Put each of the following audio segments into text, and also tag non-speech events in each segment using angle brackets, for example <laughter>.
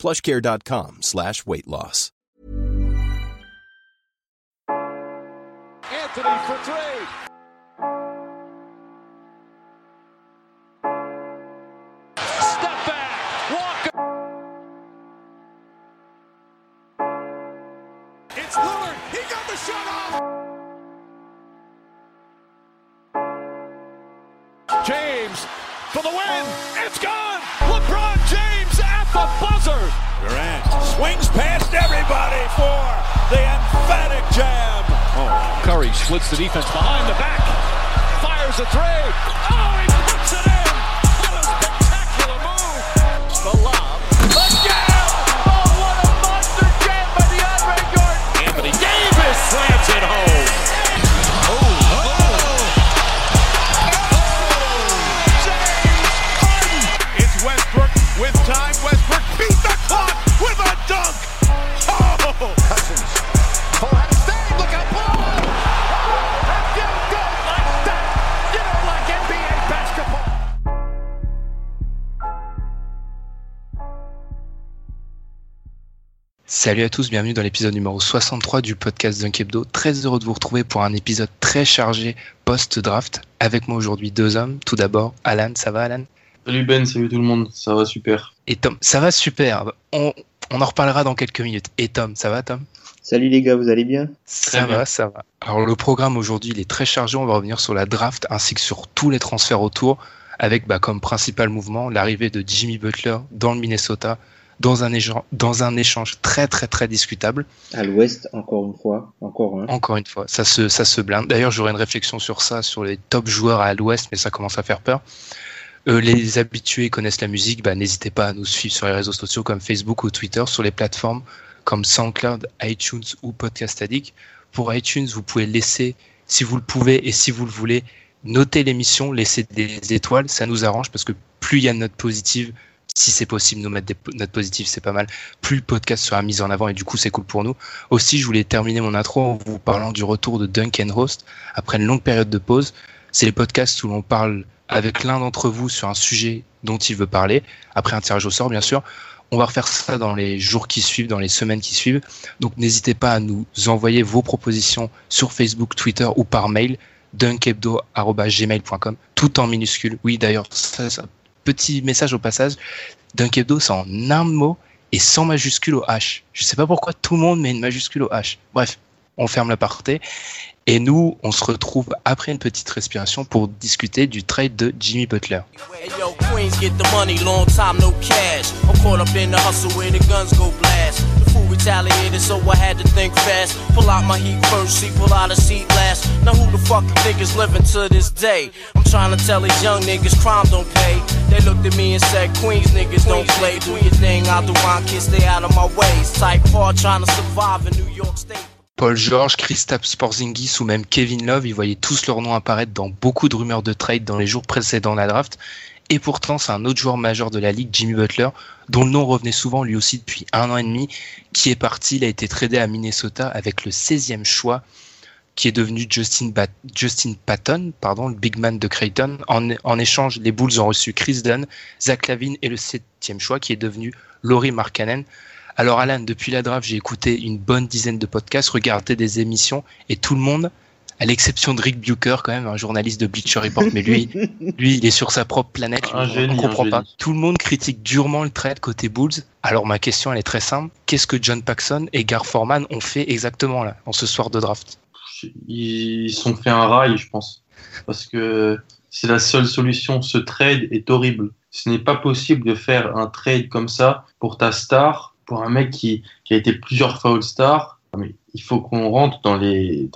plushcare.com slash weight loss. Anthony for three. Step back. It's Lillard. He got the shot off. James for the win. It's gone. Buzzer. Durant swings past everybody for the emphatic jam. Oh, Curry splits the defense behind the back. Fires a three. Oh, he puts it in. What a spectacular move. The jam. Oh, what a monster jam by DeAndre Jordan. Anthony Davis slams it home. Salut à tous, bienvenue dans l'épisode numéro 63 du podcast Dunk Hebdo. Très heureux de vous retrouver pour un épisode très chargé post-draft. Avec moi aujourd'hui deux hommes. Tout d'abord, Alan, ça va Alan? Salut Ben, salut tout le monde, ça va super. Et Tom, ça va super. On, on en reparlera dans quelques minutes. Et Tom, ça va Tom? Salut les gars, vous allez bien? Ça va, ça va. Alors le programme aujourd'hui, il est très chargé. On va revenir sur la draft ainsi que sur tous les transferts autour, avec bah, comme principal mouvement l'arrivée de Jimmy Butler dans le Minnesota, dans un, échange, dans un échange très très très discutable. À l'ouest, encore une fois, encore un. Encore une fois, ça se, ça se blinde. D'ailleurs, j'aurai une réflexion sur ça, sur les top joueurs à l'ouest, mais ça commence à faire peur. Euh, les habitués connaissent la musique, bah, n'hésitez pas à nous suivre sur les réseaux sociaux comme Facebook ou Twitter, sur les plateformes comme SoundCloud, iTunes ou Podcast Addict. Pour iTunes, vous pouvez laisser, si vous le pouvez et si vous le voulez, noter l'émission, laisser des étoiles, ça nous arrange parce que plus il y a de notes positives, si c'est possible, nous mettre des notes positives, c'est pas mal. Plus le podcast sera mis en avant et du coup, c'est cool pour nous. Aussi, je voulais terminer mon intro en vous parlant du retour de Dunk and Host après une longue période de pause. C'est les podcasts où l'on parle avec l'un d'entre vous sur un sujet dont il veut parler, après un tirage au sort, bien sûr. On va refaire ça dans les jours qui suivent, dans les semaines qui suivent. Donc n'hésitez pas à nous envoyer vos propositions sur Facebook, Twitter ou par mail dunkebdo.gmail.com tout en minuscule. Oui, d'ailleurs, ça, ça, petit message au passage. Dunkebdo, c'est en un mot et sans majuscule au H. Je sais pas pourquoi tout le monde met une majuscule au H. Bref, on ferme l'aparté. Et nous, on se retrouve après une petite respiration pour discuter du trade de Jimmy Butler. Retaliated, so I had to think fast. Pull out my heat first, see, pull out a seat last. Now who the fuck you think is living to this day? I'm trying to tell these young niggas crime don't pay. They looked at me and said, Queens niggas don't play. Do your thing, I'll do mine, kids, stay out of my ways. Type hard, trying to survive in New York State. Paul George, Kristaps Porzingis ou même Kevin Love, ils voyaient tous leurs noms apparaître dans beaucoup de rumeurs de trade dans les jours précédant la draft. Et pourtant, c'est un autre joueur majeur de la ligue, Jimmy Butler, dont le nom revenait souvent lui aussi depuis un an et demi, qui est parti. Il a été tradé à Minnesota avec le 16e choix, qui est devenu Justin, Patton, pardon, le big man de Creighton. En, échange, les Bulls ont reçu Chris Dunn, Zach Lavine et le 7e choix, qui est devenu Laurie Markkanen. Alors Alan, depuis la draft, j'ai écouté une bonne dizaine de podcasts, regardé des émissions, et tout le monde, à l'exception de Rick Bucher quand même, un journaliste de Bleacher Report, mais lui, <laughs> lui, il est sur sa propre planète, un on génie, ne comprend un pas. génie. Tout le monde critique durement le trade côté Bulls. Alors ma question, elle est très simple. Qu'est-ce que John Paxson et Gar Forman ont fait exactement là, en ce soir de draft? Ils se sont fait un rail, je pense. Parce que c'est la seule solution. Ce trade est horrible. Ce n'est pas possible de faire un trade comme ça pour ta star, pour un mec qui, a été plusieurs fois All-Star. Il faut qu'on rentre dans les,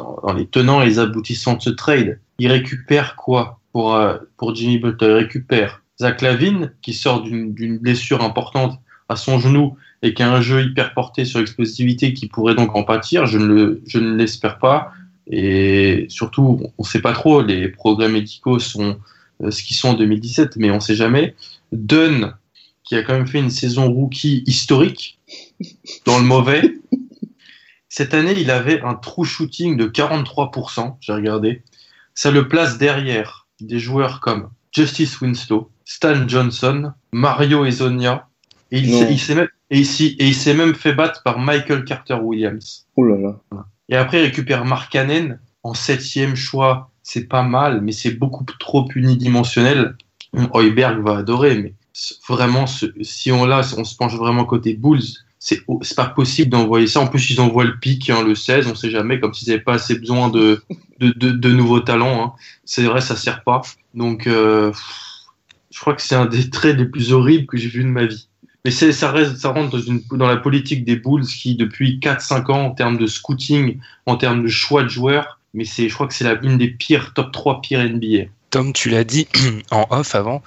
tenants et les aboutissants de ce trade. Il récupère quoi pour, euh, Jimmy Butler? Il récupère Zach Lavine, qui sort d'une blessure importante à son genou et qui a un jeu hyper porté sur l'explosivité qui pourrait donc en pâtir. Je ne le, je ne l'espère pas. Et surtout, on ne sait pas trop. Les progrès médicaux sont euh, ce qu'ils sont en 2017, mais on ne sait jamais. Dunn, qui a quand même fait une saison rookie historique, dans le mauvais. Cette année, il avait un true shooting de 43%, j'ai regardé. Ça le place derrière des joueurs comme Justice Winslow, Stan Johnson, Mario Ezonia, et il s'est- il s'est même, et il et il s'est même fait battre par Michael Carter Williams. Là là. Et après, il récupère Mark Cannon en septième choix. C'est pas mal, mais c'est beaucoup trop unidimensionnel. Heuberg va adorer, mais vraiment, si on l'a, on se penche vraiment côté Bulls, c'est pas possible d'envoyer ça. En plus, ils envoient le pic, hein, le 16, on sait jamais, comme s'ils n'avaient pas assez besoin de, de, nouveaux talents. hein. C'est vrai, ça sert pas. Donc, euh, je crois que c'est un des traits les plus horribles que j'ai vu de ma vie. Mais ça, reste, ça rentre dans, dans la politique des Bulls qui, depuis 4-5 ans, en termes de scouting, en termes de choix de joueurs, mais je crois que c'est la, une des pires, top 3 pires NBA. Tom, tu l'as dit <clears throat> en off avant,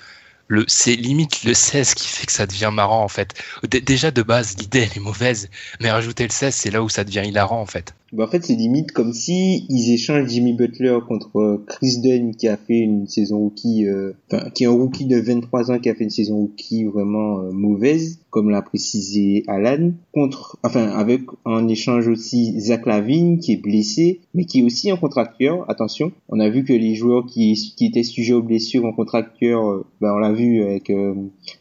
le, c'est limite le 16 qui fait que ça devient marrant en fait. Déjà de base, l'idée elle est mauvaise, mais rajouter le 16, c'est là où ça devient hilarant en fait. Bah, en fait, c'est limite comme si ils échangent Jimmy Butler contre euh, Chris Dunn qui a fait une saison rookie, euh, enfin, qui est un rookie de 23 ans qui a fait une saison rookie vraiment euh, mauvaise, comme l'a précisé Alan, contre, enfin, avec en échange aussi Zach Lavine qui est blessé, mais qui est aussi un contracteur. Attention, on a vu que les joueurs qui, étaient sujets aux blessures en contracteur, euh, bah, on l'a vu avec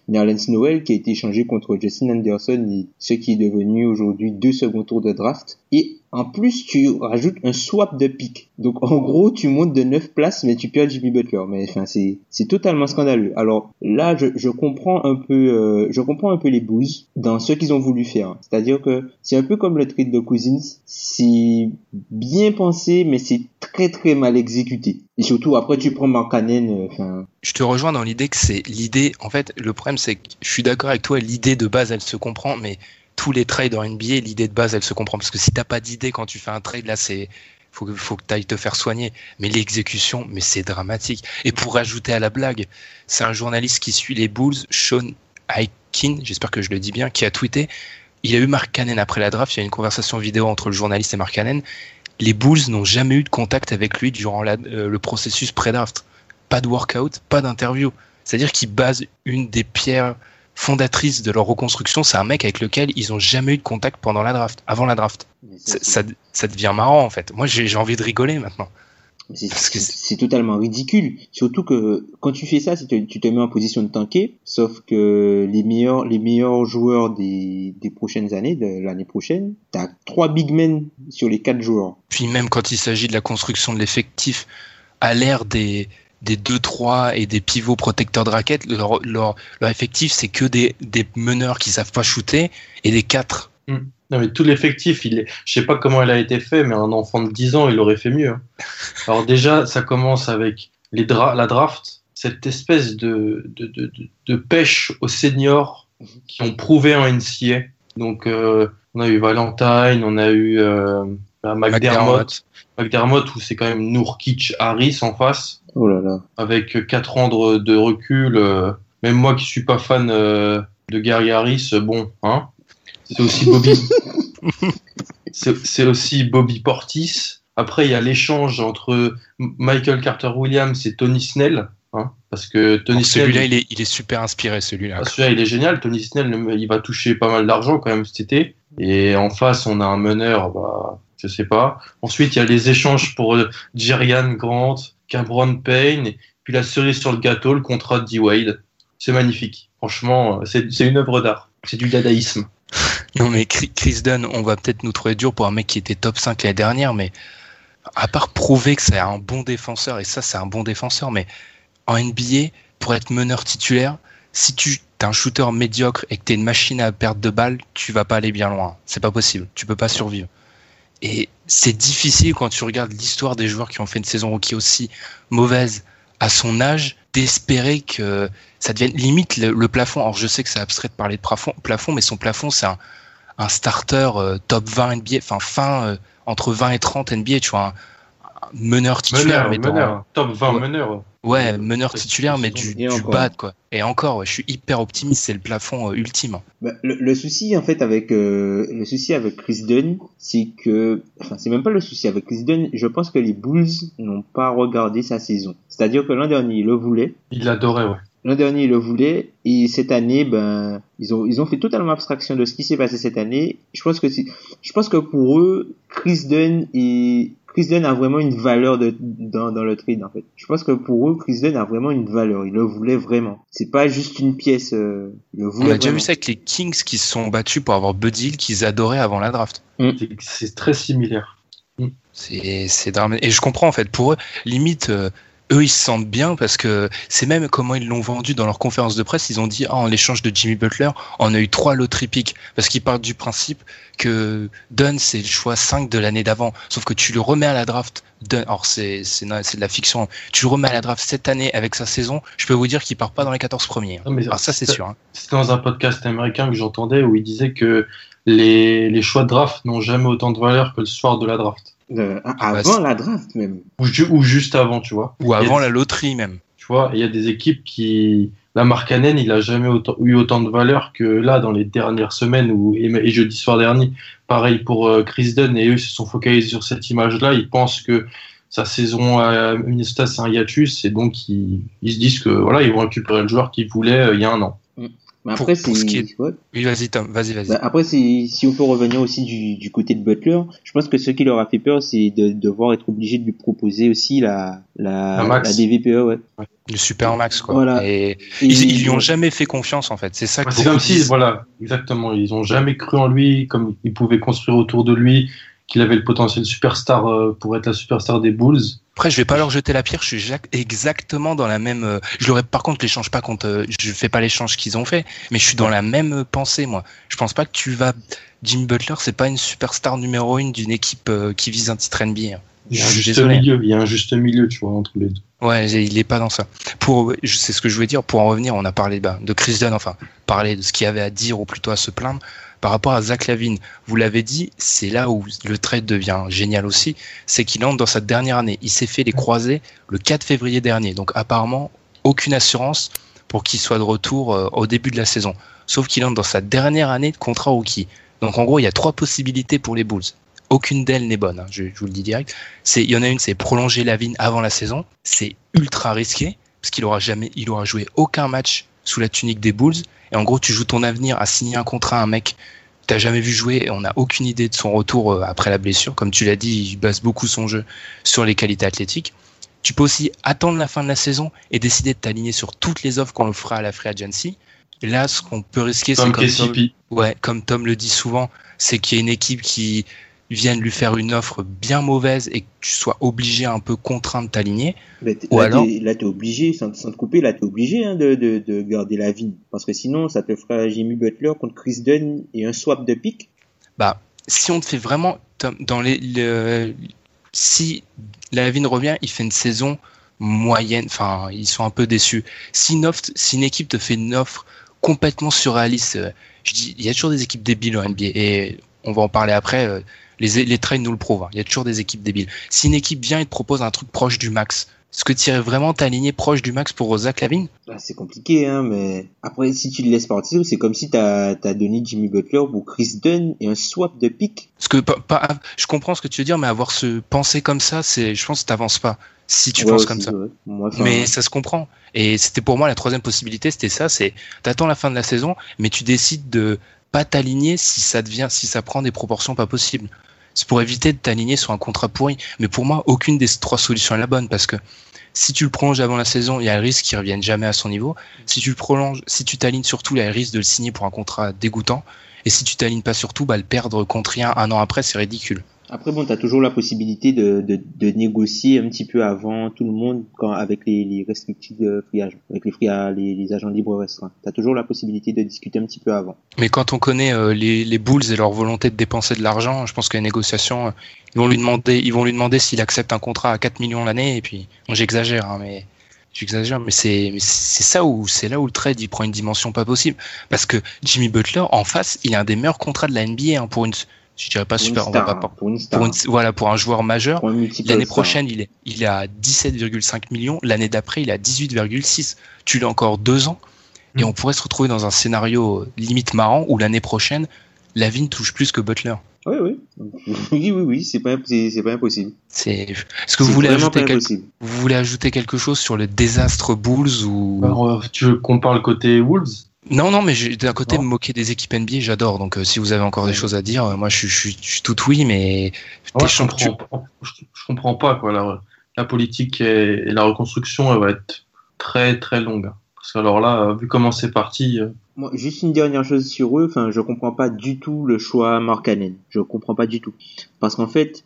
Nerlens Noel qui a été échangé contre Justin Anderson ce qui est devenu aujourd'hui deux second tours de draft. Et en plus, tu rajoutes un swap de pick. Donc, en gros, tu montes de 9 places, mais tu perds Jimmy Butler. Mais enfin, c'est totalement scandaleux. Alors là, je, comprends un peu, euh, je comprends un peu les Bulls dans ce qu'ils ont voulu faire. C'est-à-dire que c'est un peu comme le trade de Cousins. C'est bien pensé, mais c'est très très mal exécuté. Et surtout, après, tu prends Mark Cannon, euh, enfin, Je te rejoins dans l'idée que c'est l'idée, en fait, le problème c'est que je suis d'accord avec toi, l'idée de base elle se comprend, mais tous les trades en NBA, l'idée de base elle se comprend. Parce que si t'as pas d'idée quand tu fais un trade, là c'est. Faut, que- tu ailles te faire soigner. Mais l'exécution, mais c'est dramatique. Et pour rajouter à la blague, c'est un journaliste qui suit les Bulls, Sean Aikin, j'espère que je le dis bien, qui a tweeté. Il a eu Mark Cannon après la draft, il y a une conversation vidéo entre le journaliste et Mark Cannon. Les Bulls n'ont jamais eu de contact avec lui durant euh, le processus pré-draft. Pas de workout, pas d'interview. C'est-à-dire qu'ils basent une des pierres fondatrices de leur reconstruction, c'est un mec avec lequel ils ont jamais eu de contact pendant la draft, avant la draft. Ça, ça, ça devient marrant en fait. Moi j'ai envie de rigoler maintenant. C'est totalement ridicule. Surtout que quand tu fais ça, tu te mets en position de tanker. Sauf que les meilleurs, les meilleurs joueurs des, des prochaines années, de l'année prochaine, t'as trois big men sur les quatre joueurs. Puis même quand il s'agit de la construction de l'effectif, à l'ère des des 2-3 et des pivots protecteurs de raquettes, leur, leur, leur effectif c'est que des, des meneurs qui savent pas shooter et des 4. Non, mais tout l'effectif, il est, je sais pas comment il a été fait, mais un enfant de 10 ans, il aurait fait mieux. hein. <laughs> Alors déjà, ça commence avec les dra la draft, cette espèce de, de, de, de- de pêche aux seniors qui ont prouvé en NCA. Donc, euh, on a eu Valentine, on a eu euh, McDermott, McDermott, où c'est quand même Nourkic Harris en face, Oh là là. avec 4 ans de, de recul. euh, même moi qui suis pas fan euh, de Gary Harris, euh, bon, hein. C'est aussi Bobby. <laughs> c'est aussi Bobby Portis. Après, il y a l'échange entre Michael Carter Williams et Tony Snell. Hein, parce que Tony Donc, Snell. Celui-là il est, il est super inspiré celui-là. Ah, celui-là, il est génial. Tony Snell, il va toucher pas mal d'argent quand même cet été. Et en face, on a un meneur, bah, je sais pas. Ensuite, il y a les échanges pour euh, Jerian Grant, Cameron Payne, puis la cerise sur le gâteau, le contrat de D-Wade. C'est magnifique. Franchement, euh, c'est une œuvre d'art. C'est du dadaïsme. <laughs> Non mais Chris Dunn, on va peut-être nous trouver dur pour un mec qui était top 5 l'année dernière, mais à part prouver que c'est un bon défenseur, et ça c'est un bon défenseur, mais en NBA, pour être meneur titulaire, si tu es un shooter médiocre et que tu es une machine à perdre de balles, tu vas pas aller bien loin. C'est pas possible. Tu peux pas survivre. Et c'est difficile quand tu regardes l'histoire des joueurs qui ont fait une saison rookie aussi mauvaise à son âge d'espérer que ça devienne limite le, le plafond. Alors je sais que c'est abstrait de parler de plafond, plafond mais son plafond c'est un, un starter euh, top 20 NBA, enfin fin euh, entre 20 et 30 NBA, tu vois, un, un meneur titulaire. Meneur, mais dans- meneur. Top 20 Ouais. meneur. Ouais, meneur titulaire, mais du, Et du bad, quoi. Et encore, ouais, je suis hyper optimiste, c'est le plafond euh, ultime. Bah, le, le souci en fait avec euh, le souci avec Chris Dunn, c'est que enfin c'est même pas le souci avec Chris Dunn. Je pense que les Bulls n'ont pas regardé sa saison. C'est-à-dire que l'an dernier ils le voulaient, Il l'adorait, ouais. l'an dernier ils le voulaient et cette année ben ils ont ils ont fait totalement abstraction de ce qui s'est passé cette année. Je pense que je pense que pour eux Chris Dunn et Chris Dunn a vraiment une valeur de, dans, dans le trade en fait. Je pense que pour eux Chris Dunn a vraiment une valeur. Ils le voulaient vraiment. C'est pas juste une pièce. Euh, ils le On a déjà vu ça avec les Kings qui se sont battus pour avoir Buddy Hill qu'ils adoraient avant la draft. C'est- C'est très similaire. C'est c'est dramatique. Et je comprends en fait. Pour eux, limite, euh, eux ils se sentent bien parce que c'est même comment ils l'ont vendu dans leur conférence de presse. Ils ont dit ah, en échange de Jimmy Butler, on a eu trois loteries pick parce qu'ils partent du principe que Dunn c'est le choix 5 de l'année d'avant. Sauf que tu le remets à la draft. Dunn, alors c'est de la fiction. Tu le remets à la draft cette année avec sa saison. Je peux vous dire qu'il part pas dans les 14 premiers. Non, mais Alors ça c'est sûr. hein. C'était dans un podcast américain que j'entendais où il disait que les, les choix de draft n'ont jamais autant de valeur que le soir de la draft. Euh, bah, avant la draft même. Ou, ju- ou juste avant, tu vois. Ou avant la loterie même. Tu vois, il y a des équipes qui. La Markkanen, il a jamais autant- eu autant de valeur que là dans les dernières semaines ou et, et jeudi soir dernier. Pareil pour euh, Chris Dunn et eux ils se sont focalisés sur cette image-là. Ils pensent que sa saison à Minnesota c'est un hiatus et donc ils, ils se disent que voilà ils vont récupérer le joueur qu'ils voulaient euh, il y a un an. Mais après, pour ce qui c'est- ouais. Oui vas-y Tom, vas-y vas-y. Bah, après, c'est- si on peut revenir aussi du, du côté de Butler, je pense que ce qui leur a fait peur, c'est de devoir être obligé de lui proposer aussi la, la, DVPE, ouais. Le super max quoi. Voilà. Et Et- ils, ils lui ont jamais fait confiance en fait. C'est ça que C'est comme si, voilà, exactement, ils ont jamais cru en lui, comme ils pouvaient construire autour de lui, qu'il avait le potentiel superstar euh, pour être la superstar des Bulls. Après, je vais pas leur jeter la pierre. Je suis exactement dans la même. euh, Je l'aurais. Par contre, l'échange pas contre. euh, Je fais pas l'échange qu'ils ont fait, mais je suis dans la même euh, pensée moi. Je pense pas que tu vas. Jimmy Butler, c'est pas une superstar numéro une d'une équipe qui vise un titre NBA. Il y a un Je suis juste désolé. milieu, il y a un juste milieu, tu vois, entre les deux. Ouais, il est pas dans ça. Pour, sais ce que je voulais dire. Pour en revenir, on a parlé bah, de Chris Dunn, enfin, parler de ce qu'il y avait à dire ou plutôt à se plaindre. Par rapport à Zach Lavine, vous l'avez dit, c'est là où le trade devient génial aussi, c'est qu'il entre dans sa dernière année. Il s'est fait les croisés le 4 février dernier, donc apparemment aucune assurance pour qu'il soit de retour euh, au début de la saison. Sauf qu'il entre dans sa dernière année de contrat rookie. Donc en gros, il y a trois possibilités pour les Bulls. Aucune d'elles n'est bonne, hein, je, vous le dis direct. Il y en a une, c'est prolonger Lavine avant la saison. C'est ultra risqué parce qu'il aura joué aucun match sous la tunique des Bulls. Et en gros, tu joues ton avenir à signer un contrat à un mec que t'as jamais vu jouer et on n'a aucune idée de son retour euh, après la blessure. Comme tu l'as dit, il base beaucoup son jeu sur les qualités athlétiques. Tu peux aussi attendre la fin de la saison et décider de t'aligner sur toutes les offres qu'on fera à la free agency. Et là, ce qu'on peut risquer, c'est Comme Tom, ouais, comme Tom le dit souvent, c'est qu'il y a une équipe qui vient de lui faire une offre bien mauvaise et que tu sois obligé un peu contraint de t'aligner. Ou là, alors- là, t'es obligé, sans, sans te couper, là, t'es obligé hein, de, de, de garder la vie. Parce que sinon, ça te fera Jimmy Butler contre Chris Dunn et un swap de pick. Bah, si on te fait vraiment dans les, le- si Lavine revient, il fait une saison moyenne. Enfin, ils sont un peu déçus. Si une, offre- si une équipe te fait une offre complètement surréaliste, euh, je dis, il y a toujours des équipes débiles en NBA et on va en parler après. Les, les trades nous le prouvent. hein. Il y a toujours des équipes débiles. Si une équipe vient et te propose un truc proche du max, est-ce que tu irais vraiment t'aligner proche du max pour Zach Lavine Bah, c'est compliqué, hein, mais après, si tu le laisses partir, c'est comme si t'as as donné Jimmy Butler pour Chris Dunn et un swap de pick. Parce que pas, pas- je comprends ce que tu veux dire, mais avoir ce penser comme ça, c'est, je pense, que t'avances pas si tu Ouais, penses aussi, comme ça. ouais. Moi, enfin, Mais ça se comprend. Et c'était pour moi la troisième possibilité, c'était ça, c'est t'attends la fin de la saison, mais tu décides de pas t'aligner si ça devient, si ça prend des proportions pas possibles. C'est pour éviter de t'aligner sur un contrat pourri. Mais pour moi, aucune des trois solutions est la bonne parce que si tu le prolonges avant la saison, il y a le risque qu'il revienne jamais à son niveau. Si tu le prolonges, si tu t'alignes surtout, il y a le risque de le signer pour un contrat dégoûtant. Et si tu t'alignes pas surtout, bah, le perdre contre rien un an après, c'est ridicule. Après, bon, t'as toujours la possibilité de, de, de négocier un petit peu avant tout le monde quand, avec les, les restricted agents, avec les, free, les, les agents libres restreints. T'as toujours la possibilité de discuter un petit peu avant. Mais quand on connaît euh, les, les Bulls et leur volonté de dépenser de l'argent, je pense que les négociations, euh, ils vont lui demander, ils vont lui demander s'il accepte un contrat à 4 millions l'année. Et puis, bon, j'exagère, hein, mais j'exagère, mais c'est mais c'est ça où c'est là où le trade il prend une dimension pas possible. Parce que Jimmy Butler en face, il a un des meilleurs contrats de la NBA hein, pour une je dirais pas Pour une super, on va star, pas pour une star. pour une- voilà pour un joueur majeur. L'année prochaine, il est, il est à 17,5 millions. L'année d'après, il est à 18,6. Tu l'as encore deux ans. Et Mm. on pourrait se retrouver dans un scénario limite marrant où l'année prochaine, Lavine touche plus que Butler. Oui, oui. <laughs> Oui, oui, oui, c'est pas, c'est pas impossible. C'est, est-ce que vous voulez, ajouter quel- vous voulez ajouter quelque chose sur le désastre Bulls ou... Alors, euh, tu veux qu'on parle côté Wolves? Non, non, mais j'ai- d'un côté, Non. me moquer des équipes NBA, j'adore. Donc, euh, si vous avez encore des choses à dire, euh, moi, je, suis- je, suis- je suis tout oui, mais je comprends, pas- je, je comprends pas quoi. La, la politique et, et la reconstruction, elle va être très très longue. Parce que alors là, euh, vu comment c'est parti, euh, Moi, juste une dernière chose sur eux, enfin, je comprends pas du tout le choix Markkanen. Je comprends pas du tout. Parce qu'en fait.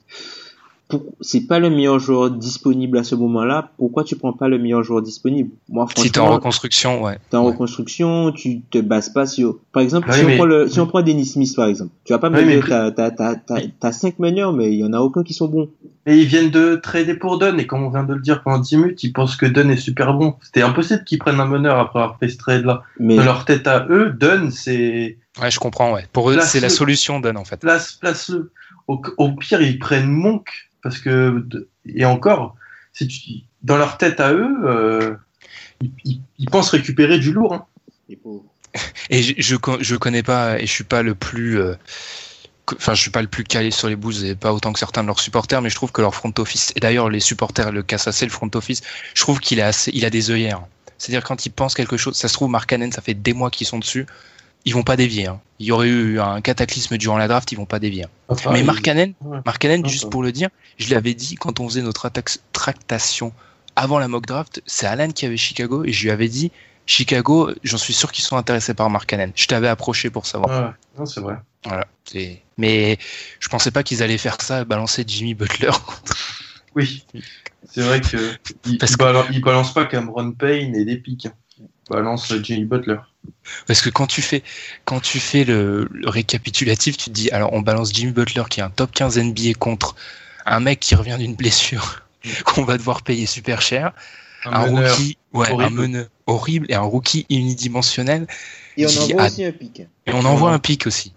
C'est pas le meilleur joueur disponible à ce moment-là. Pourquoi tu prends pas le meilleur joueur disponible? Moi, franchement, Si t'es en reconstruction, ouais. t'es en Ouais. reconstruction, tu te bases pas sur. Par exemple, Ouais, si, on mais- prend le... si on prend Dennis Smith, par exemple, tu vas pas me Ouais, mais dire pri- t'as t'as t'as t'as cinq meneurs, mais il y en a aucun qui sont bons. et ils viennent de trader pour Dunn et comme on vient de le dire pendant 10 minutes, ils pensent que Dunn est super bon. C'était impossible qu'ils prennent un meneur après avoir fait ce trade là. Mais Dans leur tête à eux, Dunn c'est Ouais, je comprends, ouais. Pour eux, Place- c'est la solution, Don, en fait. place place le. Au, au pire, ils prennent Monk parce que et encore, si tu, dans leur tête à eux, euh, ils, ils- ils pensent récupérer du lourd. Hein. Et je, je, je connais pas, et je suis pas le plus, euh, que- enfin, je suis pas le plus calé sur les Bulls et pas autant que certains de leurs supporters, mais je trouve que leur front office, et d'ailleurs, les supporters le cassent assez, le front office, je trouve qu'il assez, il a des œillères. C'est-à-dire, quand ils pensent quelque chose, ça se trouve, Mark Cannon, ça fait des mois qu'ils sont dessus, ils vont pas dévier, hein. Il y aurait eu un cataclysme durant la draft, ils vont pas dévier. Enfin, mais ils- Mark Cannon, ouais. Mark Cannon, Ah, juste pour le dire, je l'avais dit quand on faisait notre attaque- tractation avant la mock draft, c'est Alan qui avait Chicago et je lui avais dit Chicago, j'en suis sûr qu'ils sont intéressés par Mark Cannon. Je t'avais approché pour savoir. Ouais, non, c'est vrai. Voilà. Mais je pensais pas qu'ils allaient faire ça, balancer Jimmy Butler. Oui, c'est vrai que il, Parce il que- balan- il balance pas Cameron Payne et des pics. hein. Balance euh, Jimmy Butler. Parce que quand tu fais, quand tu fais le, le récapitulatif, tu te dis, alors on balance Jimmy Butler qui est un top 15 NBA contre un mec qui revient d'une blessure <laughs> qu'on va devoir payer super cher, un, meneur. rookie, ouais, un horrible. meneur horrible et un rookie unidimensionnel. Et on envoie a- aussi un pic. Et on envoie un pic aussi.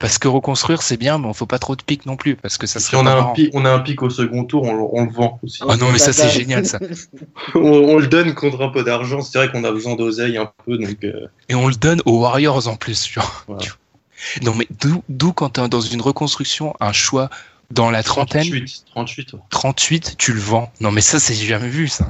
Parce que reconstruire c'est bien, mais on faut pas trop de pic non plus, parce que ça Si serait on a, un pic, on a un pic au second tour, on, le- on le vend aussi. Ah non, mais ça, c'est génial, ça. <laughs> on, on le donne contre un peu d'argent. C'est vrai qu'on a besoin d'oseille un peu. Donc, euh, Et on le donne aux Warriors en plus, tu vois. Voilà. <laughs> Non, mais d'où, d'où quand t'es dans une reconstruction, un choix dans la trentaine, 38, 38 ouais. 38, tu le vends. Non, mais ça, c'est jamais vu, ça.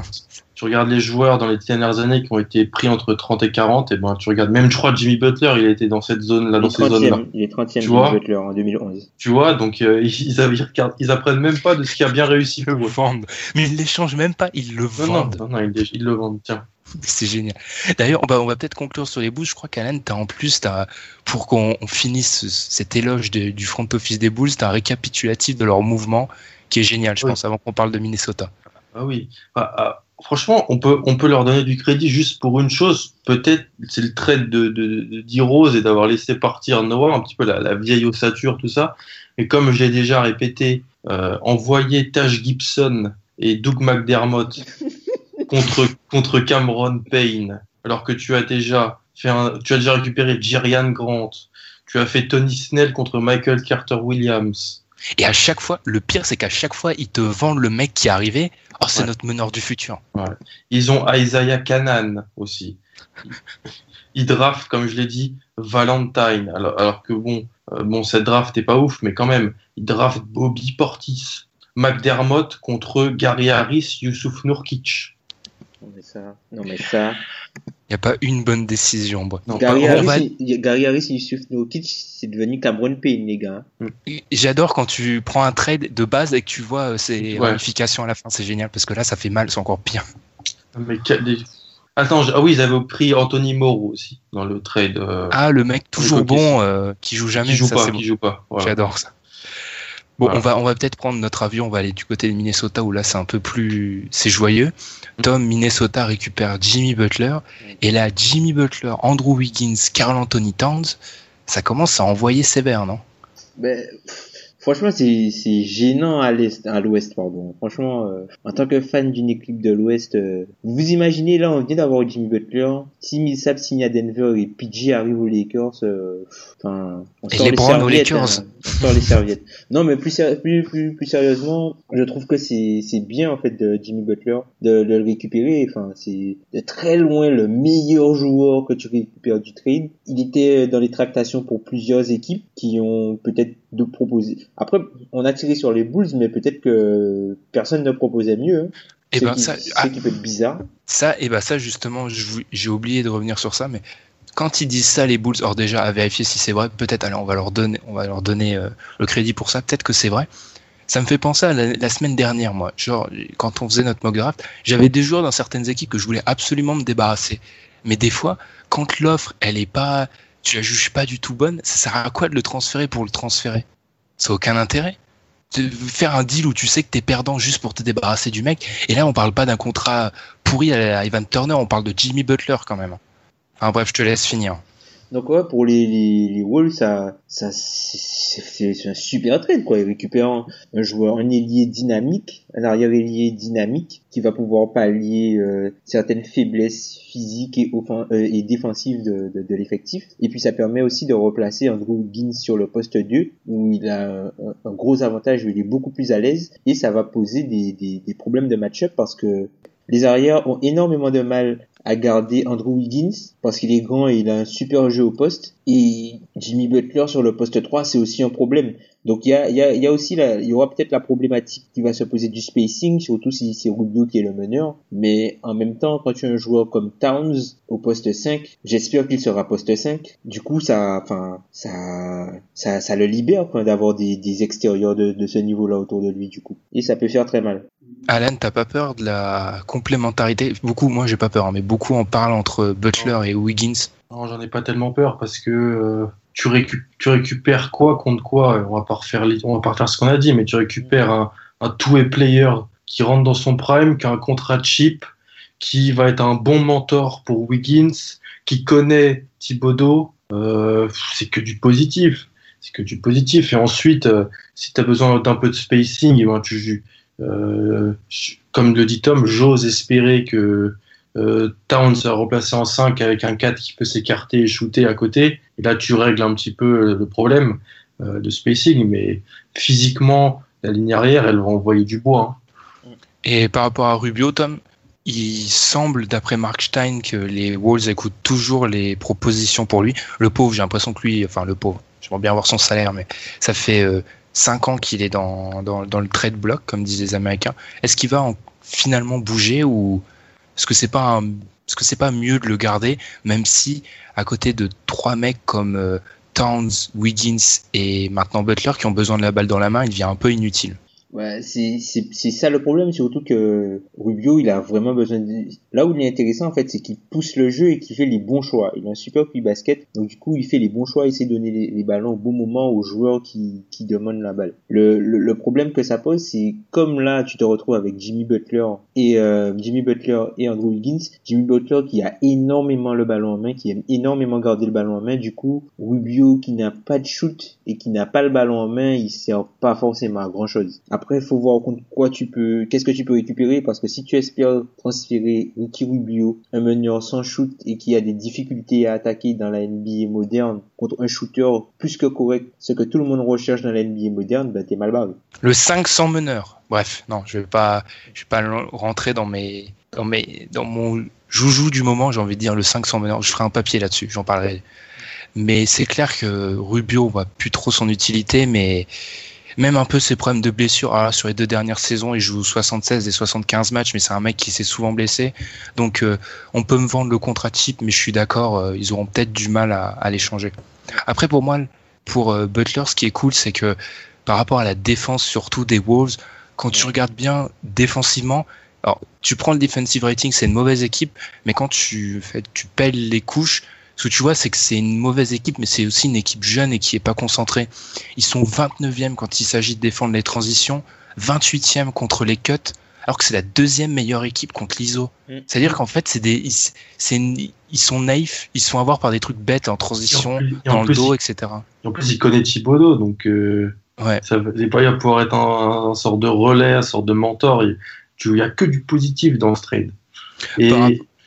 Tu regardes les joueurs dans les dernières années qui ont été pris entre 30 et 40, et ben tu regardes, même je crois Jimmy Butler, il a été dans cette zone-là, Il dans est ces zones-là. 30e, il est 30e Tu Jimmy Butler en 2011. Tu vois, donc euh, ils, ils, regardent- ils apprennent même pas de ce qui a bien réussi Ils le vendent. Mais ils l'échangent même pas, ils le Non, non, vendent. non, non, ils, ils le vendent. Tiens. <laughs> C'est génial. D'ailleurs, on va, on va peut-être conclure sur les Bulls. Je crois qu'Alan, t'as en plus, t'as, pour qu'on on finisse ce- cet éloge de- du front office des Bulls, t'as un récapitulatif de leur mouvement qui est génial, je Oui. pense, avant qu'on parle de Minnesota. Ah oui. Ah, ah, franchement, on peut, on peut leur donner du crédit juste pour une chose. Peut-être c'est le trade de, de, et d'avoir laissé partir Noah, un petit peu la, la vieille ossature, tout ça. Et comme j'ai déjà répété, euh, envoyer Taj Gibson et Doug McDermott <laughs> contre, contre Cameron Payne, alors que tu as déjà fait un, tu as déjà récupéré Jerian Grant, tu as fait Tony Snell contre Michael Carter Williams. Et à chaque fois, le pire, c'est qu'à chaque fois, ils te vendent le mec qui est arrivé. Oh, c'est Ouais. notre meneur du futur. Ils ont Isaiah Canan aussi. Ils draftent, comme je l'ai dit, Valentine. Alors, alors que bon, euh, bon, cette draft est pas ouf, mais quand même, ils draftent Bobby Portis, McDermott contre Gary Harris, Youssouf Nurkic. Non mais ça, non mais ça. <laughs> Il n'y a pas une bonne décision. bon. Non, Gary, Harris, va- il- Gary Harris et Yusuf Nurkic, c'est devenu Cameron Payne, les gars. J'adore quand tu prends un trade de base et que tu vois euh, ses Ouais. ramifications à la fin. C'est génial parce que là, ça fait mal, c'est encore pire. Mais quel- des- Attends, je- ah oui, ils avaient pris Anthony Moreau aussi dans le trade. euh, Ah, le mec toujours bon, euh, qui joue jamais. qui joue ça, pas, qui bon. joue pas. Voilà. J'adore ça. Bon, Voilà. on va, on va peut-être prendre notre avion, on va aller du côté de Minnesota où là c'est un peu plus, c'est joyeux. Tom, Minnesota récupère Jimmy Butler. Et là, Jimmy Butler, Andrew Wiggins, Carl Anthony Towns, ça commence à envoyer sévère, non? Ben, Franchement, c'est c'est gênant à l'est, à l'ouest, pardon. Franchement, euh, en tant que fan d'une équipe de l'ouest, euh, vous imaginez là, on vient d'avoir Jimmy Butler, si Millsap signe à Denver et PG arrive aux Lakers, euh, enfin, on Et sort les aux serviettes. Hein. on sort les serviettes. Non, mais plus, plus, plus, plus sérieusement, je trouve que c'est c'est bien en fait de Jimmy Butler de, de le récupérer. Enfin, c'est de très loin le meilleur joueur que tu récupères du trade. Il était dans les tractations pour plusieurs équipes qui ont peut-être de proposer. Après, on a tiré sur les Bulls, mais peut-être que personne ne proposait mieux. hein. Et Ce ben qui, ça, ah, qui peut être bizarre. ça, et ben ça justement, j'ai oublié de revenir sur ça, mais quand ils disent ça, les Bulls, or déjà à vérifier si c'est vrai, peut-être, allez, on va leur donner, on va leur donner euh, le crédit pour ça, peut-être que c'est vrai. Ça me fait penser à la, la semaine dernière, moi. Genre, quand on faisait notre mock draft, j'avais des joueurs dans certaines équipes que je voulais absolument me débarrasser. Mais des fois, quand l'offre, elle est pas, tu la juges pas du tout bonne, ça sert à quoi de le transférer pour le transférer? Ça n'a aucun intérêt. Faire un deal où tu sais que t'es perdant juste pour te débarrasser du mec. Et là, on parle pas d'un contrat pourri à Ivan Turner, on parle de Jimmy Butler quand même. Enfin bref, je te laisse finir. Donc ouais, pour les, les, les Wolves, ça, ça c'est un super trade quoi. Ils récupèrent un, joueur, un ailier dynamique, un arrière ailier dynamique qui va pouvoir pallier euh, certaines faiblesses physiques et, euh, et défensives de, de, de l'effectif. Et puis ça permet aussi de replacer Andrew Wiggins sur le poste 2 où il a un, un gros avantage, où il est beaucoup plus à l'aise et ça va poser des, des, des problèmes de match-up parce que les arrières ont énormément de mal à garder Andrew Wiggins parce qu'il est grand et il a un super jeu au poste. Et Jimmy Butler sur le poste 3, c'est aussi un problème. Donc il y a, il y a, il y a aussi la, il y aura peut-être la problématique qui va se poser du spacing, surtout si c'est Rubio qui est le meneur. Mais en même temps, quand tu as un joueur comme Towns au poste 5, j'espère qu'il sera poste 5. Du coup, ça, enfin, ça, ça, ça le libère quoi, d'avoir des, des extérieurs de, de ce niveau-là autour de lui, du coup. Et ça peut faire très mal. Alan, t'as pas peur de la complémentarité? Beaucoup, moi j'ai pas peur, hein, mais beaucoup en parlent entre Butler et Wiggins. Non, j'en ai pas tellement peur parce que euh, tu, tu récupères quoi contre quoi? On va pas refaire, on va pas refaire ce qu'on a dit, mais tu récupères un, un two-way player qui rentre dans son prime, qui a un contrat cheap, qui va être un bon mentor pour Wiggins, qui connaît Thibodeau. Euh, c'est que du positif. C'est que du positif. Et ensuite, euh, si tu as besoin d'un peu de spacing, eh ben, tu, euh, comme le dit Tom, j'ose espérer que euh, Towns sera remplacé en 5 avec un 4 qui peut s'écarter et shooter à côté. Et là, tu règles un petit peu le problème euh, de spacing. Mais physiquement, la ligne arrière, elle va envoyer du bois. hein. Et par rapport à Rubio, Tom, il semble, d'après Mark Stein, que les Wolves écoutent toujours les propositions pour lui. Le pauvre, j'ai l'impression que lui, enfin le pauvre, j'aimerais bien avoir son salaire, mais ça fait euh, 5 ans qu'il est dans, dans, le trade block, comme disent les Américains. Est-ce qu'il va en- finalement bouger ou est-ce que c'est pas un- est-ce que c'est pas mieux de le garder, même si à côté de trois mecs comme euh, Towns, Wiggins et maintenant Butler qui ont besoin de la balle dans la main, il devient un peu inutile. Ouais, c'est ça le problème, surtout que Rubio, il a vraiment besoin de... Là où il est intéressant, en fait, c'est qu'il pousse le jeu et qu'il fait les bons choix. Il a un super QI basket, donc du coup, il fait les bons choix, il sait donner les, ballons au bon moment aux joueurs qui, qui demandent la balle. Le, le, le problème que ça pose, c'est comme là, tu te retrouves avec Jimmy Butler et euh, Jimmy Butler et Andrew Wiggins. Jimmy Butler qui a énormément le ballon en main, qui aime énormément garder le ballon en main. Du coup, Rubio qui n'a pas de shoot et qui n'a pas le ballon en main, il sert pas forcément à grand chose. Après, faut voir contre quoi tu peux, qu'est-ce que tu peux récupérer parce que si tu espères transférer Ricky Rubio, un meneur sans shoot et qui a des difficultés à attaquer dans la NBA moderne contre un shooter plus que correct, ce que tout le monde recherche dans la NBA moderne, ben t'es mal barré. Le 500 meneur. Bref, non, je vais pas, je vais pas rentrer dans mes, dans mes, dans mon joujou du moment. J'ai envie de dire le 500 meneur. Je ferai un papier là-dessus. J'en parlerai. Mais c'est clair que Rubio voit plus trop son utilité, mais même un peu ses problèmes de blessure. Ah, sur les deux dernières saisons, il joue 76 et 75 matchs, mais c'est un mec qui s'est souvent blessé. Donc, euh, on peut me vendre le contrat type, mais je suis d'accord, euh, ils auront peut-être du mal à, à l'échanger. Après, pour moi, pour euh, Butler, ce qui est cool, c'est que par rapport à la défense, surtout des Wolves, quand tu regardes bien défensivement, alors tu prends le defensive rating, c'est une mauvaise équipe, mais quand tu fais, tu pelles les couches, ce que tu vois, c'est que c'est une mauvaise équipe, mais c'est aussi une équipe jeune et qui est pas concentrée. Ils sont 29e quand il s'agit de défendre les transitions, 28e contre les cuts, alors que c'est la deuxième meilleure équipe contre l'ISO. Mm. C'est-à-dire qu'en fait, c'est des, ils, c'est une- ils sont naïfs, ils se font avoir par des trucs bêtes en transition, Et en plus- et en dans le dos, etc. Et en plus, il connaît Thibodeau, donc euh, Ouais. Ça veut pas pouvoir être un, un sorte de relais, un sorte de mentor. Il n'y a que du positif dans ce trade. Et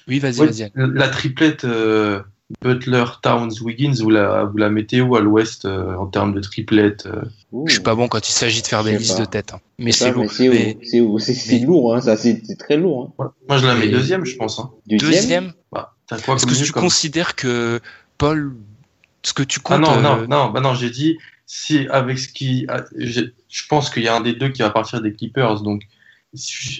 Oui, vas-y, ouais, vas-y. la triplette euh, Butler, Towns, Wiggins, vous la, vous la mettez où à l'ouest euh, en termes de triplette euh? Je suis pas bon quand il s'agit de faire des listes pas. de tête. hein. Mais c'est lourd. C'est Mais lourd, hein, ça, c'est très lourd. Hein. Moi, je la mets Et- deuxième, je pense. Hein. deuxième, Bah, est-ce que tu comme- considères que Paul, ce que tu Ah comptes, non, euh, non, non, bah non, j'ai dit, si avec ce qui. Je pense qu'il y a un des deux qui va partir des Clippers. Donc,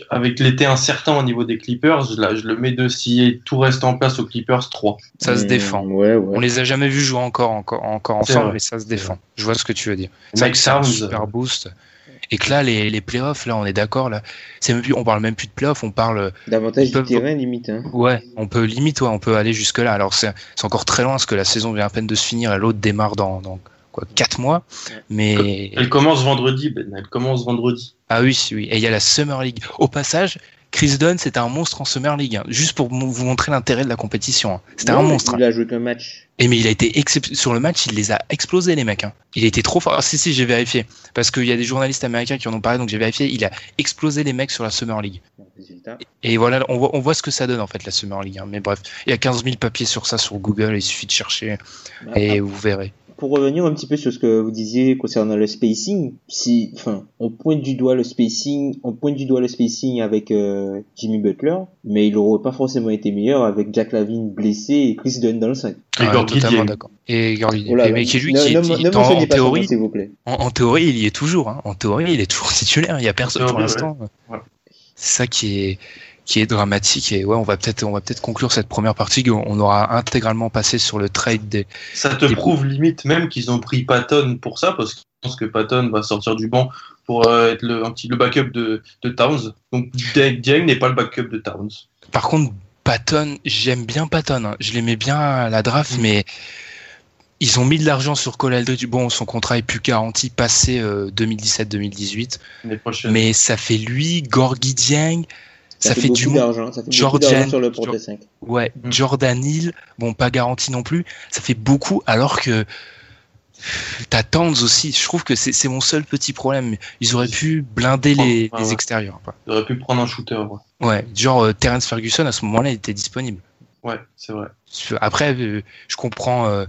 avec l'été incertain au niveau des Clippers, je, le mets de si tout reste en place aux Clippers 3. ça se Hmm, défend. Ouais, ouais. On les a jamais vus jouer encore, encore, encore ensemble, mais ça se défend. Je vois ce que tu veux dire. C'est vrai que c'est un super boost. Et que là, les, les playoffs, là, on est d'accord, là. C'est même plus, on parle même plus de playoffs, on parle, Davantage du terrain, limite. Hein. ouais, on peut limite, ouais, on peut aller jusque là. Alors c'est, c'est encore très loin parce que la saison vient à peine de se finir et l'autre démarre dans, dans quoi, quatre mois. Mais Elle commence vendredi, Ben. Elle commence vendredi. ah oui, oui. Et il y a la Summer League. Au passage, Chris Dunn, c'était un monstre en Summer League, hein, juste pour vous montrer l'intérêt de la compétition. hein. C'était un monstre. hein. Il a joué qu'un match. Et mais il a été sur le match, il les a explosés les mecs. hein. Il été trop fort. Ah, si si, j'ai vérifié parce qu'il y a des journalistes américains qui en ont parlé, donc j'ai vérifié. Il a explosé les mecs sur la Summer League. Et voilà, on voit, on voit ce que ça donne en fait la Summer League. hein. Mais bref, il y a 15 000 papiers sur ça sur Google. Il suffit de chercher et vous verrez. Pour revenir un petit peu sur ce que vous disiez concernant le spacing, si, enfin, on pointe du doigt le spacing, on pointe du doigt le spacing avec euh, Jimmy Butler, mais il aurait pas forcément été meilleur avec Jack Lavine blessé et Chris Dunn dans le 5. Et Gorgui totalement d'accord. Et Gorgui. Oh mais qui est lui ne- qui, ne en, théorie, s'il vous plaît. en, en théorie, il y est toujours. Hein. En théorie, il est toujours <laughs> titulaire. Il y a personne pour théorie, l'instant. ouais. C'est ça qui est qui est dramatique. Et ouais, on va peut-être on va peut-être conclure cette première partie. On aura intégralement passé sur le trade des Ça te Des- prouve limite même qu'ils ont pris Patton pour ça, parce qu'ils pensent que Patton va sortir du banc pour euh, être le, un petit, le backup de, de Towns. Donc Dieng n'est pas le backup de Towns. Par contre, Patton, j'aime bien Patton. hein. Je l'aimais bien à la draft, Mm. mais ils ont mis de l'argent sur Cole Aldridge. Bon, son contrat est plus garanti passé euh, 2017-2018, L'année prochaine. mais ça fait lui, Gorgui Dieng, ça, fait, du d'argent, ça fait Jordan- sur le porte 5. Ouais, Mm. Jordan Hill, bon, pas garanti non plus. Ça fait beaucoup, alors que t'as Towns aussi. Je trouve que c'est c'est mon seul petit problème. Ils auraient pu blinder les, Ah les ouais. extérieurs. Quoi. Il aurait pu prendre un shooter. Ouais, Ouais, genre euh, Terrence Ferguson à ce moment-là, il était disponible. Ouais, c'est vrai. Après, euh, je comprends, euh,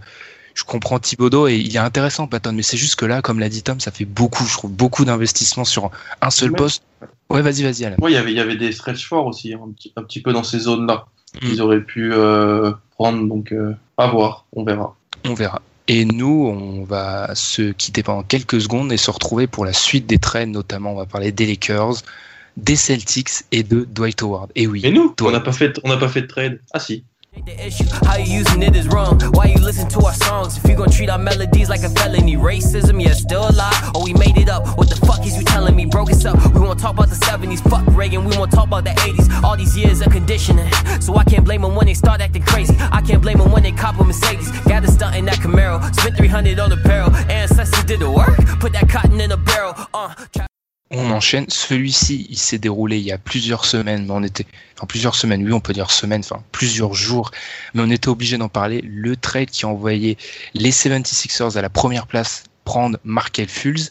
je comprends Thibodeau et il est intéressant Patton, mais c'est juste que là, comme l'a dit Tom, ça fait beaucoup, je trouve, beaucoup d'investissement sur un seul Même- poste. Ouais, vas-y, vas-y, Alan. Ouais, il y avait, il y avait des stretch forts aussi, hein, un, petit, un petit peu dans ces zones-là. Mm. Ils auraient pu euh, prendre, donc euh, à voir, on verra. On verra. Et nous, on va se quitter pendant quelques secondes et se retrouver pour la suite des trades, notamment, on va parler des Lakers, des Celtics et de Dwight Howard. Et oui. Mais nous, Toi. on n'a pas fait, on n'a pas fait de trade. Ah si. The issue, how you using it is wrong. Why you listen to our songs? If you gon' treat our melodies like a felony, racism, yeah, still alive. Or we made it up. What the fuck is you telling me? Broke us up. We won't talk about the 70s. Fuck Reagan. We won't talk about the 80s. All these years of conditioning. So I can't blame them when they start acting crazy. I can't blame them when they cop a Mercedes. Got to stunt in that Camaro. Spent 300 on the barrel. Ancestors did the work. Put that cotton in a barrel. Uh, On enchaîne. Celui-ci, il s'est déroulé il y a plusieurs semaines, mais on était, enfin plusieurs semaines, oui, on peut dire semaines, enfin plusieurs jours, mais on était obligé d'en parler. Le trade qui a envoyé les 76ers à la première place prendre Markel Fultz.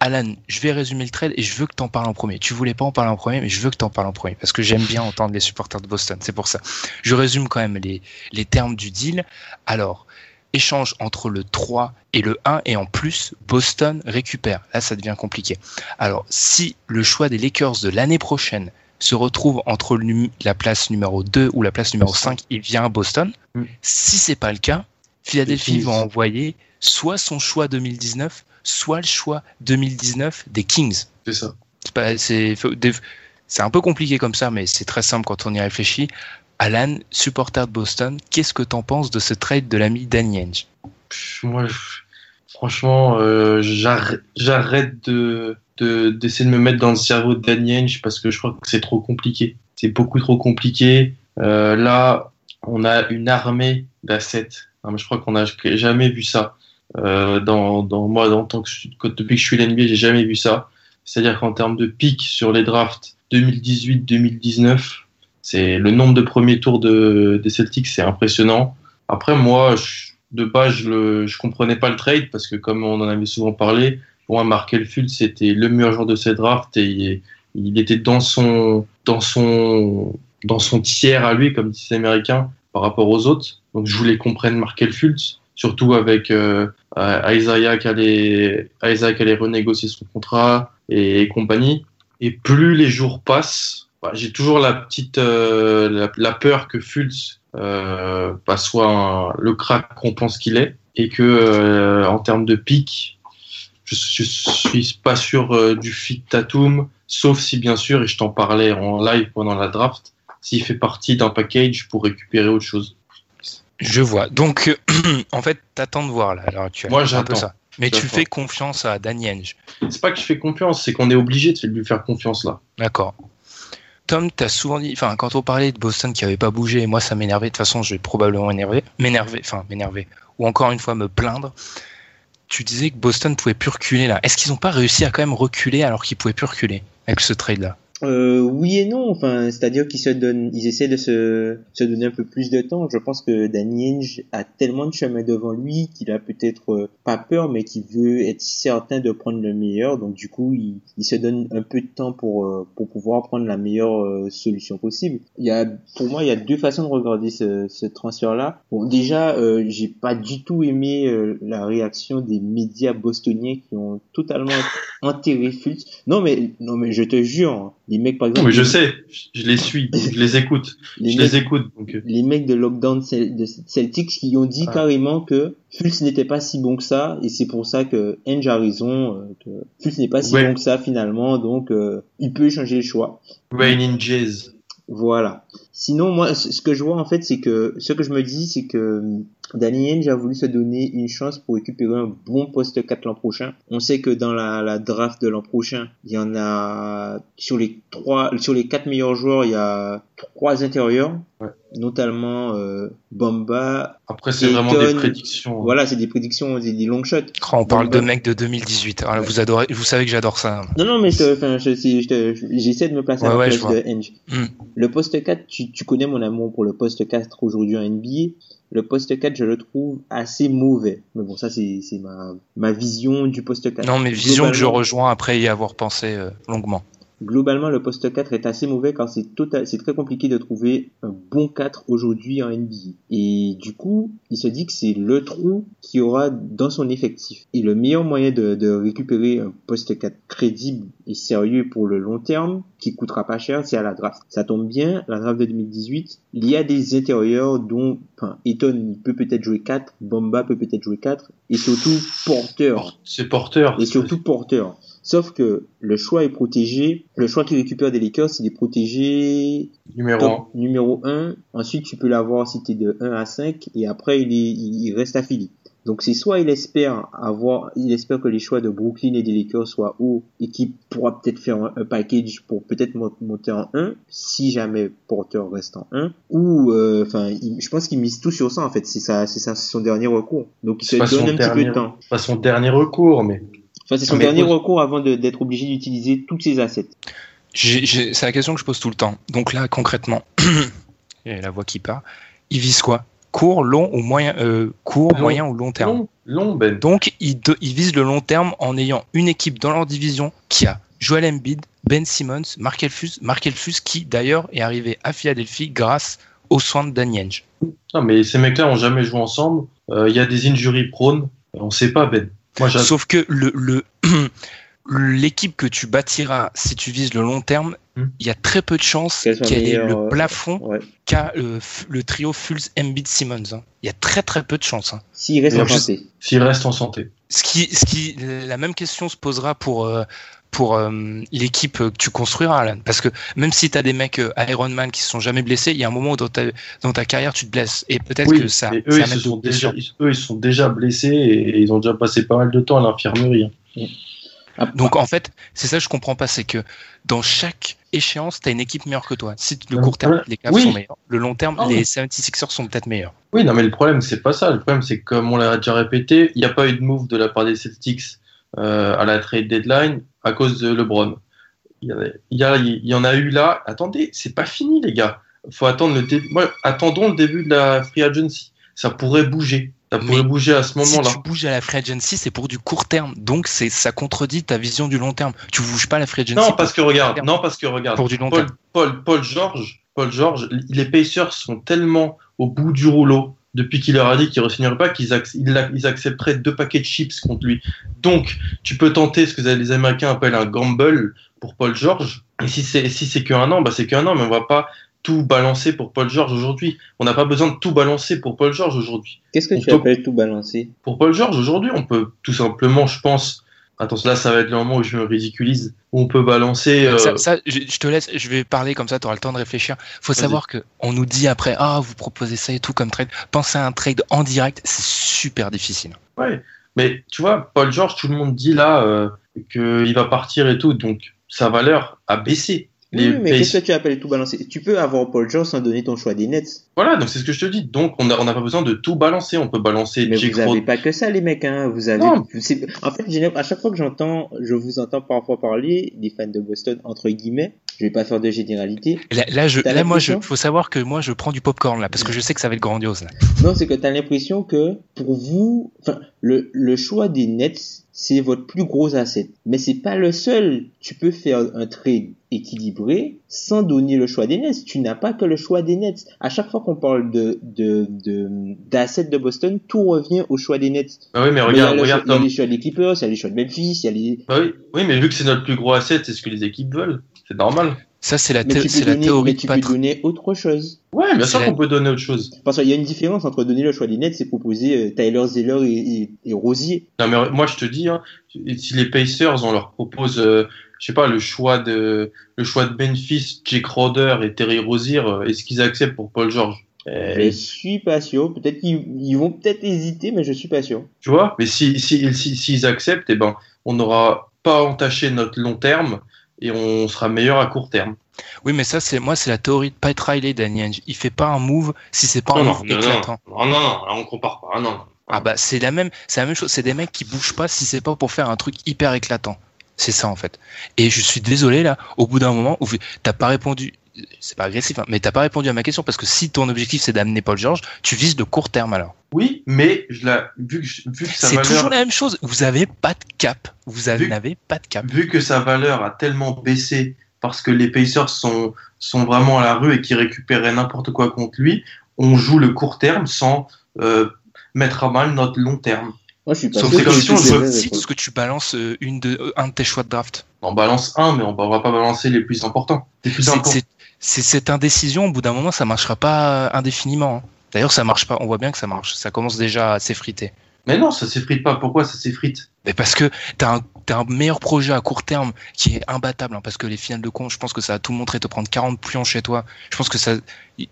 Alan, je vais résumer le trade et je veux que tu en parles en premier. Tu voulais pas en parler en premier, mais je veux que tu en parles en premier parce que j'aime bien entendre les supporters de Boston. C'est pour ça. Je résume quand même les, les termes du deal. Alors, échange entre le 3 et le 1 et en plus Boston récupère. Là, ça devient compliqué. Alors, si le choix des Lakers de l'année prochaine se retrouve entre la place numéro 2 ou la place numéro 5, il vient à Boston. Mm. Si c'est pas le cas, Philadelphie va envoyer soit son choix 2019, soit le choix 2019 des Kings. C'est ça. C'est un peu compliqué comme ça, mais c'est très simple quand on y réfléchit. Alan, supporter de Boston, qu'est-ce que t'en penses de ce trade de l'ami Danny Pff, Moi, franchement, euh, j'arrête de de- d'essayer de me mettre dans le cerveau de Danny parce que je crois que c'est trop compliqué. C'est beaucoup trop compliqué. Euh, là, on a une armée d'assets. Je crois qu'on n'a jamais vu ça. Euh, dans, moi, tant que depuis que je suis l'NBA, j'ai jamais vu ça. C'est-à-dire qu'en termes de pics sur les drafts 2018-2019, c'est le nombre de premiers tours de, des Celtics, c'est impressionnant. Après, moi, de base, je, je comprenais pas le trade parce que comme on en avait souvent parlé, Pour moi, Markel Fultz c'était le meilleur joueur de cette draft et il, était dans son, tiers à lui, comme disent les Américains, par rapport aux autres. Donc je voulais qu'on prenne Markel Fultz, surtout avec euh, Isaiah qui allait renégocier son contrat et, compagnie. Et plus les jours passent, bah, j'ai toujours la petite euh, la, peur que Fultz euh, bah, soit le crack qu'on pense qu'il est et que euh, en termes de pic, je, je suis pas sûr du fit Tatum, sauf si bien sûr, et je t'en parlais en live pendant la draft, s'il fait partie d'un package pour récupérer autre chose. Je vois. Donc, <clears throat> en fait, t'attends de voir là, l'heure actuelle. Moi, j'attends. ça. Mais tu fais confiance à Danny Henge. C'est pas que je fais confiance, c'est qu'on est obligé de lui faire confiance là. D'accord. Tom, t'as souvent dit, enfin, quand on parlait de Boston qui avait pas bougé, moi ça m'énervait. De toute façon, je vais probablement m'énerver, m'énerver, enfin m'énerver, ou encore une fois me plaindre tu disais que Boston pouvait plus reculer là. Est-ce qu'ils n'ont pas réussi à quand même reculer alors qu'ils pouvaient plus reculer avec ce trade là euh, oui et non, enfin, c'est-à-dire qu'ils se donnent, ils essaient de se, se donner un peu plus de temps. Je pense que Danny Ainge a tellement de chemin devant lui qu'il a peut-être euh, pas peur, mais qu'il veut être certain de prendre le meilleur. Donc du coup, il, il se donne un peu de temps pour euh, pour pouvoir prendre la meilleure euh, solution possible. Il y a, pour moi, il y a deux façons de regarder ce, ce transfert-là. Bon, déjà, j'ai pas du tout aimé la réaction des médias bostoniens qui ont totalement enterré Fultz. Non mais non mais je te jure les mecs, par exemple. mais je sais, je les suis, <laughs> je les écoute. les je mecs, les écoute. Donc... Euh. Les mecs de Lockdown de Celtics qui ont dit ah. carrément que Fultz n'était pas si bon que ça, et c'est pour ça que Henge a raison, euh, que Fultz n'est pas si bon que ça finalement, donc euh, il peut changer le choix. Rain in Jazz. Voilà. Sinon, moi, ce que je vois en fait, c'est que ce que je me dis, c'est que Danny Ainge a voulu se donner une chance pour récupérer un bon poste 4 l'an prochain. On sait que dans la, la draft de l'an prochain, il y en a sur les trois, sur les quatre meilleurs joueurs, il y a trois intérieurs, ouais. notamment euh, Bomba. Après, c'est vraiment des prédictions. Voilà, c'est des prédictions, des, des long shots. on parle de mecs de 2018. Alors, vous adorez, vous savez que j'adore ça. Non, non, mais j'essaie de me placer à la place de Ainge. Mm. Le poste 4, tu, tu connais mon amour pour le poste 4 aujourd'hui en NBA le poste 4, je le trouve assez mauvais. Mais bon, ça, c'est ma, ma vision du poste 4. Non, mais vision que je rejoins après y avoir pensé euh, longuement globalement, le poste 4 est assez mauvais car c'est total, c'est très compliqué de trouver un bon 4 aujourd'hui en NBA. Et du coup, il se dit que c'est le trou qui aura dans son effectif. Et le meilleur moyen de, de récupérer un poste 4 crédible et sérieux pour le long terme, qui coûtera pas cher, c'est à la draft. Ça tombe bien, la draft de 2018, il y a des intérieurs dont, enfin, Eton peut peut-être jouer 4, Bomba peut peut-être jouer 4, et surtout porteur. C'est porteur. Et surtout porteur. Sauf que le choix est protégé. Le choix qui récupère des Lakers, il est protégé numéro 1. Numéro 1. Ensuite, tu peux l'avoir si tu es de 1 à 5. Et après, il, est, il reste affilié. Donc c'est soit il espère avoir, il espère que les choix de Brooklyn et des Lakers soient hauts et qu'il pourra peut-être faire un, package pour peut-être monter en 1 si jamais Porter reste en 1 ou euh, enfin je pense qu'il mise tout sur ça en fait c'est ça c'est son dernier recours donc il se donne un petit peu de temps. Pas son dernier recours mais c'est son dernier recours avant d'être obligé d'utiliser tous ses assets. C'est la question que je pose tout le temps. Donc là, concrètement, <clears throat> et la voix qui part, il vise quoi? Court, long ou moyen, euh, court, moyen ou long terme? Long, Ben. Donc il, il vise le long terme en ayant une équipe dans leur division qui a Joel Embiid, Ben Simmons, Mark Elfus, Mark Elfus qui d'ailleurs est arrivé à Philadelphie grâce aux soins de Danny Ainge. Non mais ces mecs-là ont jamais joué ensemble. Euh, il y a des injuries prone. On sait pas Ben. Sauf que le, le <clears throat> l'équipe que tu bâtiras si tu vises le long terme, hmm. il y a très peu de chances qu'elle ait le euh, plafond qu'a euh, le trio Fulz Embiid Simmons. Hein. Il y a très très peu de chances. Hein. S'il reste en santé. S'il reste en santé. Ce qui, ce qui, la même question se posera pour euh, pour euh, l'équipe que tu construiras, Alan. Parce que même si tu as des mecs euh, Iron Man qui se sont jamais blessés, il y a un moment où dans ta, dans ta carrière, tu te blesses. Et peut-être que ça. eux, ils sont déjà, eux, ils sont déjà blessés et ils ont déjà passé pas mal de temps à l'infirmerie. Hein. Donc en fait, c'est ça que je comprends pas, c'est que dans chaque échéance, tu as une équipe meilleure que toi. Si le court terme, les Cavs sont meilleurs. Le long terme, oh, les 76ers sont peut-être meilleurs. Oui, non, mais le problème, c'est pas ça. Le problème, c'est que, comme on l'a déjà répété, il n'y a pas eu de move de la part des Celtics euh, à la trade deadline à cause de LeBron. Il y, a, il y, en a eu là. Attendez, c'est pas fini, les gars. Faut attendre le début. attendons le début de la free agency. Ça pourrait bouger. Ça pourrait Mais bouger à ce Si moment-là. tu bouges à la free agency, c'est pour du court terme. Donc c'est ça contredit ta vision du long terme. Tu bouges pas à la free agency Non, parce que regarde, non, parce que regarde, pour du long Paul, terme. Paul, Paul George, Paul George, les Pacers sont tellement au bout du rouleau depuis qu'il leur a dit qu'il ne signerait pas qu'ils ac- ils accepteraient deux paquets de chips contre lui. Donc, tu peux tenter ce que les Américains appellent un gamble pour Paul George. Et si c'est si c'est qu'un an, bah c'est qu'un an, mais on va pas tout balancer pour Paul George aujourd'hui. On n'a pas besoin de tout balancer pour Paul George aujourd'hui. Qu'est-ce que On tu appelles tout balancer? Pour Paul George aujourd'hui, on peut tout simplement, je pense, attention là, ça va être le moment où je me ridiculise, où on peut balancer. euh, Ça, ça, je, je te laisse, je vais parler comme ça, tu auras le temps de réfléchir. Faut savoir que on nous dit après, ah, vous proposez ça et tout comme trade. Pensez à un trade en direct, c'est super difficile. Ouais, mais tu vois, Paul George, tout le monde dit là euh, qu'il va partir et tout, donc sa valeur a baissé. Les Oui, mais qu'est-ce que tu appelles tout balancer? Tu peux avoir Paul George sans donner ton choix des Nets. Voilà, donc c'est ce que je te dis. Donc on n'a on n'a pas besoin de tout balancer. On peut balancer Mais Jake vous avez Rod- pas que ça, les mecs. Hein. Vous avez. Non. En fait, à chaque fois que j'entends, je vous entends parfois parler des fans de Boston entre guillemets. Je vais pas faire de généralité. Là, là, je, là moi, je, faut savoir que moi, je prends du popcorn là, parce que je sais que ça va être grandiose. Là. Non, c'est que tu as l'impression que pour vous, enfin, le, le choix des Nets, c'est votre plus gros asset. Mais c'est pas le seul. Tu peux faire un trade équilibré sans donner le choix des Nets. Tu n'as pas que le choix des Nets. À chaque fois qu'on parle de, de, de, d'assets de Boston, tout revient au choix des Nets. Bah oui, mais Mais il y a regarde, regarde il y a les choix des Clippers, il y a les choix de Memphis, il y a les, Bah oui, oui, mais vu que c'est notre plus gros asset, c'est ce que les équipes veulent. C'est normal. Ça, c'est la, thé- donner, théorie mais de tu peux donner autre chose. Ouais, bien sûr la- qu'on peut donner autre chose. Parce qu'il y a une différence entre donner le choix des Nets et proposer euh, Tyler Zeller et, et, et Rosier. Non, mais moi je te dis, hein, si les Pacers on leur propose, euh, je sais pas, le choix de le choix de Memphis, Jake Roder et Terry Rozier, euh, est-ce qu'ils acceptent pour Paul George? Je Eh, suis pas sûr. Peut-être qu'ils ils vont peut-être hésiter, mais je suis pas sûr. Tu vois? Mais si si si s'ils acceptent, eh ben on n'aura pas entaché notre long terme et on sera meilleur à court terme. Oui, mais ça, c'est moi, c'est la théorie de Pat Riley, Danny Ainge. Il fait pas un move si c'est pas un move éclatant. non, non, non, là, on compare pas. Ah, non. Ah bah c'est la même, c'est la même chose. C'est des mecs qui bougent pas si c'est pas pour faire un truc hyper éclatant. C'est ça en fait. Et je suis désolé là, au bout d'un moment où t'as pas répondu, c'est pas agressif, hein, mais t'as pas répondu à ma question parce que si ton objectif c'est d'amener Paul George, tu vises de court terme alors. Oui, mais je la, vu que vu que sa C'est valeur toujours la même chose. Vous avez pas de cap. Vous avez- n'avez pas de cap. vu que sa valeur a tellement baissé parce que les Pacers sont, sont vraiment à la rue et qui récupéraient n'importe quoi contre lui, on joue le court terme sans euh, mettre à mal notre long terme. Moi, je suis pas Sauf sûr que si on que tu balances euh, une de, euh, un de tes choix de draft. On balance un, mais on ne va pas balancer les plus importants. Les plus C'est- importants. c'est- C'est cette indécision, au bout d'un moment, ça marchera pas euh, indéfiniment. hein. D'ailleurs, ça marche pas. On voit bien que ça marche. Ça commence déjà à s'effriter. Mais non, ça s'effrite pas. Pourquoi ça s'effrite? Mais parce que t'as un, t'as un meilleur projet à court terme qui est imbattable, hein, parce que les finales de con, je pense que ça a tout montré, te prendre 40 plions chez toi. Je pense que ça,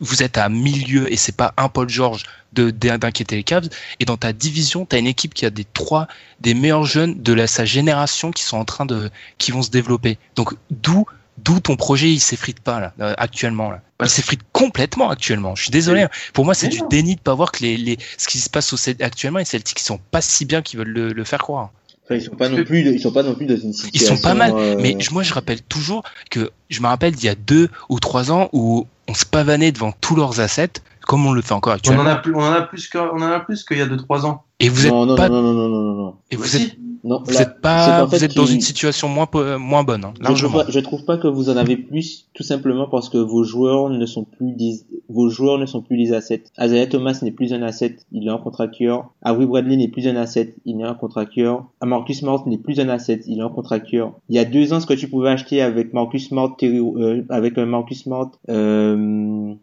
vous êtes à milieu et c'est pas un Paul George de, d'inquiéter les Cavs. Et dans ta division, t'as une équipe qui a des trois, des meilleurs jeunes de la, sa génération qui sont en train de, qui vont se développer. Donc, d'où, d'où ton projet, il s'effrite pas, là, euh, actuellement, là? Il s'effrite complètement actuellement. Je suis désolé. hein. Pour moi, c'est du déni de pas voir que les, les, ce qui se passe au, actuellement, les Celtics, ils sont pas si bien qu'ils veulent le, le faire croire. Enfin, ils sont pas non plus, ils sont pas non plus dans une Ils situation. sont pas mal, euh, mais je- moi je rappelle toujours que je me rappelle d'il y a deux ou trois ans où on se pavanait devant tous leurs assets, comme on le fait encore on en actuellement. a plus, on en a plus que, on en a plus qu'il y a 2-3 ans. Et vous êtes non, non, pas, non, non, non, non, non, non. et vous Vas-y. êtes, Non, vous là, êtes pas, fait vous êtes dans une situation moins po- moins bonne, hein, Je trouve, largement. pas, je trouve pas que vous en avez plus, tout simplement parce que vos joueurs ne sont plus des, vos joueurs ne sont plus les assets. Isaiah Thomas n'est plus un asset, il est un contracteur. Avery Bradley n'est plus un asset, il est un contracteur. Marcus Smart n'est plus un asset, il est un contracteur. Il y a deux ans, ce que tu pouvais acheter avec Marcus Smart, Terry- euh, avec un Marcus Smart, euh,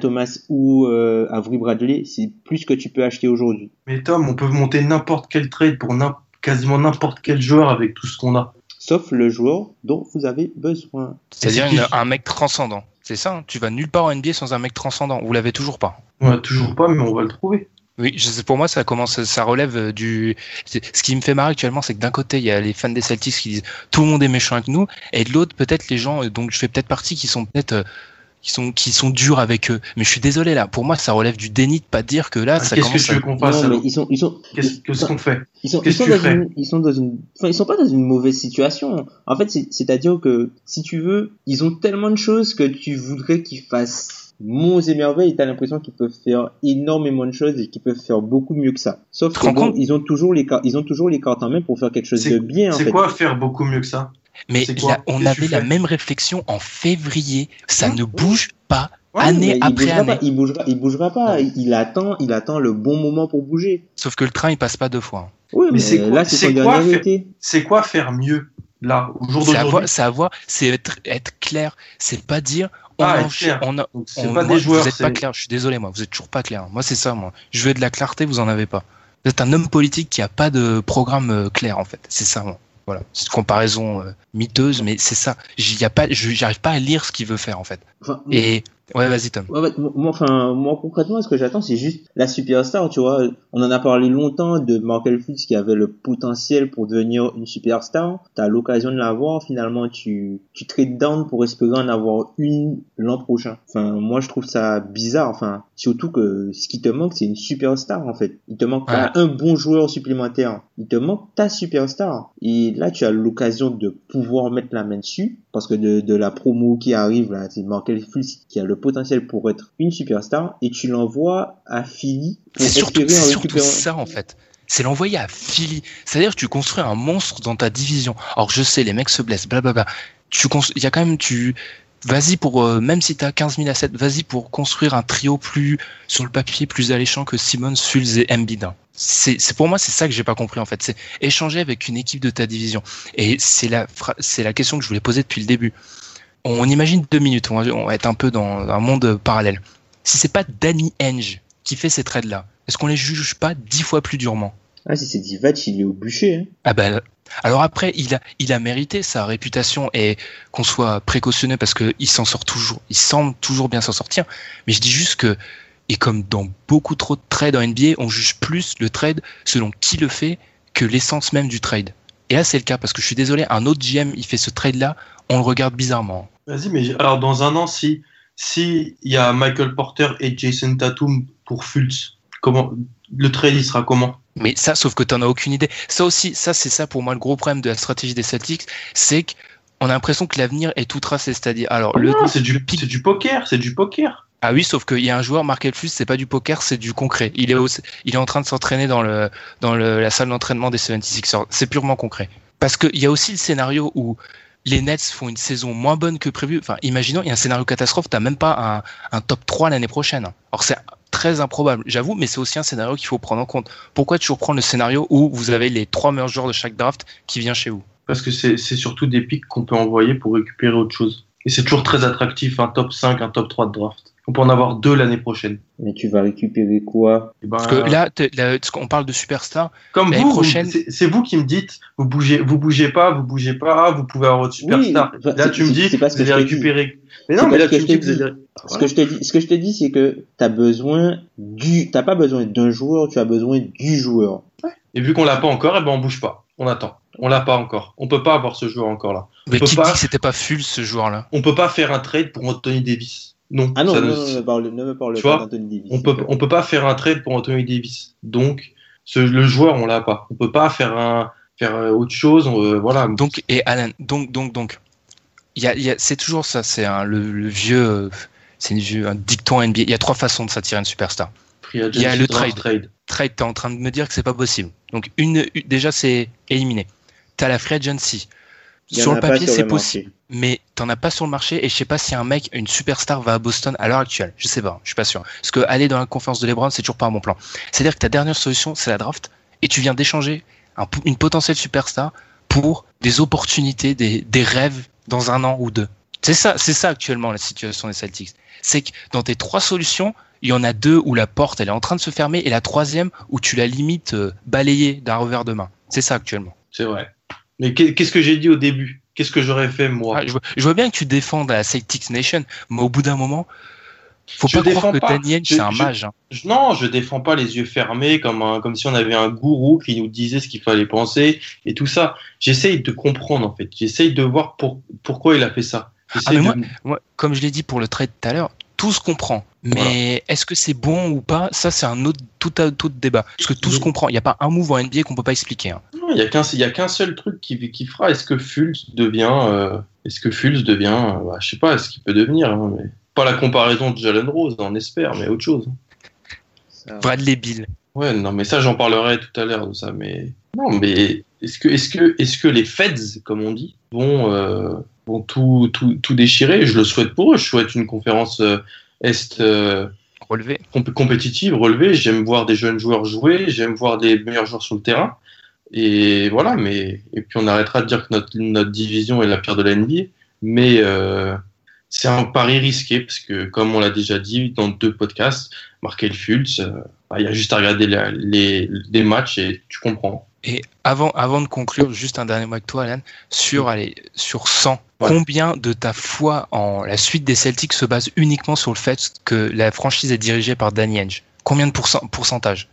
Thomas ou euh, Avery Bradley, c'est plus que tu peux acheter aujourd'hui. Mais Tom, on peut monter n'importe quel trade pour n'im- quasiment n'importe quel joueur avec tout ce qu'on a. Sauf le joueur dont vous avez besoin. C'est-à-dire une- un mec transcendant. C'est ça, hein. tu vas nulle part en NBA sans un mec transcendant. Vous l'avez toujours pas. On l'a toujours pas, mais on va le trouver. Oui, je sais, pour moi, ça commence, ça relève euh, du. Ce qui me fait marrer actuellement, c'est que d'un côté, il y a les fans des Celtics qui disent tout le monde est méchant avec nous, et de l'autre, peut-être les gens, euh, donc je fais peut-être partie, qui sont peut-être, euh, qui sont, qui sont durs avec eux. Mais je suis désolé là. Pour moi, ça relève du déni de pas dire que là, Ah, ça Qu'est-ce que tu veux à... qu'on fasse ils sont, ils sont, Qu'est-ce qu'on fait Ils sont, ils sont dans une, ils sont dans une, enfin, ils sont pas dans une mauvaise situation. En fait, c'est- c'est-à-dire que, si tu veux, ils ont tellement de choses que tu voudrais qu'ils fassent monts et merveilles, t'as l'impression qu'ils peuvent faire énormément de choses et qu'ils peuvent faire beaucoup mieux que ça. Sauf bon, compte ils ont toujours les cartes, ils ont toujours les cartes en main pour faire quelque chose de bien, en C'est fait. quoi faire beaucoup mieux que ça? Mais là, on avait la même réflexion en février. Ça Hein ne bouge pas Ouais, année il après bougera année. pas, il bougera, il bougera pas. Il attend, il attend le bon moment pour bouger. Sauf que le train, il passe pas deux fois. Oui, Mais mais, c'est quoi- là, c'est c'est son quoi dernier faire- été. C'est quoi faire mieux là au jour C'est d'aujourd'hui? c'est avoir, c'est être, être clair. C'est pas dire, on Ah, a, on a, Donc, C'est on- pas moi, des joueurs. Vous êtes pas clair. Je suis désolé, moi. Vous êtes toujours pas clair. Moi, c'est ça, moi. Je veux de la clarté, vous en avez pas. Vous êtes un homme politique qui a pas de programme euh, clair, en fait. C'est ça, moi. Voilà. C'est une comparaison euh, miteuse, mais c'est ça. J'y a pas, j'arrive pas à lire ce qu'il veut faire, en fait. Enfin, Et, ouais, vas-y, Tom. Ouais, ouais, moi, enfin, moi concrètement, ce que j'attends, c'est juste la superstar, tu vois. On en a parlé longtemps de Markel Fultz qui avait le potentiel pour devenir une superstar. T'as l'occasion de l'avoir, finalement, tu, tu trades down pour espérer en avoir une l'an prochain. Enfin, moi, je trouve ça bizarre. Enfin, surtout que ce qui te manque, c'est une superstar, en fait. Il te manque pas un bon joueur supplémentaire. Il te manque ta superstar. Et là, tu as l'occasion de pouvoir mettre la main dessus. Parce que de, de la promo qui arrive, là, c'est Markel Fultz qui a le potentiel pour être une superstar. Et tu l'envoies à Philly pour C'est surtout, surtout ça en fait. C'est l'envoyer à Philly. C'est-à-dire que tu construis un monstre dans ta division. Alors je sais, les mecs se blessent, blablabla. Tu il y a quand même tu vas-y pour euh, même si t'as 15 000 assets, vas-y pour construire un trio plus sur le papier plus alléchant que Simmons, Fulz et Embiid. hein. C'est c'est pour moi c'est ça que j'ai pas compris en fait. C'est échanger avec une équipe de ta division. Et c'est la c'est la question que je voulais poser depuis le début. On, imagine deux minutes. On va, on va être un peu dans un monde parallèle. Si c'est pas Danny Henge qui fait ces trades là, est-ce qu'on les juge pas dix fois plus durement? Ah, si c'est Divac, il est au bûcher. Hein. Ah ben, alors après, il a, il a mérité sa réputation et qu'on soit précautionneux parce que il s'en sort toujours, il semble toujours bien s'en sortir. Mais je dis juste que, et comme dans beaucoup trop de trades en NBA, on juge plus le trade selon qui le fait que l'essence même du trade. Et là, c'est le cas parce que je suis désolé, un autre GM, il fait ce trade là, on le regarde bizarrement. Vas-y, mais alors dans un an, si si il y a Michael Porter et Jason Tatum pour Fultz, comment le trade il sera comment? Mais ça, sauf que t'en as aucune idée. Ça aussi, ça c'est ça pour moi le gros problème de la stratégie des Celtics, c'est qu'on a l'impression que l'avenir est tout tracé. C'est-à-dire, alors le, Non, c'est du le pic- c'est du poker, c'est du poker. Ah oui, sauf qu'il y a un joueur, Markel Fultz, c'est pas du poker, c'est du concret. Il est, au- il est en train de s'entraîner dans le, dans le, la salle d'entraînement des 76ers. C'est purement concret. Parce qu'il y a aussi le scénario où les Nets font une saison moins bonne que prévu. Enfin, imaginons, il y a un scénario catastrophe, t'as même pas un, un top 3 l'année prochaine. Alors c'est très improbable, j'avoue, mais c'est aussi un scénario qu'il faut prendre en compte. Pourquoi toujours prendre le scénario où vous avez les trois meilleurs joueurs de chaque draft qui vient chez vous? Parce que c'est surtout des pics qu'on peut envoyer pour récupérer autre chose. Et c'est toujours très attractif, un top 5, un top 3 de draft. On peut en avoir deux l'année prochaine. Mais tu vas récupérer quoi Et ben, Parce que là, là, qu'on parle de superstar, comme vous, prochaine- c'est vous qui me dites, vous bougez, vous bougez pas, vous bougez pas, vous pouvez avoir votre superstar. Oui, là, c'est- tu me dis, pas ce vous que allez je te dis. récupérer. Mais non, mais là, ce que tu je me dis te que vous dis. allez. Ce que je te dis, ce que je te dis, c'est que t'as besoin du, t'as pas besoin d'un joueur, tu as besoin du joueur. Et vu qu'on l'a pas encore, eh ben on bouge pas. On attend. On l'a pas encore. On peut pas avoir ce joueur encore là. mais peut qui pas- dit que c'était pas Fultz ce joueur-là? On peut pas faire un trade pour Anthony Davis. Non. Ah non, ça non, ne- non, ne me parle, ne me parle Tu pas vois, d'Anthony Davis. on peut on peut pas faire un trade pour Anthony Davis. Donc ce, le joueur on l'a pas. On peut pas faire un faire euh, autre chose. euh, voilà. Donc, et Alan, donc, donc, donc, il y a, il y a- c'est toujours ça, c'est un, le, le vieux, c'est une vieux, un dicton NBA. Il y a trois façons de s'attirer une superstar. Free il y a agency, le draft, trade. Trade, t'es en train de me dire que c'est pas possible. Donc, une, une- déjà, c'est éliminé. T'as la free agency. Sur le papier, c'est le possible. Mais t'en as pas sur le marché et je sais pas si un mec, une superstar va à Boston à l'heure actuelle. Je sais pas, je suis pas sûr. Parce que aller dans la conférence de LeBron, c'est toujours pas un bon plan. C'est-à-dire que ta dernière solution, c'est la draft et tu viens d'échanger un une potentielle superstar pour des opportunités, des, des rêves dans un an ou deux. C'est ça, c'est ça actuellement la situation des Celtics. C'est que dans tes trois solutions, il y en a deux où la porte elle est en train de se fermer et la troisième où tu la limites euh, balayée d'un revers de main. C'est ça actuellement. C'est vrai. Mais qu'est- qu'est-ce que j'ai dit au début? Qu'est-ce que j'aurais fait moi? Ah, je, vois, je vois bien que tu défends la Celtics Nation, mais au bout d'un moment, faut Je pas croire que Je- c'est un je- mage. hein. Je- Non, je défends pas les yeux fermés comme un, comme si on avait un gourou qui nous disait ce qu'il fallait penser et tout ça. J'essaye de comprendre en fait. J'essaye de voir pour, pourquoi il a fait ça. Ah, mais de- Moi, comme je l'ai dit pour le trade tout à l'heure, tout se comprend. Mais est-ce que c'est bon ou pas? Ça, c'est un autre tout, tout débat. Parce que tout se comprend. Il n'y a pas un move en NBA qu'on peut pas expliquer. hein. Non, il y a qu'un seul truc qui, qui fera. Est-ce que Fultz devient euh, est-ce que Fultz devient euh, bah, je sais pas est-ce qu'il peut devenir hein, mais Pas la comparaison de Jalen Rose, on espère, mais autre chose. Ça- Bradley Bill. Ouais, non, mais ça, j'en parlerai tout à l'heure de ça. Mais non, mais est-ce que, est-ce que, est-ce que les Feds, comme on dit, vont, euh, vont tout, tout, tout déchirer Je le souhaite pour eux. Je souhaite une conférence euh, est euh, comp- compétitive, relevée. J'aime voir des jeunes joueurs jouer. J'aime voir des meilleurs joueurs sur le terrain. Et voilà. Mais et puis on arrêtera de dire que notre, notre division est la pire de la NBA. Mais euh, c'est un pari risqué parce que, comme on l'a déjà dit dans deux podcasts, Markel Fultz, euh, bah, il y a juste à regarder la- les, les matchs et tu comprends. Et avant, avant de conclure, juste un dernier mot avec toi, Alan. Sur, allez, sur 100, Ouais. combien de ta foi en la suite des Celtics se base uniquement sur le fait que la franchise est dirigée par Danny Ainge? Combien de pourcent- pourcentage?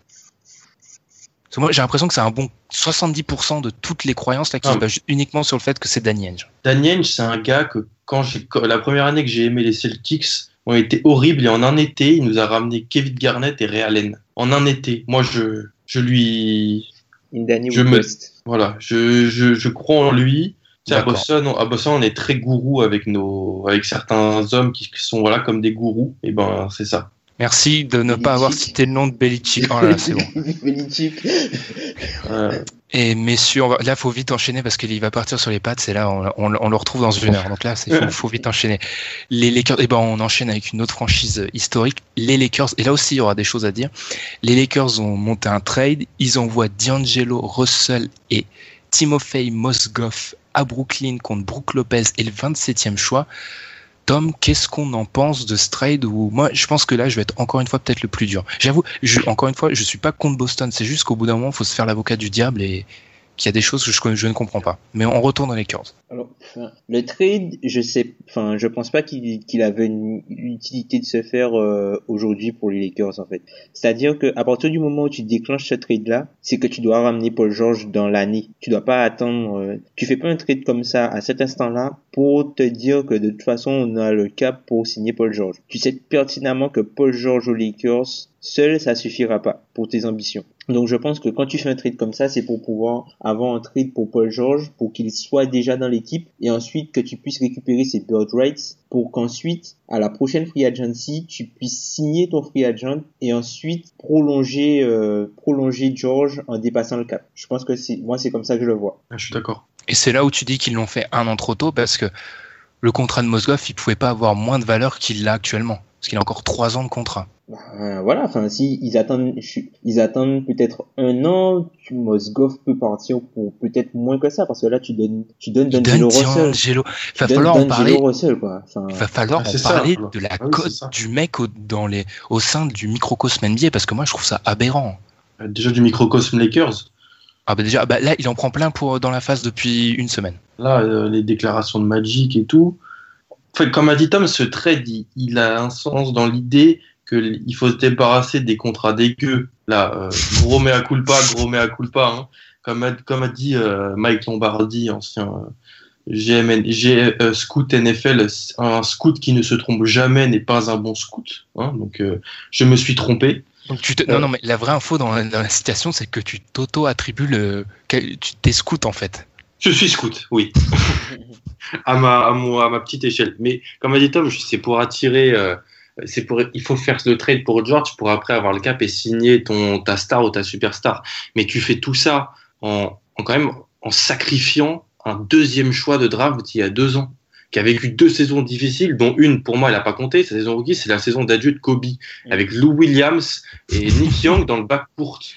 Parce que moi, j'ai l'impression que c'est un bon 70% de toutes les croyances là qui Ah. se basent uniquement sur le fait que c'est Danny Ainge. Danny Ainge, c'est un gars que quand j'ai quand- la première année que j'ai aimé les Celtics ont été horribles et en un été, il nous a ramené Kevin Garnett et Ray Allen. En un été, moi je je lui Je me- voilà, je je, je crois en lui. Tu sais, à. Boston, on- à Boston, on est très gourou avec nos avec certains hommes qui, qui sont voilà comme des gourous. Et ben c'est ça. Merci de ne pas avoir cité le nom de Belichick. Oh là là, c'est bon. <laughs> Belichick. Et messieurs, on va- là, faut vite enchaîner parce qu'il va partir sur les pattes. C'est là, on, on- on le retrouve dans une heure. Donc là, il faut, faut vite enchaîner. Les Lakers, et ben, on enchaîne avec une autre franchise historique, les Lakers. Et là aussi, il y aura des choses à dire. Les Lakers ont monté un trade. Ils envoient D'Angelo Russell et Timofey Mozgov à Brooklyn contre Brook Lopez et le 27e choix. Tom, qu'est-ce qu'on en pense de ce trade où moi, je pense que là, je vais être encore une fois peut-être le plus dur. J'avoue, encore une fois, je suis pas contre Boston. C'est juste qu'au bout d'un moment, il faut se faire l'avocat du diable et qu'il y a des choses que je, ne comprends pas. Mais on retourne dans les Lakers. Le trade, je sais, enfin, je pense pas qu'il qu'il avait une utilité de se faire euh, aujourd'hui pour les Lakers en fait. C'est-à-dire que à partir du moment où tu déclenches ce trade-là, c'est que tu dois ramener Paul George dans l'année. Tu dois pas attendre. euh, tu fais pas un trade comme ça à cet instant-là pour te dire que de toute façon on a le cap pour signer Paul George. Tu sais pertinemment que Paul George aux Lakers seul ça suffira pas pour tes ambitions. Donc je pense que quand tu fais un trade comme ça, c'est pour pouvoir avoir un trade pour Paul George, pour qu'il soit déjà dans et ensuite que tu puisses récupérer ses bird rights, pour qu'ensuite, à la prochaine free agency, tu puisses signer ton free agent, et ensuite prolonger, euh, prolonger George en dépassant le cap. Je pense que c'est, moi c'est comme ça que je le vois. je suis d'accord. Et c'est là où tu dis qu'ils l'ont fait un an trop tôt parce que le contrat de Mozgov, il pouvait pas avoir moins de valeur qu'il l'a actuellement. Parce qu'il a encore trois ans de contrat. Ben, voilà, enfin si ils attendent, ils attendent peut-être un an, tu Mosgov peut partir pour peut-être moins que ça, parce que là tu donnes, tu donnes Il D'Angelo Russell. D'Angelo. Il va Tu donnes falloir en D'Angelo parler. Russell, quoi. Enfin, Il va falloir Ah, en ça, parler de la Ah cote du mec au, dans les, au sein du microcosme NBA parce que moi je trouve ça aberrant. Euh, Déjà du microcosme Lakers. Ah bah déjà, bah là il en prend plein pour dans la phase depuis une semaine. Là, euh, les déclarations de Magic et tout. En fait, comme a dit Tom, ce trade, il, il a un sens dans l'idée qu'il faut se débarrasser des contrats dégueux. Là, euh, gros mea culpa, gros mea culpa. Hein. Comme, a, comme a dit euh, Mike Lombardi, ancien euh, GMN, G, euh, scout NFL, un scout qui ne se trompe jamais n'est pas un bon scout. Hein. Donc, euh, je me suis trompé. Donc tu te... Euh. Non, non, mais la vraie info dans la, dans la citation, c'est que tu t'auto-attribues le. Tu t'es scout en fait. Je suis scout, oui. <laughs> à, ma, à, mon- à ma petite échelle. Mais comme a dit Tom, c'est pour attirer. C'est pour, il faut faire le trade pour George pour après avoir le cap et signer ton, ta star ou ta superstar. Mais tu fais tout ça en, en quand même en sacrifiant un deuxième choix de draft il y a deux ans, qui a vécu deux saisons difficiles, dont une pour moi elle n'a pas compté. Sa saison rookie, c'est la saison d'adieu de Kobe, avec Lou Williams et Nick Young dans le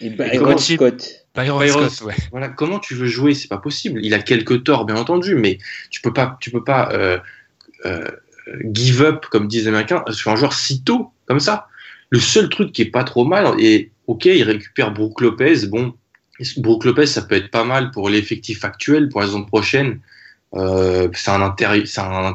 et comment tu- Scott. Byron Byron- Scott, ouais. Voilà, comment tu veux jouer? C'est pas possible. Il a quelques torts, bien entendu, mais tu peux pas, tu peux pas euh, euh, give up, comme disent les Américains, sur un joueur si tôt comme ça. Le seul truc qui est pas trop mal, et ok, il récupère Brook Lopez. Bon, Brook Lopez, ça peut être pas mal pour l'effectif actuel, pour la saison prochaine. Euh, c'est un intérêt,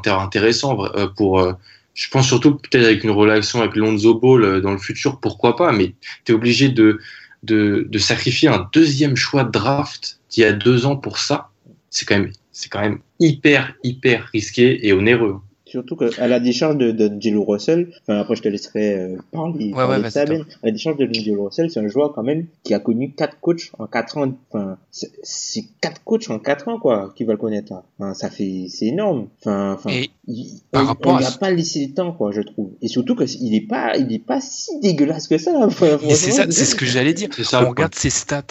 intéressant euh, pour. euh, je pense surtout peut-être avec une relation avec Lonzo Ball dans le futur, pourquoi pas. Mais tu es obligé de de, de sacrifier un deuxième choix de draft d'il y a deux ans pour ça, c'est quand même, c'est quand même hyper, hyper risqué et onéreux. Surtout qu'à la décharge de, de Russell, enfin après je te laisserai euh, parler, Ouais, parler ouais, de ça. Ben. À la décharge de Jello Russell, c'est un joueur quand même qui a connu quatre coachs en quatre ans. Enfin, c'est- quatre coachs en quatre ans quoi, qui va le connaître là. Enfin, ça fait, c'est énorme. Enfin, enfin, Et il- par on, on à a pas laissé le temps quoi, je trouve. Et surtout que il est pas, il est pas si dégueulasse que ça. <laughs> enfin, c'est ça, c'est ce que j'allais dire. Ça. On regarde ses stats.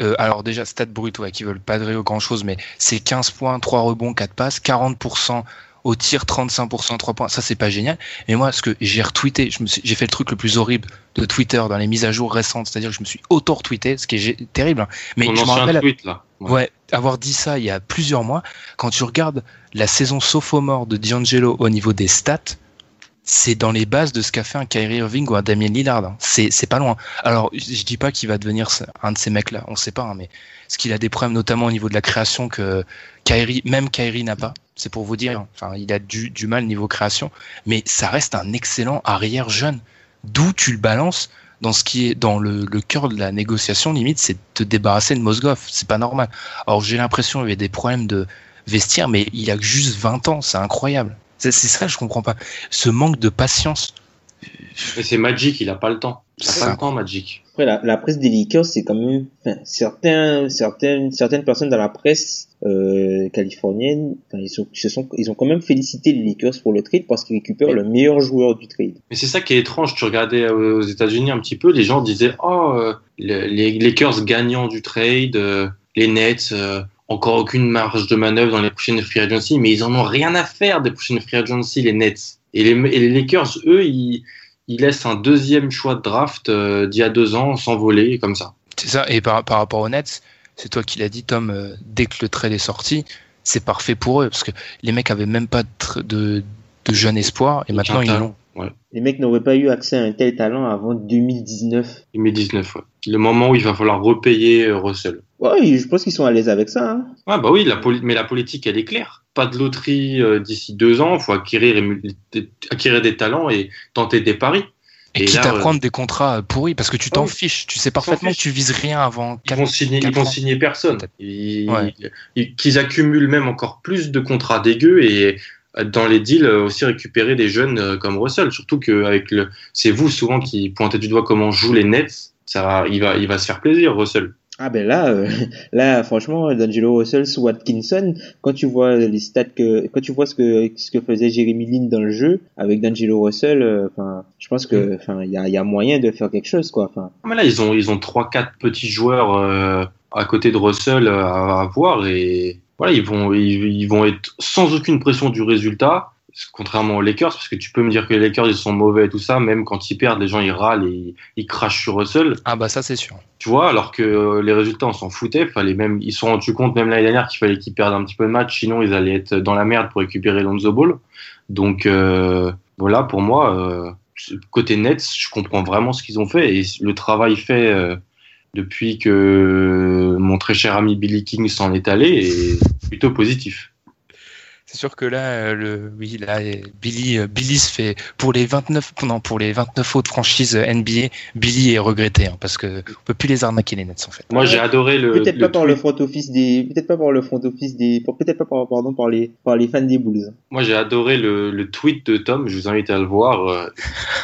Euh, alors déjà, stats brutes, ouais, qui veulent pas dire grand chose, mais c'est 15 points, 3 rebonds, 4 passes, 40% au tir, 35% à 3 points. Ça, c'est pas génial. Mais moi, ce que j'ai retweeté, je me suis- j'ai fait le truc le plus horrible de Twitter dans les mises à jour récentes, c'est-à-dire que je me suis auto-retweeté, ce qui est terrible. hein. Mais je me rappelle, tweet là. Ouais. Ouais, avoir dit ça il y a plusieurs mois, quand tu regardes la saison sophomore de D'Angelo au niveau des stats, c'est dans les bases de ce qu'a fait un Kyrie Irving ou un Damien Lillard. hein. C'est, c'est pas loin. Alors, je dis pas qu'il va devenir un de ces mecs-là, on sait pas, hein, mais ce qu'il a des problèmes notamment au niveau de la création que Kyrie, même Kyrie n'a pas. C'est pour vous dire. Enfin, il a du, du mal niveau création, mais ça reste un excellent arrière jeune. D'où tu le balances dans ce qui est dans le, le cœur de la négociation, limite, c'est de te débarrasser de Mozgov. C'est pas normal. Alors j'ai l'impression qu'il y a des problèmes de vestiaire, mais il a juste 20 ans, c'est incroyable. C'est ça, je comprends pas. Ce manque de patience. Et c'est Magic, il a pas le temps. Il a pas ça. le temps, Magic. Après, la, la presse des Lakers, c'est quand même, enfin, certains, certaines, certaines personnes dans la presse euh, californienne, enfin, ils, sont, ils se sont, ils ont quand même félicité les Lakers pour le trade parce qu'ils récupèrent le meilleur joueur du trade. Mais c'est ça qui est étrange. Tu regardais euh, aux États-Unis un petit peu, les gens disaient Oh, euh, le- les Lakers gagnants du trade, euh, les Nets, euh, encore aucune marge de manœuvre dans les prochaines free agency, mais ils en ont rien à faire des prochaines free agency, les Nets. Et les, et les Lakers, eux, ils, ils laissent un deuxième choix de draft euh, d'il y a deux ans s'envoler comme ça. C'est ça. Et par, par rapport aux Nets, c'est toi qui l'as dit, Tom. euh, dès que le trade est sorti, c'est parfait pour eux parce que les mecs avaient même pas de, tr- de, de jeunes espoirs et maintenant ils l'ont. Ouais. Les mecs n'auraient pas eu accès à un tel talent avant 2019. 2019, ouais. Le moment où il va falloir repayer euh, Russell. Ouais, je pense qu'ils sont à l'aise avec ça. Hein. Ouais, bah oui, la mais la politique, elle est claire. Pas de loterie euh, d'ici deux ans. Il faut acquérir, acquérir des talents et tenter des paris. Et, Et quitte là, à euh, prendre des contrats pourris parce que tu t'en Ouais. fiches. Tu sais parfaitement que tu vises rien avant Ils 4 vont signer, ils vont signer personne. Ils- Ouais. ils- Qu'ils accumulent même encore plus de contrats dégueux et euh, dans les deals euh, aussi récupérer des jeunes euh, comme Russell. Surtout que avec le, c'est vous souvent qui pointez du doigt comment jouent les Nets. Ça, il va, il va se faire plaisir, Russell. Ah ben là, euh, <laughs> là franchement, D'Angelo Russell sous Watkinson, quand tu vois les stats que, quand tu vois ce que ce que faisait Jeremy Lin dans le jeu avec D'Angelo Russell, euh, je pense que, enfin, il y a, y a moyen de faire quelque chose quoi. Enfin, Ah, Mais là, ils ont, ils ont trois, quatre petits joueurs euh, à côté de Russell euh, à, à voir et voilà, ils vont, ils, ils vont être sans aucune pression du résultat, contrairement aux Lakers, parce que tu peux me dire que les Lakers ils sont mauvais et tout ça, même quand ils perdent, les gens ils râlent et ils, ils crachent sur Russell, Ah bah ça c'est sûr. tu vois, alors que euh, les résultats on s'en foutait, fallait même, ils se sont rendus compte même l'année dernière qu'il fallait qu'ils perdent un petit peu de match, sinon ils allaient être dans la merde pour récupérer Lonzo Ball. Donc euh, voilà, pour moi, euh, côté Nets, je comprends vraiment ce qu'ils ont fait et le travail fait euh, depuis que mon très cher ami Billy King s'en est allé est plutôt positif. C'est sûr que là, euh, le, oui, là, euh, Billy, euh, Billy se fait pour les 29, non, pour les 29 autres franchises NBA, Billy est regretté hein, parce que on peut plus les arnaquer les Nets en fait. Moi, j'ai adoré le. peut-être pas par le tweet- front office des, peut-être pas par le front office des, peut-être pas par, pardon, par les, par les fans des Bulls. Moi, j'ai adoré le, le tweet de Tom. Je vous invite à le voir. euh,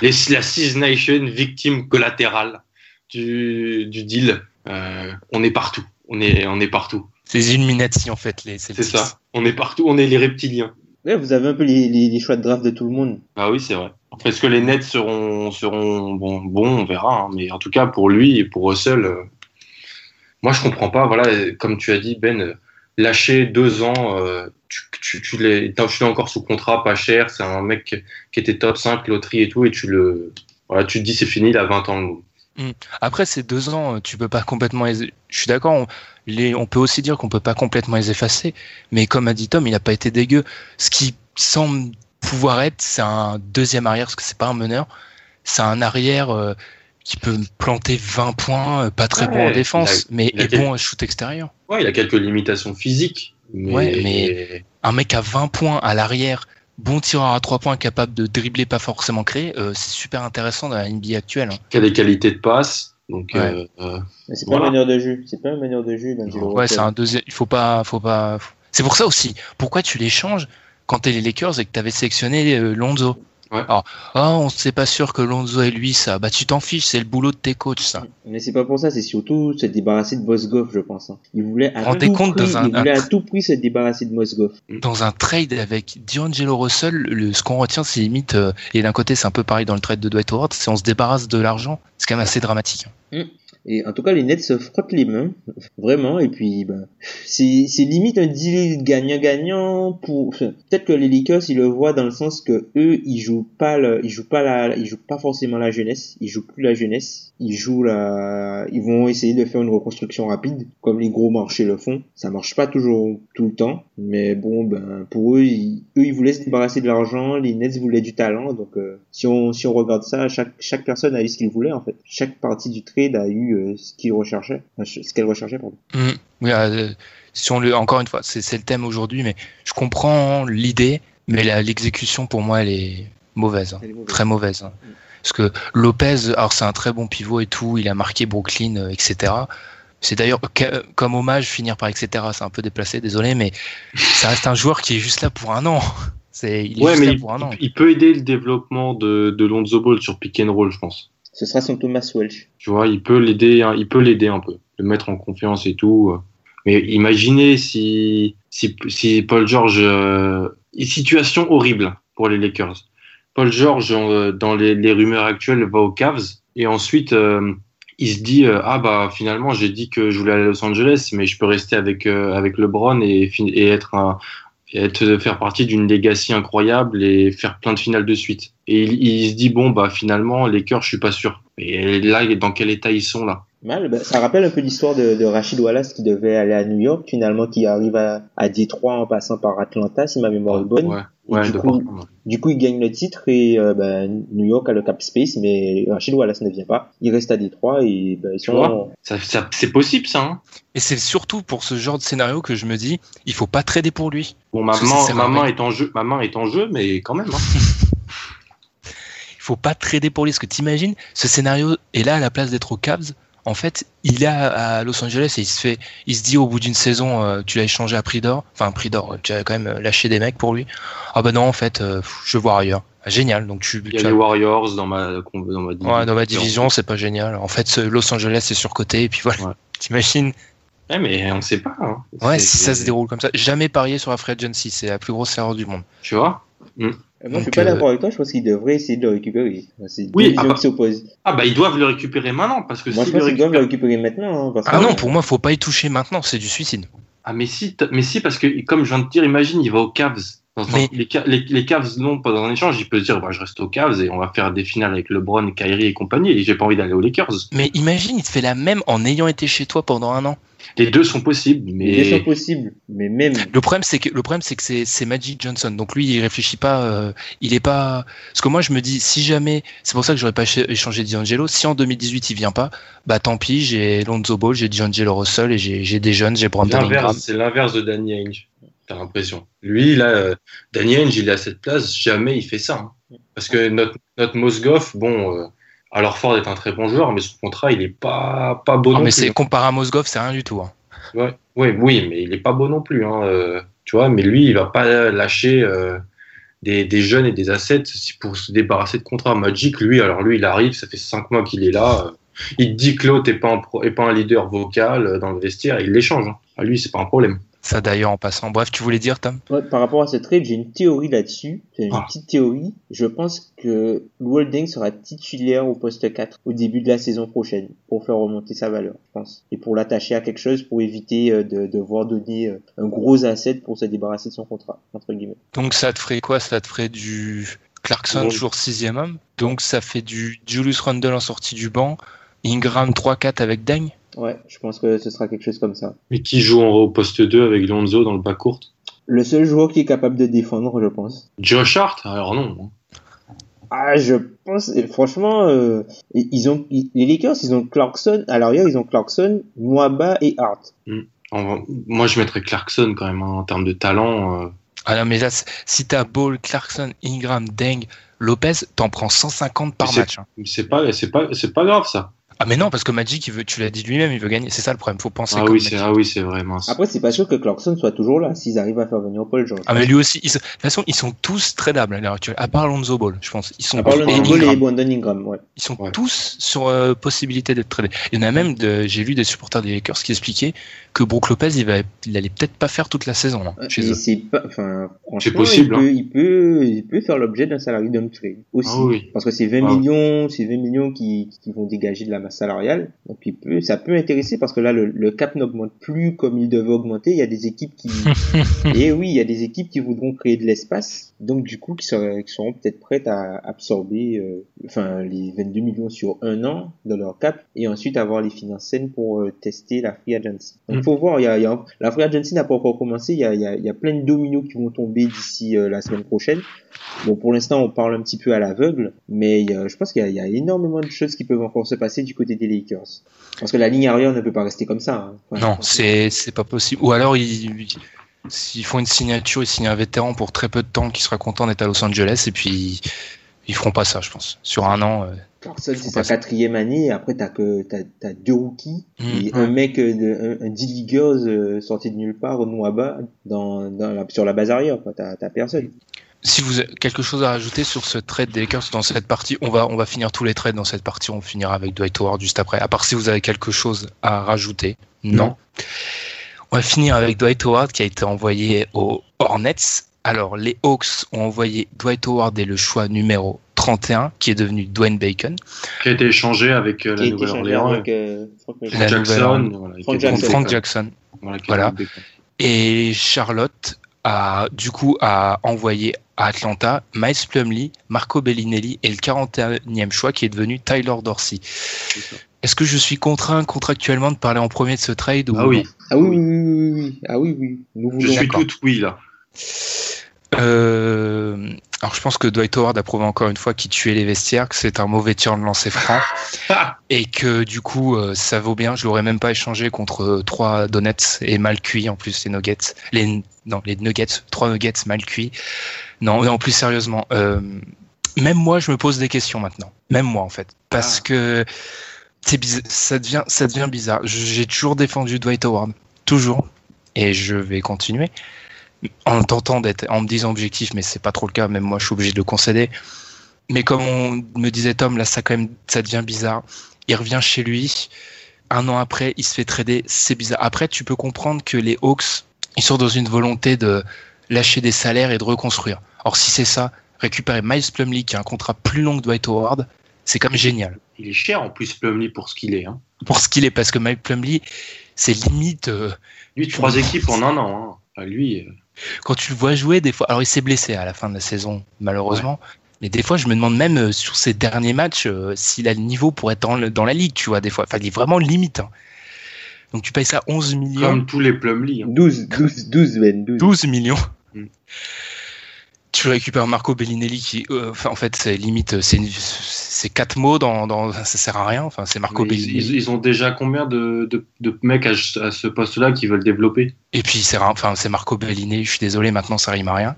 les, la Six Nation victime collatérale du, du deal. Euh, on est partout. On est, on est partout. C'est les Illuminati en fait les. C'est ça. On est partout. On est les reptiliens. Ouais, vous avez un peu les, les, les choix de draft de tout le monde. Ah oui, c'est vrai. Est-ce que les Nets seront, seront bon, bon, on verra. hein. Mais en tout cas, pour lui et pour Russell, euh, moi, je comprends pas. Voilà, comme tu as dit, Ben, euh, lâcher deux ans, euh, tu, tu, tu l'es tu l'es encore sous contrat, pas cher. C'est un mec qui était top 5, loterie et tout, et tu le, voilà, tu te dis c'est fini, il a 20 ans. Move. Après ces deux ans, euh, tu peux pas complètement. les- Je suis d'accord. On, les... on peut aussi dire qu'on peut pas complètement les effacer, mais comme a dit Tom, il a pas été dégueu. Ce qui semble pouvoir être, c'est un deuxième arrière, parce que c'est pas un meneur. C'est un arrière euh, qui peut planter 20 points, euh, pas très bon en défense, mais est bon à shoot extérieur. Ouais, il a quelques limitations physiques. Mais, Ouais, mais- Un mec à 20 points à l'arrière, bon tireur à 3 points, capable de dribbler, pas forcément créer, euh, c'est super intéressant dans la NBA actuelle. hein. qui a des qualités de passe. Donc, Ouais. euh, euh, Mais c'est Voilà. pas un meneur de jeu. C'est pas un meneur de jeu, Ouais, c'est un deuxième. Il faut pas, faut pas. C'est pour ça aussi. Pourquoi tu les changes quand t'es les Lakers et que t'avais sélectionné euh, Lonzo? Ouais. Alors, oh, on sait pas sûr que Lonzo et lui, ça, bah tu t'en fiches, c'est le boulot de tes coachs, ça. Mais c'est pas pour ça, c'est surtout se débarrasser de Mozgov, je pense. hein. Il voulait à Rendez tout compte prix, dans un- il voulait à tout prix se débarrasser de Mozgov. Dans un trade avec D'Angelo Russell, le, ce qu'on retient, c'est limite, euh, et d'un côté, c'est un peu pareil dans le trade de Dwight Howard, c'est on se débarrasse de l'argent. C'est quand même assez dramatique. Et en tout cas, les Nets se frottent les mains, vraiment. Et puis, bah, c'est limite un deal gagnant-gagnant pour. Peut-être que les Lakers, ils le voient dans le sens que eux, ils jouent pas, le, ils jouent pas la, ils jouent pas forcément la jeunesse. Ils jouent plus la jeunesse. Ils jouent la, ils vont essayer de faire une reconstruction rapide, comme les gros marchés le font. Ça marche pas toujours tout le temps, mais bon, ben pour eux, ils, eux, ils voulaient se débarrasser de l'argent. Les Nets voulaient du talent, donc euh, si on si on regarde ça, chaque chaque personne a eu ce qu'il voulait en fait. Chaque partie du trade a eu euh, ce qu'il recherchait, Enfin, ce qu'elle recherchait pardon. Mm. Oui, euh, si on le, encore une fois, c'est c'est le thème aujourd'hui, mais je comprends l'idée, mais l'exécution pour moi, elle est mauvaise, hein. Elle est mauvaise. très mauvaise. hein. Parce que Lopez, alors c'est un très bon pivot et tout, il a marqué Brooklyn, euh, etc. C'est d'ailleurs que- comme hommage finir par etc. C'est un peu déplacé, désolé, mais ça reste un joueur qui est juste là pour un an. <laughs> C'est, il est Ouais, juste mais là il, pour un an. il peut aider le développement de, de Lonzo Ball sur pick and roll, je pense. Ce sera son Thomas Welsh. Tu vois, il peut l'aider, hein, il peut l'aider un peu, le mettre en confiance et tout. euh. Mais imaginez si, si, si Paul George, euh, une situation horrible pour les Lakers. Paul George, euh, dans les, les rumeurs actuelles, va aux Cavs et ensuite euh, il se dit euh, ah bah finalement j'ai dit que je voulais aller à Los Angeles, mais je peux rester avec euh, avec LeBron et, et être un, être faire partie d'une legacy incroyable et faire plein de finales de suite. Et il, il se dit bon bah finalement les Lakers je suis pas sûr. Et là dans quel état ils sont là? Mal, bah, ça rappelle un peu l'histoire de, de Rachid Wallace qui devait aller à New York, finalement qui arrive à, à Détroit en passant par Atlanta, si ma mémoire est bonne. Ouais, Et ouais, du coup. Du coup, il gagne le titre et euh, bah, New York a le cap space, mais Rachid Wallace ne vient pas. Il reste à Détroit et bah, ils Tu vois Ça, ça- c'est possible ça. Hein Et c'est surtout pour ce genre de scénario que je me dis, il faut pas trader pour lui. bon, ma main, ma est en jeu, ma main est en jeu, mais quand même. Hein. <laughs> Il faut pas trader pour lui. Parce que t'imagines, ce scénario est là à la place d'être aux Cavs. En fait, il est à Los Angeles et il se fait, il se dit au bout d'une saison, euh, tu l'as échangé à prix d'or, enfin prix d'or, tu as quand même euh, lâché des mecs pour lui. Ah bah non, en fait, euh, je vois ailleurs. Ah, Génial. Donc tu, Il y a tu les as- Warriors dans ma, dans ma division. ouais, dans ma division, c'est pas génial. En fait, Los Angeles c'est surcoté et puis voilà. Ouais. <laughs> T'imagines? Ouais, mais on sait pas. Hein. Ouais, si ça se déroule comme ça. Jamais parier sur la free agency, c'est la plus grosse erreur du monde. Tu vois? Moi, je suis pas euh, d'accord avec toi. Je pense qu'ils devraient essayer de le récupérer. C'est Oui, ah bah- qui s'opposent. Ah bah ils doivent le récupérer maintenant parce que Moi, je s'ils pense doivent le récupérer maintenant. hein, parce Ah que- non, pour moi, faut pas y toucher maintenant, c'est du suicide. Ah mais si, mais si parce que comme je viens de te dire, imagine il va aux Cavs. Dans un- Mais- les, Ca- les, les Cavs non pas dans un échange, il peut se dire bah je reste aux Cavs et on va faire des finales avec LeBron, Kyrie et compagnie. Et j'ai pas envie d'aller aux Lakers. Mais imagine, il te fait la même en ayant été chez toi pendant un an. Les deux sont possibles, Les deux mais sont possibles, mais même. Le problème, c'est que le problème, c'est que c'est c'est Magic Johnson. Donc lui, il réfléchit pas. euh, il est pas. Parce que moi, je me dis, si jamais, c'est pour ça que j'aurais pas écha- échangé D'Angelo. Si en 2018 il vient pas, bah tant pis. J'ai Lonzo Ball, j'ai D'Angelo Russell et j'ai j'ai des jeunes, j'ai Brandon Ingram. c'est l'inverse de Danny Ainge. T'as l'impression. Lui là, euh, Danny Ainge, il est à cette place, jamais il fait ça. hein. Parce que notre notre Mosgoff, bon, euh, alors Ford est un très bon joueur, mais son contrat il est pas pas beau Ah, non mais plus. c'est comparé à Mosgov, c'est rien du tout. hein. Ouais, ouais, oui, mais il est pas beau non plus. Hein, euh, tu vois, mais lui, il va pas lâcher euh, des, des jeunes et des assets si- pour se débarrasser de contrats. Magic, lui, alors lui, il arrive, ça fait cinq mois qu'il est là. euh, il dit que l'autre est pas un pro- est pas un leader vocal dans le vestiaire, il l'échange. Hein. À lui, c'est pas un problème. Ça d'ailleurs en passant. Bref, tu voulais dire Tom? Ouais, par rapport à ce trade, j'ai une théorie là-dessus. Une Ah. petite théorie. Je pense que Walding sera titulaire au poste 4 au début de la saison prochaine pour faire remonter sa valeur, je pense. Et pour l'attacher à quelque chose pour éviter euh, de devoir donner euh, un gros asset pour se débarrasser de son contrat, entre guillemets. Donc ça te ferait quoi? Ça te ferait du Clarkson toujours sixième homme? Donc ça fait du Julius Randle en sortie du banc. Ingram 3-4 avec Deng? Ouais, je pense que ce sera quelque chose comme ça. Mais qui joue en au poste 2 avec Lonzo dans le bas court? Le seul joueur qui est capable de défendre, je pense. Josh Hart? Alors non. Ah, je pense, franchement, euh, ils ont, ils- les Lakers, ils ont Clarkson, à l'arrière, ils ont Clarkson, Nwaba et Hart. En- moi, je mettrais Clarkson quand même hein, en termes de talent. euh. Ah non mais là, si t'as Ball, Clarkson, Ingram, Deng, Lopez, t'en prends 150 par match. hein. C'est pas, c'est pas, c'est pas grave ça. Ah mais non, parce que Magic, il veut, tu l'as dit lui-même, il veut gagner. C'est ça le problème. Faut penser. Ah comme oui, c'est ah oui, c'est vrai, mince. Après, c'est pas sûr que Clarkson soit toujours là s'ils arrivent à faire venir Paul George. Ah mais lui aussi. ils De toute façon, ils sont tous tradables à l'heure actuelle. À part Lonzo Ball, je pense. Ils sont. À part le et. Brandon Ingram, ouais. Ils sont Ouais. tous sur euh, possibilité d'être tradés. Il y en a même, de, j'ai vu des supporters des Lakers qui expliquaient que Brook Lopez, il, va, il allait peut-être pas faire toute la saison hein, chez eux. c'est pas, enfin, franchement, possible, il, peut, il peut, il peut faire l'objet d'un salarié d'un trade aussi. Ah oui. Parce que c'est 20 Ah millions, c'est 20 millions qui, qui vont dégager de la masse salariale. Donc il peut, ça peut intéresser parce que là, le, le cap n'augmente plus comme il devait augmenter. Il y a des équipes qui, <laughs> et oui, il y a des équipes qui voudront créer de l'espace. Donc du coup, qui, seraient, qui seront peut-être prêtes à absorber, euh, enfin, les 22 millions sur un an de leur cap et ensuite avoir les finances saines pour euh, tester la free agency. Donc Mm. faut voir, il y a, il y a, la free agency n'a pas encore commencé. Il y a, il y a, il y a plein de dominos qui vont tomber d'ici euh, la semaine prochaine. Bon, pour l'instant, on parle un petit peu à l'aveugle, mais il je pense qu'il y, a- il y a énormément de choses qui peuvent encore se passer du côté des Lakers. Parce que la ligne arrière ne peut pas rester comme ça. hein. Enfin, Non, c'est c'est pas possible. Ou alors ils s'ils font une signature, ils signent un vétéran pour très peu de temps qui sera content d'être à Los Angeles et puis ils feront pas ça, je pense. Sur un an. euh, Clarkson, Faut c'est sa ça. quatrième année. Après, t'as que t'as as deux rookies Mm. et un mec, euh, de, un, un D-Leaguers euh, sorti de nulle part au Noaba dans, dans la, sur la base arrière. quoi. T'as t'as personne. Si vous avez quelque chose à rajouter sur ce trade des Lakers dans cette partie, on va on va finir tous les trades dans cette partie. On finira avec Dwight Howard juste après. À part si vous avez quelque chose à rajouter. Non. Non. On va finir avec Dwight Howard qui a été envoyé aux Hornets. Alors les Hawks ont envoyé Dwight Howard et le choix numéro 31 qui est devenu Dwayne Bacon. Qui a été échangé avec euh, la Nouvelle-Orléans. avec euh, Frank La. Jackson, voilà, Frank contre. Frank Jackson. Et Charlotte a du coup a envoyé à Atlanta Miles Plumlee, Marco Bellinelli et le 41e choix qui est devenu Tyler Dorsey. Est-ce que je suis contraint contractuellement de parler en premier de ce trade ou Ah oui, Ah oui, oui, oui. Ah oui, oui. Nous je suis tout oui là. Euh, alors je pense que Dwight Howard a prouvé encore une fois qu'il tuait les vestiaires, que c'est un mauvais tir de lancer franc et que du coup euh, ça vaut bien. Je l'aurais même pas échangé contre euh, trois donuts et mal cuits en plus les nuggets, les non les nuggets, trois nuggets mal cuits. Non, mais en plus sérieusement, euh, même moi je me pose des questions maintenant. Même moi en fait, parce Ah. que ça devient ça devient bizarre. J'ai toujours défendu Dwight Howard, toujours, et je vais continuer en tentant d'être, en me disant objectif, mais c'est pas trop le cas. Même moi, je suis obligé de le concéder. Mais comme on me disait Tom, là, ça quand même, ça devient bizarre. Il revient chez lui. Un an après, il se fait trader. C'est bizarre. Après, tu peux comprendre que les Hawks, ils sont dans une volonté de lâcher des salaires et de reconstruire. Or, si c'est ça, récupérer Miles Plumlee, qui a un contrat plus long que Dwight Howard, c'est quand même génial. Il est cher en plus Plumlee pour ce qu'il est. Hein. Pour ce qu'il est, parce que Miles Plumlee, c'est limite, euh, Lui, trois équipes en un an. Hein. Enfin, lui, euh, quand tu le vois jouer, des fois, alors il s'est blessé à la fin de la saison, malheureusement. Mais des fois, je me demande même euh, sur ses derniers matchs euh, s'il a le niveau pour être dans, le- dans la ligue, tu vois, des fois. Enfin, il est vraiment limite. hein. Donc tu payes ça 11 millions, comme tous les Plumlee. Hein. 12, 12, 12, Ben, 12. 12 millions. Mm. Tu récupères Marco Bellinelli qui, euh, enfin, en fait, c'est limite, c'est une- c'est quatre mots dans, dans, ça sert à rien. Enfin, c'est Marco Mais ils, ont déjà combien de, de, de mecs à, à ce poste-là qui veulent développer? Et puis c'est enfin c'est Marco Bellinelli, je suis désolé, maintenant ça rime à rien.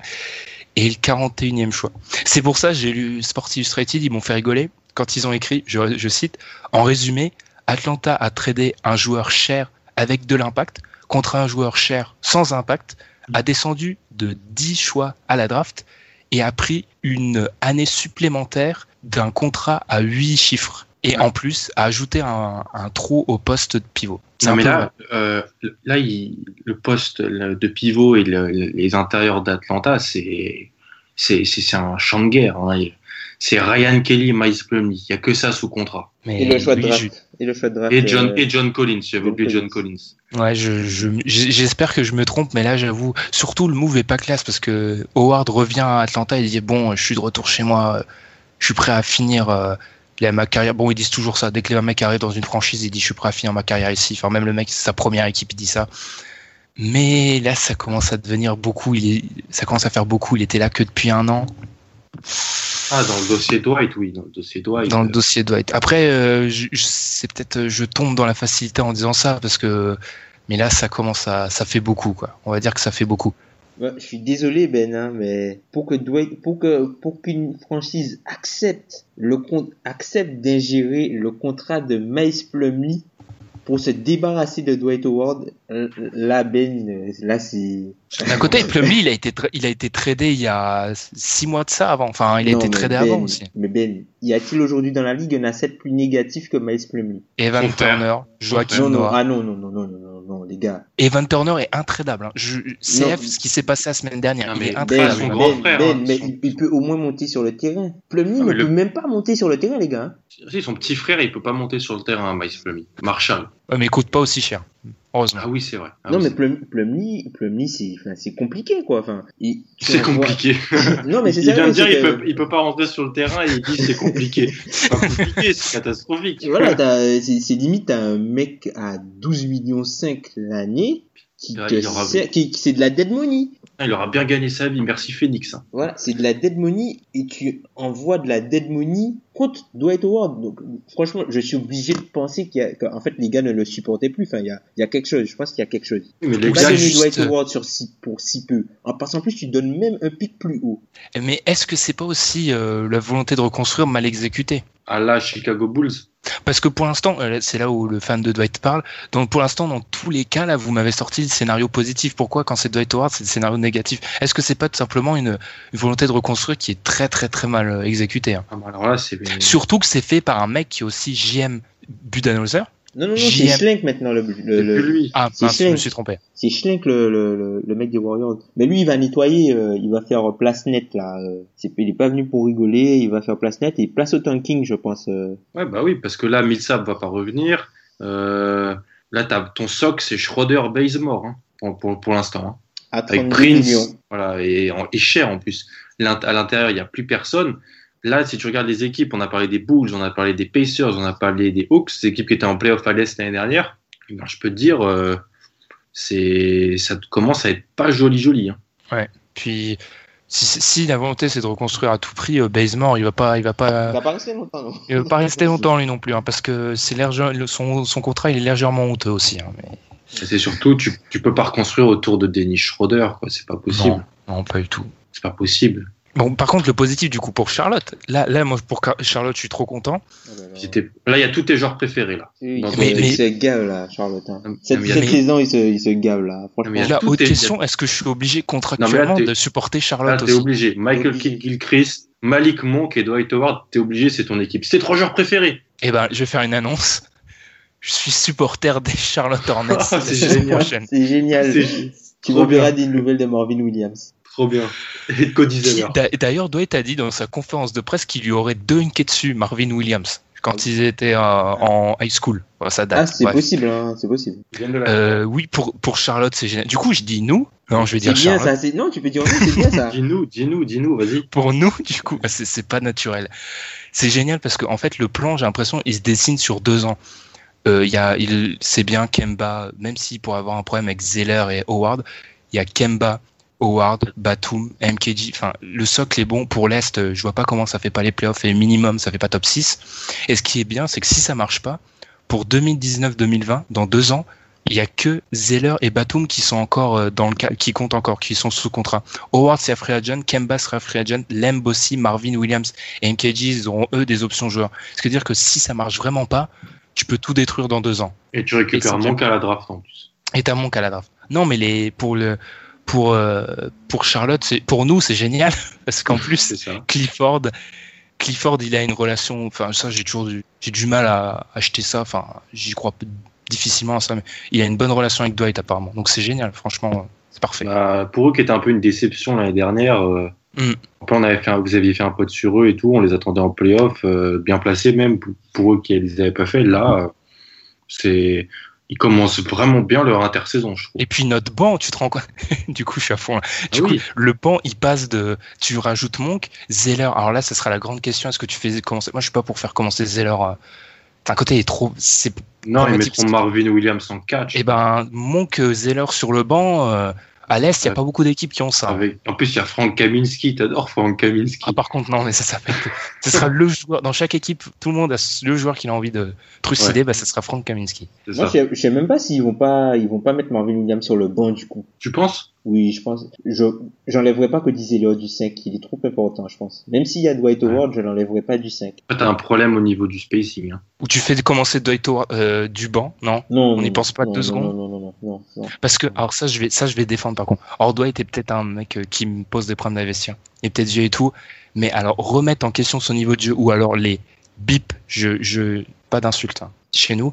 Et le 41e choix. C'est pour ça j'ai lu Sport Illustrated, ils m'ont fait rigoler quand ils ont écrit, je, je cite, en résumé, Atlanta a tradé un joueur cher avec de l'impact contre un joueur cher sans impact, a descendu de 10 choix à la draft et a pris une année supplémentaire d'un contrat à 8 chiffres. Et en plus, a ajouté un, un trou au poste de pivot. Non, mais là, euh, là il- le poste de pivot et le- les intérieurs d'Atlanta, c'est c'est c'est c'est un champ de guerre. hein. C'est Ryan Kelly et Miles Plumlee. Il y a que ça sous contrat. mais Et le choix de oui, draft. je- Et le choix de draft. Et John euh, et John Collins. J'avais oublié John Collins. Ouais, je, je- j'espère que je me trompe, mais là, j'avoue, surtout le move est pas classe parce que Howard revient à Atlanta et il dit bon, je suis de retour chez moi, je suis prêt à finir euh, la- ma carrière. Bon, ils disent toujours ça. Dès que le mec arrive dans une franchise, il dit je suis prêt à finir ma carrière ici. Enfin, même le mec, c'est sa première équipe, il dit ça. Mais là, ça commence à devenir beaucoup. Il est, ça commence à faire beaucoup. Il était là que depuis un an Ah, dans le dossier Dwight, oui, dans le dossier Dwight. dans le dossier Dwight. Après, euh, je- je- c'est peut-être je tombe dans la facilité en disant ça parce que, mais là, ça commence à, ça fait beaucoup quoi. On va dire que ça fait beaucoup. Je suis désolé Ben, hein, mais pour que Dwight, pour que pour qu'une franchise accepte le compte, accepte d'ingérer le contrat de Mace Plumlee pour se débarrasser de Dwight Howard, là Ben, là c'est. D'un côté, <laughs> Plumlee, il a été, il a été tradé il y a six mois de ça avant. Enfin, il a Non, été tradé Ben, avant aussi. Mais Ben, y a-t-il aujourd'hui dans la ligue un asset plus négatif que Miles Plumlee? Evan. Turner, Joaquin Noah. ah non non non non non les gars. Evan Turner est intradable. hein. Je, CF, Non. ce qui s'est passé la semaine dernière, Non, il mais est Ben, intradable. Ben, Ben, frère, Ben, hein, mais son- il, peut au moins monter sur le terrain. Plumlee Ah, ne mais le- peut même pas monter sur le terrain les gars. Si, son petit frère, il peut pas monter sur le terrain, Miles Plumlee. Marshall. Ouais, mais il coûte pas aussi cher. Heureusement. Ah oui, c'est vrai. Ah non oui, mais c'est- Plum- Plumlee, Plumlee c'est enfin, c'est compliqué quoi. Enfin, c'est compliqué. <laughs> Non mais c'est Il vient de dire c'est il que- peut, il peut pas rentrer sur le terrain et il dit c'est compliqué. c'est pas compliqué, c'est catastrophique. Et voilà, t'as- c'est c'est limite t'as un mec à 12 millions 5 l'année qui, Ouais, te il y aura- sert- qui, qui- c'est de la dead money. Ah, Il aura bien gagné sa vie, merci Phoenix. Voilà, c'est de la dead money et tu envoies de la dead money contre Dwight Howard. Donc franchement, je suis obligé de penser qu'il y a qu'en fait les gars ne le supportaient plus. Enfin, il y a, il y a quelque chose. Je pense qu'il y a quelque chose. Mais les gars, juste- Dwight Howard sur si, pour si peu. En passant plus, tu donnes même un pic plus haut. Mais est-ce que c'est pas aussi euh, la volonté de reconstruire mal exécutée à la Chicago Bulls. Parce que pour l'instant, euh, c'est là où le fan de Dwight parle. Donc pour l'instant, dans tous les cas, là, vous m'avez sorti le scénario positif. Pourquoi? Quand c'est Dwight Howard, c'est le scénario négatif Est-ce que c'est pas tout simplement une, une volonté de reconstruire qui est très très très mal euh, exécutée hein? Ah, bah, alors là, c'est. Surtout que c'est fait par un mec qui est aussi JM Budenholzer. Non, non, non, c'est Schlenk maintenant le, le, lui. Ah, je me suis trompé. c'est Schlenk le, le, le, le mec des Warriors. Mais lui, il va nettoyer, euh, il va faire place nette là. euh, c'est, il est pas venu pour rigoler, il va faire place nette et place au tanking, je pense. euh. Ouais, bah oui, parce que là, Millsap va pas revenir. Euh, là, t'as ton soc, c'est Schroeder Bazemore, hein, pour, pour, pour l'instant. hein. à Avec 32 Prince, millions. voilà, et, et cher en plus. À l'intérieur, il n'y a plus personne. Là, si tu regardes les équipes, on a parlé des Bulls, on a parlé des Pacers, on a parlé des Hawks, ces équipes qui étaient en playoff à l'Est l'année dernière. Eh ben, je peux te dire, euh, c'est, ça commence à être pas joli joli. Hein. Puis si, si la volonté c'est de reconstruire à tout prix, euh, Bazemore, il va pas, il va Il pas, va pas rester longtemps, non il va pas rester <laughs> longtemps lui non plus, hein, parce que c'est légère- le- son, son contrat il est légèrement honteux aussi. hein, mais Et c'est surtout, tu, tu peux pas reconstruire autour de Dennis Schroeder, quoi. C'est pas possible. non, non, pas du tout. C'est pas possible. Bon, par contre, le positif du coup pour Charlotte, là, là, moi pour Car- Charlotte, je suis trop content. Oh là là. Là, il y a tous tes joueurs préférés, là. Oui, Dans il, ton se- équipe. il se gave là, Charlotte. Hein. Non, Cette, mais il y a- cette mais- saison, il se, il se gave là. Franchement. mais a Là, autre est- question, est-ce que je suis obligé contractuellement Non, mais là, de supporter Là, Charlotte t'es aussi obligé. Michael Obligé. Kidd Gilchrist, Malik Monk et Dwight Howard, t'es obligé, c'est ton équipe. C'est tes trois joueurs préférés. Eh ben, je vais faire une annonce. Je suis supporter des Charlotte Hornets Ah, <laughs> la c'est saison génial. prochaine. C'est génial. Tu reverras des nouvelles de Marvin Williams. Trop bien. Et de Cody Zeller. d'a- D'ailleurs, Dwight a dit dans sa conférence de presse qu'il lui aurait dunké dessus Marvin Williams quand ils étaient euh, en high school. Ça date. Ah, c'est possible, hein, c'est possible. Euh, oui, pour, pour Charlotte, c'est génial. Du coup, je dis nous. Non, je vais dire bien Charlotte. ça. Non, tu peux dire oui, c'est bien ça. <laughs> Dis-nous, dis-nous, dis-nous, vas-y. Pour nous, <laughs> du coup, bah, c'est pas naturel. C'est génial parce qu'en en fait, le plan, j'ai l'impression, il se dessine sur deux ans. Euh, il y a, il, c'est bien Kemba, même s'il pourrait avoir un problème avec Zeller et Howard, il y a Kemba, Howard, Batum, MKG. Enfin, le socle est bon pour l'Est. euh, Je vois pas comment ça fait pas les playoffs et minimum, ça fait pas top 6. Et ce qui est bien, c'est que si ça marche pas, pour 2019-2020, dans deux ans, il y a que Zeller et Batum qui sont encore euh, dans le cas, qui comptent encore, qui sont sous contrat. Howard c'est free agent, Kemba sera free agent, Lemb aussi, Marvin Williams et MKG, ils auront eux des options joueurs. Ce qui veut dire que si ça marche vraiment pas, tu peux tout détruire dans deux ans. Et tu récupères Et Monk à la draft en plus. Et t'as mon à la draft. Non, mais les pour le pour euh, pour Charlotte, c'est pour nous c'est génial <laughs> parce qu'en plus. Clifford, Clifford, il a une relation. Enfin, ça, j'ai toujours du, j'ai du mal à acheter ça. Enfin, j'y crois difficilement à ça, mais il a une bonne relation avec Dwight apparemment. Donc c'est génial, franchement, c'est parfait. Bah, pour eux qui étaient un peu une déception l'année dernière, euh, Mm. on avait fait un- vous aviez fait un pote sur eux et tout, on les attendait en playoff, euh, bien placés même pour, pour eux qui les avaient pas fait. Là, euh, c'est ils commencent vraiment bien leur intersaison, je trouve. Et puis notre banc, tu te rends compte? <laughs> Du coup, je suis à fond. Là. Du Ah coup, oui. le banc, il passe de. Tu rajoutes Monk, Zeller. Alors là, ça sera la grande question. Est-ce que tu fais commencer Moi, je suis pas pour faire commencer Zeller. euh, D'un côté, il est trop. Non, ils mettront Marvin Williams en catch. Eh ben, Monk, euh, Zeller sur le banc. euh, à l'est, il y a pas beaucoup d'équipes qui ont ça. Avec... En plus, il y a Frank Kaminski. T'adores Frank Kaminski. Ah, par contre, non, mais ça s'appelle. <laughs> ce sera le joueur. Dans chaque équipe, tout le monde a le joueur qu'il a envie de trucider. Ouais. Bah, ça sera Frank Kaminski. C'est Moi, ça. je sais, je sais même pas s'ils vont pas, ils vont pas mettre Marvin Williams sur le banc du coup. Tu penses? Oui, je pense. Je j'enlèverais pas que Elliott du 5. Il est trop important, je pense. Même s'il y a Dwight Howard, je l'enlèverais pas du 5. T'as un problème au niveau du spacing. Hein. Ou tu fais commencer Dwight Howard euh, du banc, non? Non. On n'y pense pas non, deux non, secondes? Non, non, non, non, non, non. Parce que, alors ça, je vais, ça, je vais défendre par contre. Or, Dwight est peut-être un mec euh, qui me pose des problèmes d'investir. Il est peut-être vieux et tout. Mais alors, remettre en question son niveau de jeu ou alors les bips, je, je, pas d'insulte, hein, chez nous,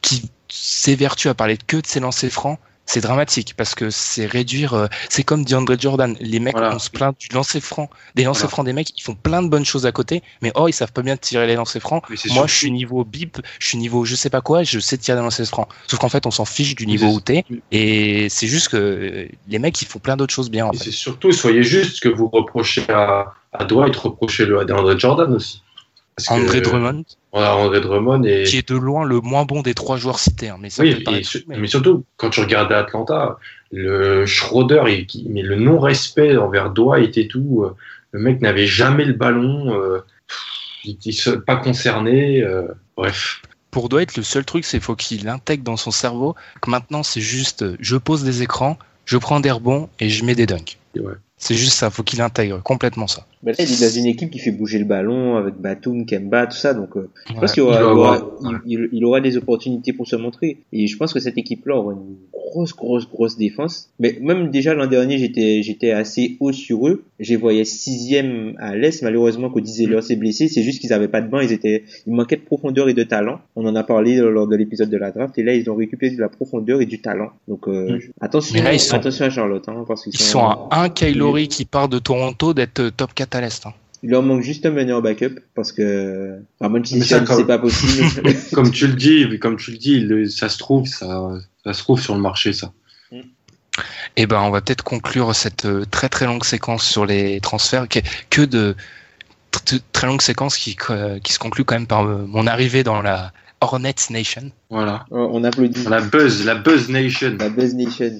qui s'évertue à parler que de ses lancers francs, c'est dramatique parce que c'est réduire, euh, c'est comme DeAndre Jordan. Les mecs, Voilà. on se plaint du lancer franc. Des lancers Voilà. francs des mecs, ils font plein de bonnes choses à côté, mais oh, ils savent pas bien tirer les lancers francs. Moi, je suis niveau bip, je suis niveau je sais pas quoi, je sais tirer des lancers francs. Sauf qu'en fait, on s'en fiche du niveau où t'es. Et c'est juste que euh, les mecs, ils font plein d'autres choses bien. En Et c'est surtout, soyez juste, que vous reprochez à, à Dwight, reprochez-le à DeAndre Jordan aussi. Parce que- André Drummond, Voilà, André Drummond et. qui est de loin le moins bon des trois joueurs cités. hein, mais ça Oui, et su- mais- mais surtout, quand tu regardes à Atlanta, le Schroeder, il- mais le non-respect envers Dwight et tout, euh, le mec n'avait jamais le ballon, euh, il n'était pas concerné, euh, bref. pour Dwight, le seul truc, c'est faut qu'il intègre dans son cerveau que maintenant, c'est juste, je pose des écrans, je prends des rebonds et je mets des dunks. Ouais. C'est juste ça, faut qu'il intègre complètement ça. Mais là, il est dans une équipe qui fait bouger le ballon avec Batum, Kemba, tout ça. Donc, euh, je pense qu'il aura, Il aura, il, il- il aura des opportunités pour se montrer. Et je pense que cette équipe-là aura une grosse, grosse, grosse défense. Mais même déjà l'an dernier, j'étais, j'étais assez haut sur eux. Les voyais sixième à l'Est. Malheureusement, que Dizeller s'est blessé. C'est juste qu'ils avaient pas de banc. Ils étaient, ils manquaient de profondeur et de talent. On en a parlé lors de l'épisode de la draft. Et là, ils ont récupéré de la profondeur et du talent. Donc, euh, Mm. attention, Mais là, ils sont- attention à Charlotte, hein, parce qu'ils Ils sont à un Kylori qui part de Toronto d'être euh, top 4 à l'Est. hein. Il leur manque juste un meneur backup parce que Chichon, comme- c'est pas possible. <laughs> <laughs> Comme tu le dis, comme tu le dis, ça se trouve, ça, ça se trouve sur le marché, ça. Et ben, on va peut-être conclure cette euh, très très longue séquence sur les transferts, que, que de tr- très longue séquence qui, euh, qui se conclut quand même par euh, mon arrivée dans la Hornets Nation. Voilà. On applaudit. La Buzz, la Buzz Nation. La Buzz Nation.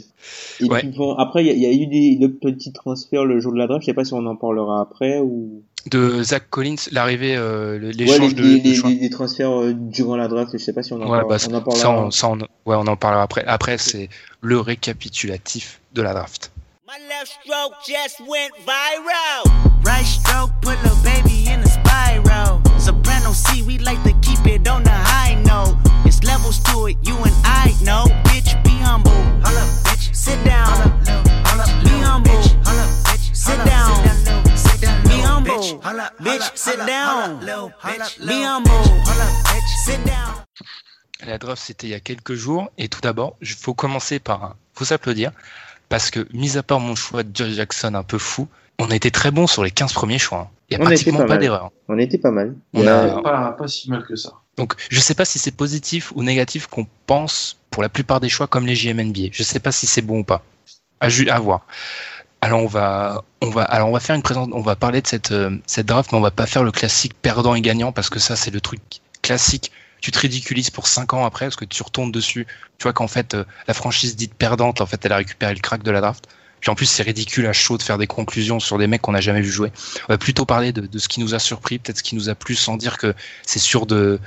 Et Ouais. puis bon, après, il y, a- il y a eu des, de petits transferts le jour de la draft. Je sais pas si on en parlera après ou. De Zach Collins, l'arrivée, euh, Ouais, l'échange les, de, les, de les- les- transferts euh, durant la draft. Je sais pas si on en, Ouais, parle- bah, on en ça, parlera. on, ça, on- ouais, on en parlera après. Après, c'est le récapitulatif de la draft. My left stroke just went viral. Right stroke put a baby in a spiral. Soprano C, we like to keep it on the high note. It's levels to it, you and I know. Bitch, be humble. bitch. Sit down. Be humble. Sit down. Be humble. Bitch, sit down. Be humble. Sit down. La draft, c'était il y a quelques jours. Et tout d'abord, il faut commencer par un. faut s'applaudir. Parce que, mis à part mon choix de Josh Jackson un peu fou, on a été très bon sur les 15 premiers choix. hein. Il n'y a On pratiquement pas d'erreur. On était pas mal. On a- Pas, pas si mal que ça. Donc, je sais pas si c'est positif ou négatif qu'on pense pour la plupart des choix comme les JMNBA. Je sais pas si c'est bon ou pas. À, voir. Alors on va, on va, alors on va faire une présence, on va parler de cette, euh, cette draft, mais on va pas faire le classique perdant et gagnant parce que ça c'est le truc classique. Tu te ridiculises pour 5 ans après parce que tu retournes dessus. Tu vois qu'en fait euh, la franchise dite perdante, en fait elle a récupéré le crack de la draft. Puis en plus c'est ridicule à chaud de faire des conclusions sur des mecs qu'on n'a jamais vu jouer. On va plutôt parler de, ce qui nous a surpris, peut-être ce qui nous a plu sans dire que c'est sûr de,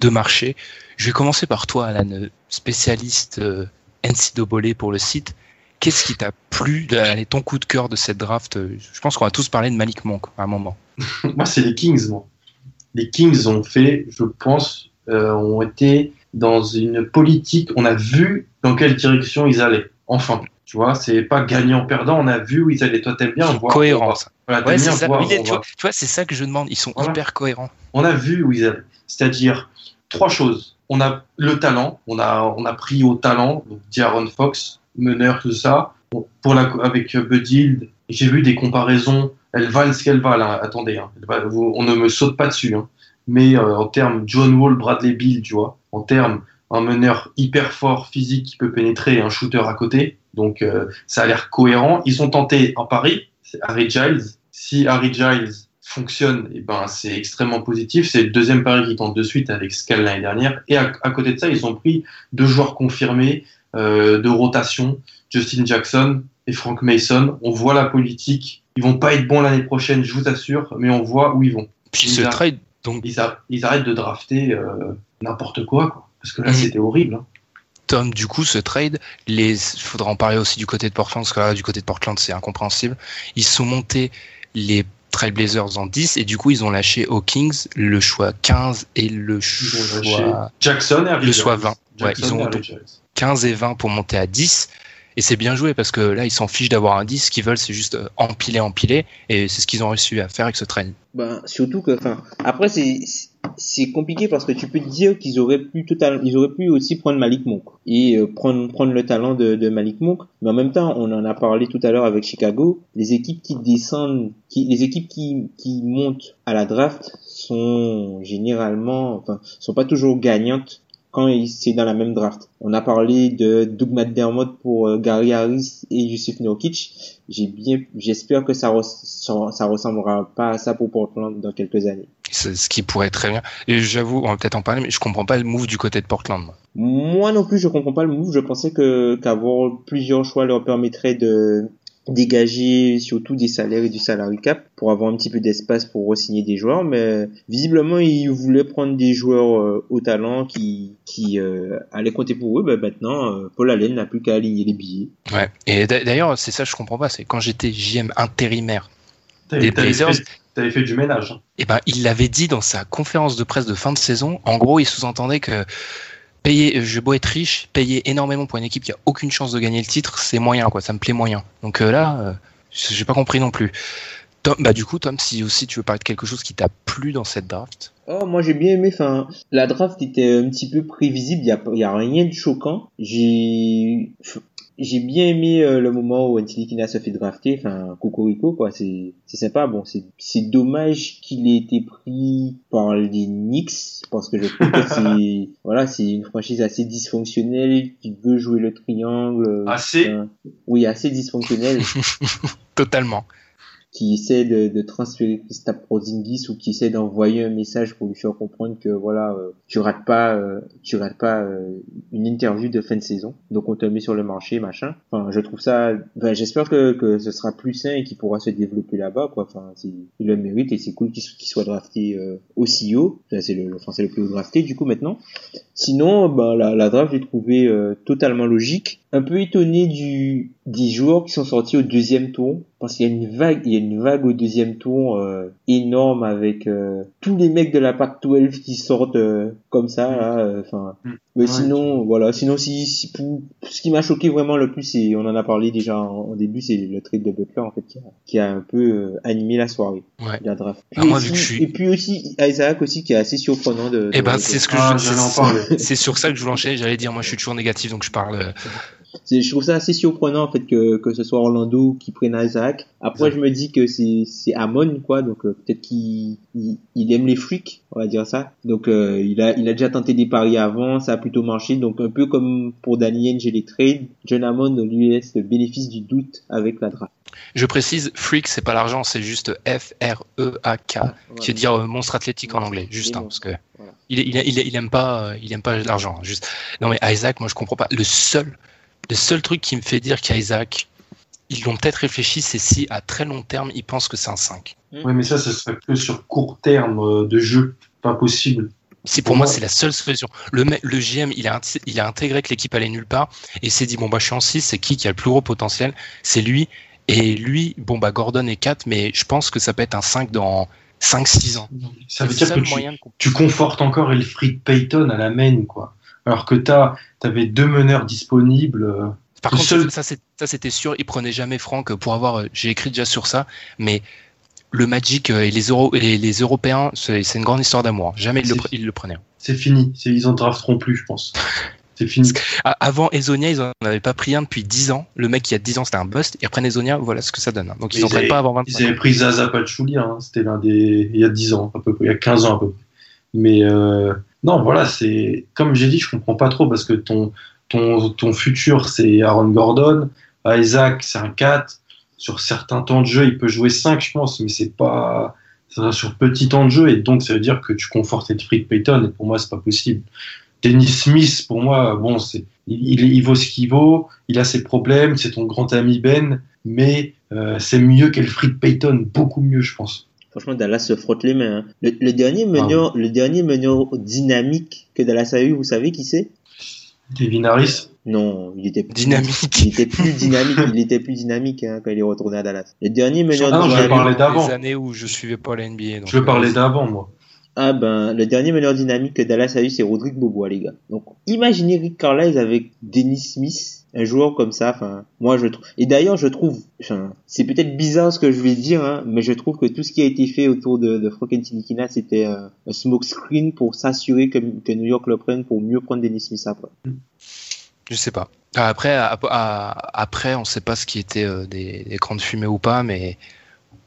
de marcher. Je vais commencer par toi, Alan, spécialiste euh, NCAA pour le site. Qu'est-ce qui t'a plu Allez, ton coup de cœur de cette draft? Euh, Je pense qu'on va tous parler de Malik Monk à un moment. <laughs> Moi, c'est les Kings, moi. Les Kings ont fait, je pense, euh, ont été dans une politique, on a vu dans quelle direction ils allaient. Enfin, tu vois, c'est pas gagnant-perdant, on a vu où ils allaient. Toi, t'aimes bien voir. Cohérent, ça. Voilà, t'aimes Ouais, bien c'est ça. voir, Oui, on tu, vois, tu vois, c'est ça que je demande. Ils sont Voilà. hyper cohérents. on a vu où ils allaient. C'est-à-dire trois choses. On a le talent, on a, on a pris au talent, donc D'Aaron Fox, meneur, tout ça. Pour la, avec Bud j'ai vu des comparaisons. Elles valent ce qu'elles valent. hein. Attendez, hein. On ne me saute pas dessus. hein. Mais euh, en termes John Wall, Bradley Bill, tu vois, en termes un meneur hyper fort, physique, qui peut pénétrer, et un shooter à côté. Donc euh, ça a l'air cohérent. Ils ont tenté un pari, c'est Harry Giles. Si Harry Giles fonctionne, et ben c'est extrêmement positif. C'est le deuxième pari qu'ils tentent de suite avec Scal l'année dernière. Et à, à côté de ça, ils ont pris deux joueurs confirmés euh, de rotation, Justin Jackson et Frank Mason. On voit la politique. Ils vont pas être bons l'année prochaine, je vous assure, mais on voit où ils vont. Puis Ils ce trade, donc, Ils, arrêtent de drafter euh, n'importe quoi, quoi. Parce que là, Mhm. c'était horrible. hein. Tom, du coup, ce trade, il faudra en parler aussi du côté de Portland, parce que là, du côté de Portland, c'est incompréhensible. Ils sont montés les Trailblazers en 10 et du coup, ils ont lâché aux Kings le choix 15 et le choix. Jackson et le choix 20. ouais, ils ont 15 et 20 pour monter à 10. Et c'est bien joué parce que là, ils s'en fichent d'avoir un 10. Ce qu'ils veulent, c'est juste euh, empiler, empiler. Et c'est ce qu'ils ont réussi à faire avec ce train. Ben, surtout que, enfin, après, c'est, c'est compliqué parce que tu peux te dire qu'ils auraient pu ils auraient pu aussi prendre Malik Monk et euh, prendre le talent de, de Malik Monk. Mais en même temps, on en a parlé tout à l'heure avec Chicago. Les équipes qui descendent, qui, les équipes qui qui montent à la draft sont généralement, enfin, sont pas toujours gagnantes quand c'est dans la même draft. On a parlé de Doug McDermott pour euh, Gary Harris et Yusuf Nurkic. J'ai bien, j'espère que ça, ça, ressemblera pas à ça pour Portland dans quelques années. ce qui pourrait très bien. Et j'avoue, on va peut-être en parler, mais je comprends pas le move du côté de Portland. Moi non plus, je comprends pas le move. Je pensais que qu'avoir plusieurs choix leur permettrait de dégager surtout des salaires et du salary cap pour avoir un petit peu d'espace pour re-signer des joueurs mais visiblement ils voulaient prendre des joueurs euh, au talent qui qui euh, allaient compter pour eux ben maintenant euh, Paul Allen n'a plus qu'à aligner les billets ouais et d'ailleurs c'est ça je comprends pas c'est quand j'étais JM intérimaire des Blazers T'avais fait du ménage. Et eh ben, il l'avait dit dans sa conférence de presse de fin de saison. En gros, il sous-entendait que payer, je beau être riche, payer énormément pour une équipe qui a aucune chance de gagner le titre, c'est moyen, quoi. Ça me plaît moyen. Donc euh, là, euh, j'ai pas compris non plus. Bah du coup, Tom, si aussi tu veux parler de quelque chose qui t'a plu dans cette draft. Oh, moi j'ai bien aimé. Enfin, la draft était un petit peu prévisible. Il y a, y a rien de choquant. J'ai, j'ai bien aimé euh, le moment où Anthony Kina se fait drafter, enfin Cocorico quoi, c'est c'est sympa. Bon, c'est c'est dommage qu'il ait été pris par les Knicks parce que je trouve que c'est <laughs> voilà, c'est une franchise assez dysfonctionnelle qui veut jouer le triangle. Assez. oui, assez dysfonctionnelle. <laughs> Totalement qui essaie de, de transférer Christophe Porzingis ou qui essaie d'envoyer un message pour lui faire comprendre que voilà euh, tu rates pas euh, tu rates pas euh, une interview de fin de saison. Donc on te met sur le marché machin. Enfin je trouve ça ben, j'espère que, que ce sera plus sain et qu'il pourra se développer là-bas quoi. Enfin il le mérite et c'est cool qu'il soit drafté aussi haut. C'est le, français le plus haut drafté du coup maintenant. Sinon ben la, la draft j'ai trouvé totalement logique. Un peu étonné du des joueurs qui sont sortis au deuxième tour parce qu'il y a une vague il y a une vague au deuxième tour euh, énorme avec euh, tous les mecs de la PAC 12 qui sortent euh, comme ça là enfin mm. Mais sinon voilà sinon si, si pour, ce qui m'a choqué vraiment le plus c'est on en a parlé déjà en, début c'est le trade de Butler en fait qui a, qui a un peu animé la soirée ouais. la draft ah, moi, vu que je suis... et puis aussi Isaac aussi qui est assez surprenant de, et eh ben c'est ce que ah, je <laughs> c'est sur ça que je voulais enchaîner j'allais dire moi je suis toujours négatif donc je parle <laughs> je trouve ça assez surprenant en fait que, que ce soit Orlando qui prenne Isaac. Après, je me dis que c'est c'est Amon quoi, donc euh, peut-être qu'il il, aime les freaks, on va dire ça. Donc euh, il a il a déjà tenté des paris avant, ça a plutôt marché. Donc un peu comme pour Danny Ainge et les trades, John Amon lui laisse le bénéfice du doute avec la draft. Je précise, freak, c'est pas l'argent, c'est juste F-R-E-A-K, qui veut dire euh, monstre athlétique en anglais, juste, hein, parce que il, il, il, il, aime pas, il aime pas l'argent, juste. Non mais Isaac, moi je comprends pas. Le seul, le seul truc qui me fait dire qu'Isaac, ils l'ont peut-être réfléchi, c'est si à très long terme, ils pensent que c'est un 5. Oui, mais ça, ce serait que sur court terme euh, de jeu. Pas possible. C'est pour, moi, c'est la seule solution. Le, le GM, il a, il a intégré que l'équipe allait nulle part et s'est dit bon bah je suis en 6, c'est qui qui a le plus gros potentiel? C'est lui. Et lui, bon bah Gordon est 4, mais je pense que ça peut être un 5 dans 5-6 ans. Ça veut dire que tu, tu, confortes encore Elfried Payton à la main, quoi alors que tu avais deux meneurs disponibles. Euh, Par contre, ça c'était sûr, il prenait jamais Franck pour avoir. Euh, j'ai écrit déjà sur ça, mais le Magic euh, et les, Euro, et les Européens, c'est une grande histoire d'amour. Jamais ils le, prenaient. C'est fini, ils en drafteront plus, je pense. <laughs> C'est fini. Avant Ezonia, ils n'en avaient pas pris un depuis 10 ans. Le mec qui a 10 ans, c'était un bust. Ils reprennent Ezonia, voilà ce que ça donne. Donc ils n'en prennent pas avant 25 Ils avaient pris Zaza Pachulia, hein. c'était l'un des. Il y a 10 ans, à peu près, il y a 15 ans à peu près. Mais non, voilà, c'est comme j'ai dit, je comprends pas trop parce que ton ton, ton futur c'est Aaron Gordon, Isaac c'est un 4. Sur certains temps de jeu, il peut jouer 5, je pense, mais c'est pas sur petit temps de jeu et donc ça veut dire que tu confortes Edfried Payton et pour moi c'est pas possible. Dennis Smith pour moi bon c'est il, il, vaut ce qu'il vaut, il a ses problèmes, c'est ton grand ami Ben, mais euh, c'est mieux qu'Elfried Payton, beaucoup mieux je pense. Franchement, Dallas se frotte les mains. Hein. Le, dernier meneur, le dernier meneur dynamique que Dallas a eu, vous savez qui c'est? Devin Harris. Non, il était plus Dynamique. Il était plus dynamique. il était plus dynamique hein, quand il est retourné à Dallas. Le dernier meneur Ah non, je vais dynamique. parler d'avant. Des années où je suivais pas la NBA. donc, Je veux parler euh, d'avant, moi. Ah ben, le dernier meneur dynamique que Dallas a eu, c'est Rodrigue Bobois, les gars. Donc, imaginez Rick Carlisle avec Dennis Smith, un joueur comme ça. Enfin, moi je trouve. Et d'ailleurs, je trouve. Enfin, c'est peut-être bizarre ce que je vais dire, hein, mais je trouve que tout ce qui a été fait autour de, de Frank Ntilikina, c'était euh, un smoke screen pour s'assurer que, que New York le prenne pour mieux prendre Dennis Smith après. Je sais pas. Après, à- à- après, on sait pas ce qui était euh, des, des crans de fumée ou pas, mais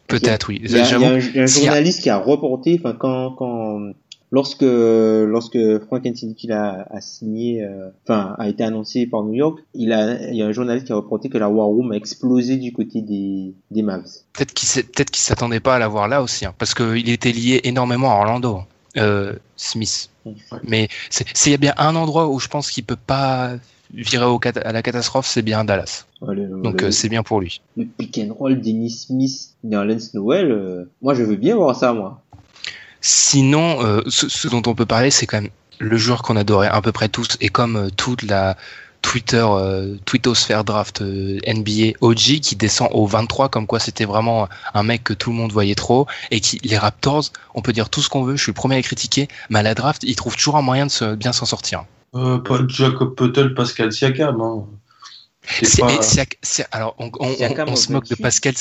peut-être oui. Il y a, un, il y a un s'il y a- journaliste qui a reporté, enfin quand quand lorsque lorsque Frank Ntilikina a, a signé, euh, enfin a été annoncé par New York, il a il y a un journaliste qui a reporté que la War Room a explosé du côté des des Mavs. peut-être qu'il peut-être qu'il s'attendait pas à l'avoir là aussi, hein, parce qu'il était lié énormément à Orlando, euh, Smith. Mais c'est c'est- il y a bien un endroit où je pense qu'il peut pas virer au à la catastrophe, c'est bien Dallas. Le- Donc euh, c'est bien pour lui. le pick and roll Dennis Smith, Nerlens Noel, euh, moi je veux bien voir ça moi. Sinon, euh, ce, ce dont on peut parler, c'est quand même le joueur qu'on adorait à peu près tous, et comme euh, toute la Twitter, euh, Twittosphère draft euh, NBA OG qui descend au 23, comme quoi c'était vraiment un mec que tout le monde voyait trop, et qui les Raptors, on peut dire tout ce qu'on veut, je suis le premier à critiquer, mais à la draft, ils trouvent toujours un moyen de se, bien s'en sortir. Euh, pas Jacob Puttel, Pascal Siakam. Hein. C'est C'est- pas- et Siak- Siak- alors, on, on- on- Siakam on en se moque de 28. Pascal.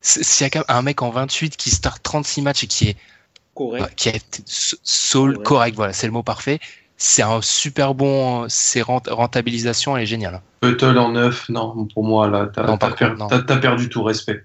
Si- Siakam, un mec en 28 qui start 36 matchs et qui est Correct. Qui sol correct, voilà, c'est le mot parfait. C'est un super bon, c'est rent- rentabilisation, elle est géniale. Puttel en neuf, non, pour moi, là, t'as perdu tout respect.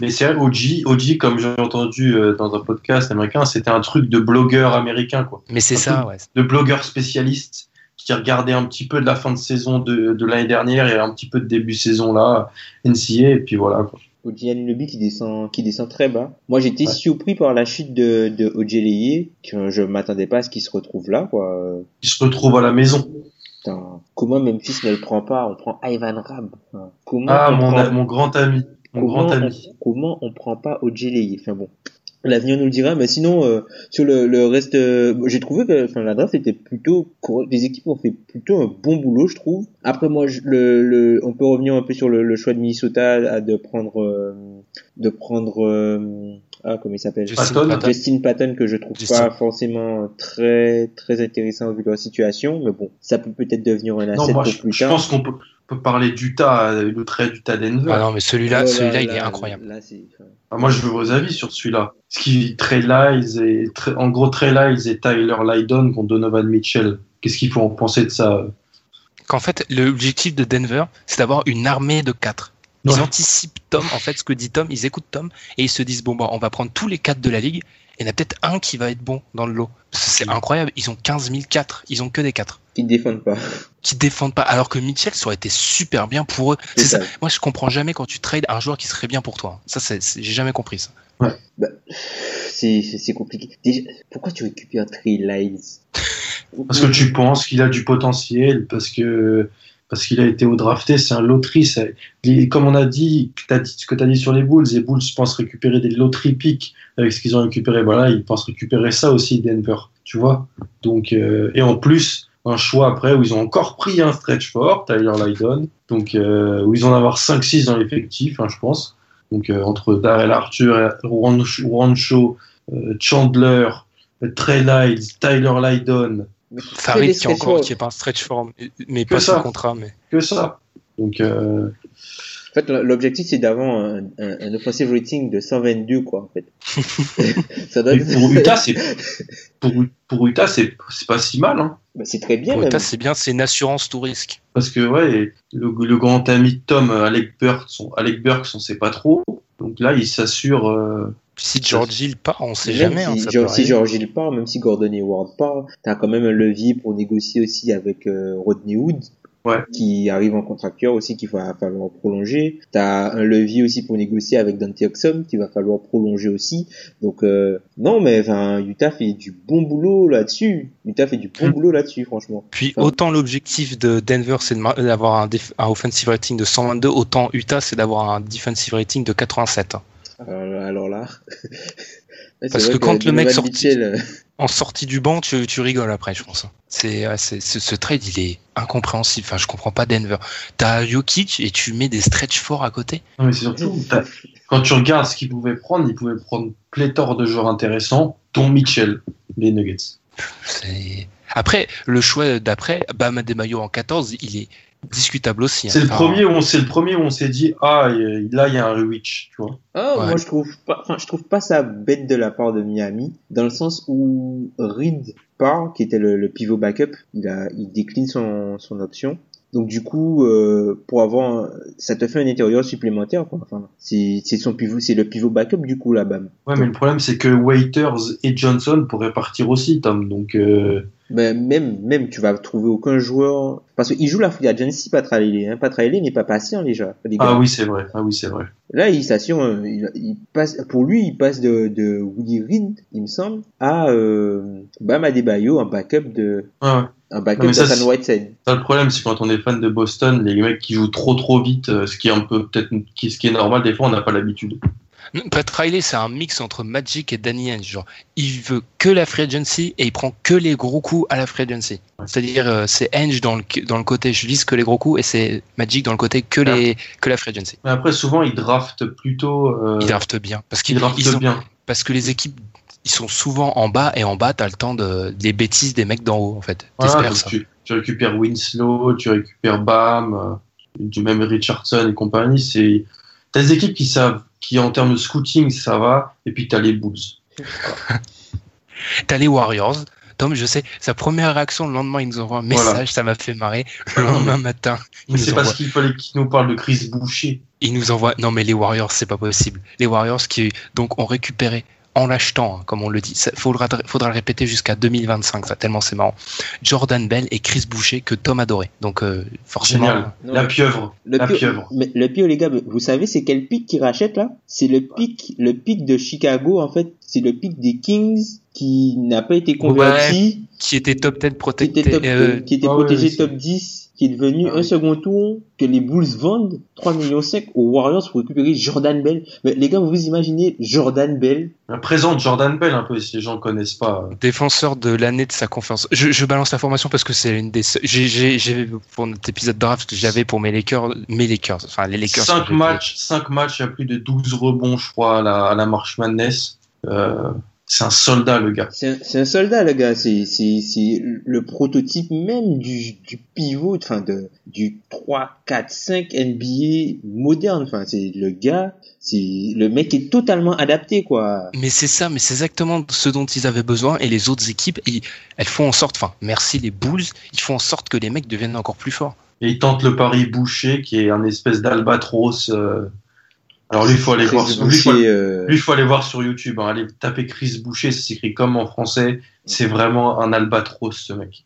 Mais c'est vrai, OG, OG, comme j'ai entendu euh, dans un podcast américain, c'était un truc de blogueur américain, quoi. Mais c'est ça, ouais. De blogueur spécialiste qui regardait un petit peu de la fin de saison de, de l'année dernière et un petit peu de début de saison là, NCA, et puis voilà, quoi. OG Anunoby qui descend, qui descend très bas. Moi, j'étais Ouais. surpris par la chute de, de Ojeleye, que je m'attendais pas à ce qu'il se retrouve là, quoi. Il se retrouve à la maison. Putain, comment Memphis ne le prend pas? On prend Ivan Rab. Comment Ah, on mon, prend, mon grand ami. Mon comment, grand on, ami. comment on prend pas Ojeleye Enfin bon, l'avenir nous le dira. Mais sinon, euh, sur le, le reste, euh, j'ai trouvé que enfin, la draft était plutôt. Les équipes ont fait plutôt un bon boulot, je trouve. Après, moi, je- le, le, on peut revenir un peu sur le, le choix de Minnesota à de prendre, euh, de prendre, euh, ah comment il s'appelle? Justin. Justin Patton que je trouve Justin. pas forcément très très intéressant vu leur situation, mais bon, ça peut peut-être devenir un Non, asset moi, pour je, plus je tard. pense qu'on peut, peut parler d'Utah, euh, le trait d'Utah Denver. Ah non, mais celui-là, Oh celui-là, il est incroyable. Là, Ah, moi, je veux vos avis sur celui-là. Ce qui Trey Lyles et en gros Trey Lyles et Tyler Lydon contre Donovan Mitchell. Qu'est-ce qu'il faut en penser de ça Qu'en fait, l'objectif de Denver, c'est d'avoir une armée de quatre. Ils Ouais. anticipent Tom, en fait, ce que dit Tom, ils écoutent Tom, et ils se disent, bon, bah, on va prendre tous les quatre de la ligue, il y en a peut-être un qui va être bon dans le lot. C'est incroyable, ils ont 15 000 4, ils ont que des 4. qui défendent pas. Qui défendent pas, alors que Mitchell, ça aurait été super bien pour eux. C'est ça. ça. Moi, je comprends jamais quand tu trades un joueur qui serait bien pour toi. Ça, j'ai jamais compris ça. C'est, c'est c'est compliqué. Déjà, pourquoi tu récupères Trey Lyles? Parce que tu penses qu'il a du potentiel, parce que parce qu'il a été au drafté, c'est un loterie. Comme on a dit, t'as dit ce que tu as dit sur les Bulls, les Bulls pensent récupérer des loteries pick avec ce qu'ils ont récupéré. Voilà, ils pensent récupérer ça aussi, Denver. Tu vois Donc euh, et en plus un choix après où ils ont encore pris un stretch fort, Tyler Lydon. Donc euh, où ils en avoir 5-6 dans l'effectif, hein, je pense. Donc euh, entre Darrell Arthur, euh, Chandler, euh, Trey Lyles, Tyler Lydon, Farid qui est encore, qui est pas un stretch form, mais Que pas ça. sous contrat, mais. que ça. Donc, euh, En fait, l'objectif, c'est d'avoir un, un, un offensive rating de 122, quoi, en fait. <laughs> ça doit mais être... pour Utah, c'est pour, pour Utah, c'est c'est pas si mal, hein. Bah, c'est très bien, Pour même. Utah, c'est bien, c'est une assurance tout risque. Parce que ouais, le, le grand ami de Tom, Alec Burks, on, Alec Burks, on sait pas trop. Donc là, il s'assure. euh, Si George Hill part, on sait Même jamais. hein, si. George Hill part, même si Gordon Hayward part, t'as quand même un levier pour négocier aussi avec euh, Rodney Hood, Ouais. qui arrive en contracteur aussi, qu'il va falloir prolonger. T'as un levier aussi pour négocier avec Dante Oxum, qu'il va falloir prolonger aussi. Donc euh, non, mais enfin, Utah fait du bon boulot là-dessus. Utah fait du bon Hmm. boulot là-dessus, franchement. Puis Enfin, autant l'objectif de Denver, c'est d'avoir un, un offensive rating de 122, autant Utah, c'est d'avoir un defensive rating de 87. Hein. Alors, alors là, <laughs> Ouais, Parce que quand le mec sorti- Mitchell, euh, En sortie du banc, tu, tu rigoles après, je pense. C'est, ce, trade, il est incompréhensible. Enfin, je comprends pas Denver. T'as Jokic et tu mets des stretch forts à côté. Non, mais c'est surtout, quand tu regardes ce qu'ils pouvaient prendre, ils pouvaient prendre pléthore de joueurs intéressants, dont Mitchell, les Nuggets. Après, le choix d'après, Bam Adebayo en 14, il est discutable aussi. hein. C'est le premier où on c'est le premier où on s'est dit ah là il y a un reach, tu vois. Ah, Ouais. moi je trouve pas, enfin, je trouve pas ça bête de la part de Miami, dans le sens où Reed part, qui était le, le pivot backup, il a, il décline son, son option. Donc du coup, euh, pour avoir, ça te fait un intérieur supplémentaire, quoi. Enfin, c'est, son pivot, c'est le pivot backup du coup là, bam. Ouais mais le problème c'est que Waiters et Johnson pourraient partir aussi, Tom. Donc euh, Ben, même, même, tu vas trouver aucun joueur, parce qu'il joue la free agency, pas Riley, hein. Riley n'est pas patient, gars. Les gars. ah oui c'est vrai, ah oui c'est vrai. Là, il s'assure, euh, il, il passe, pour lui, il passe de, de Willie Reed, il me semble, à euh, Bam Adebayo, un backup de, Ouais, ouais. Un backup Non, mais ça, d'Hassan c'est- Whiteside. Ça, le problème, c'est quand on est fan de Boston, les mecs qui jouent trop trop vite, euh, ce qui est un peu peut-être qui- ce qui est normal, des fois on n'a pas l'habitude. Pat Riley, c'est un mix entre Magic et Danny Ainge. Genre, il veut que la free agency et il prend que les gros coups à la free agency. C'est-à-dire, euh, c'est Ainge dans le, dans le côté je vise que les gros coups et c'est Magic dans le côté que, les, que la free agency. Mais après, souvent, ils draftent plutôt. euh, Il draft bien. Parce, ils qu'ils draftent ils ont- bien. parce que les équipes, ils sont souvent en bas et en bas, t'as le temps de, des bêtises des mecs d'en haut, en fait. Voilà, ça. tu, tu récupères Winslow, tu récupères Bam, euh, du même Richardson et compagnie. C'est t'as des équipes qui savent, qui en termes de scouting ça va, et puis t'as les Bulls. <laughs> T'as les Warriors. Tom, je sais, sa première réaction le lendemain, il nous envoie un message, Voilà. ça m'a fait marrer. Le lendemain <laughs> matin, il Mais c'est envoie, parce qu'il fallait qu'ils nous parlent de Chris Boucher. il nous envoie. Non, mais les Warriors, c'est pas possible. Les Warriors qui, donc, ont récupéré en l'achetant, hein, comme on le dit. Ça, faudra, faudra le répéter jusqu'à 2025, ça, tellement c'est marrant. Jordan Bell et Chris Boucher que Tom adorait. Donc, euh, forcément. Génial. Non, la mais- pieuvre. Le la pieuvre. mais le pire, les gars, vous savez, c'est quel pic qu'ils rachètent là? C'est le pic, le pic de Chicago, en fait, c'est le pic des Kings qui n'a pas été converti, Qui était top 10 qui protecté. était, top, euh, qui était ah protégé top 10, qui est devenu Ah un oui. second tour, que les Bulls vendent 3 millions 5 aux Warriors pour récupérer Jordan Bell. Mais les gars, vous vous imaginez Jordan Bell? Présente Jordan Bell un peu si les gens connaissent pas. défenseur de l'année de sa conférence. Je, je balance l'information parce que c'est une des j'ai, j'ai, j'ai- pour notre épisode draft, j'avais pour mes Lakers, mes Lakers, enfin les Lakers. 5 que matchs, 5 matchs, il y a plus de 12 rebonds, je crois, à la, à la March Madness. Euh, c'est un soldat, le gars. C'est un, soldat, le gars. C'est, le prototype même du, du pivot, enfin, de, du 3, 4, 5 NBA moderne. Enfin, c'est le gars, c'est, le mec est totalement adapté, quoi. Mais c'est ça, mais c'est exactement ce dont ils avaient besoin et les autres équipes, ils- elles font en sorte, enfin, merci les Bulls, ils font en sorte que les mecs deviennent encore plus forts. Et il tente le pari Boucher, qui est un espèce d'albatros. euh. Alors lui, il faut aller Chris voir. sur- Lui, euh, faut aller voir sur YouTube. hein. Allez taper Chris Boucher, ça s'écrit comme en français. C'est vraiment un albatros, ce mec.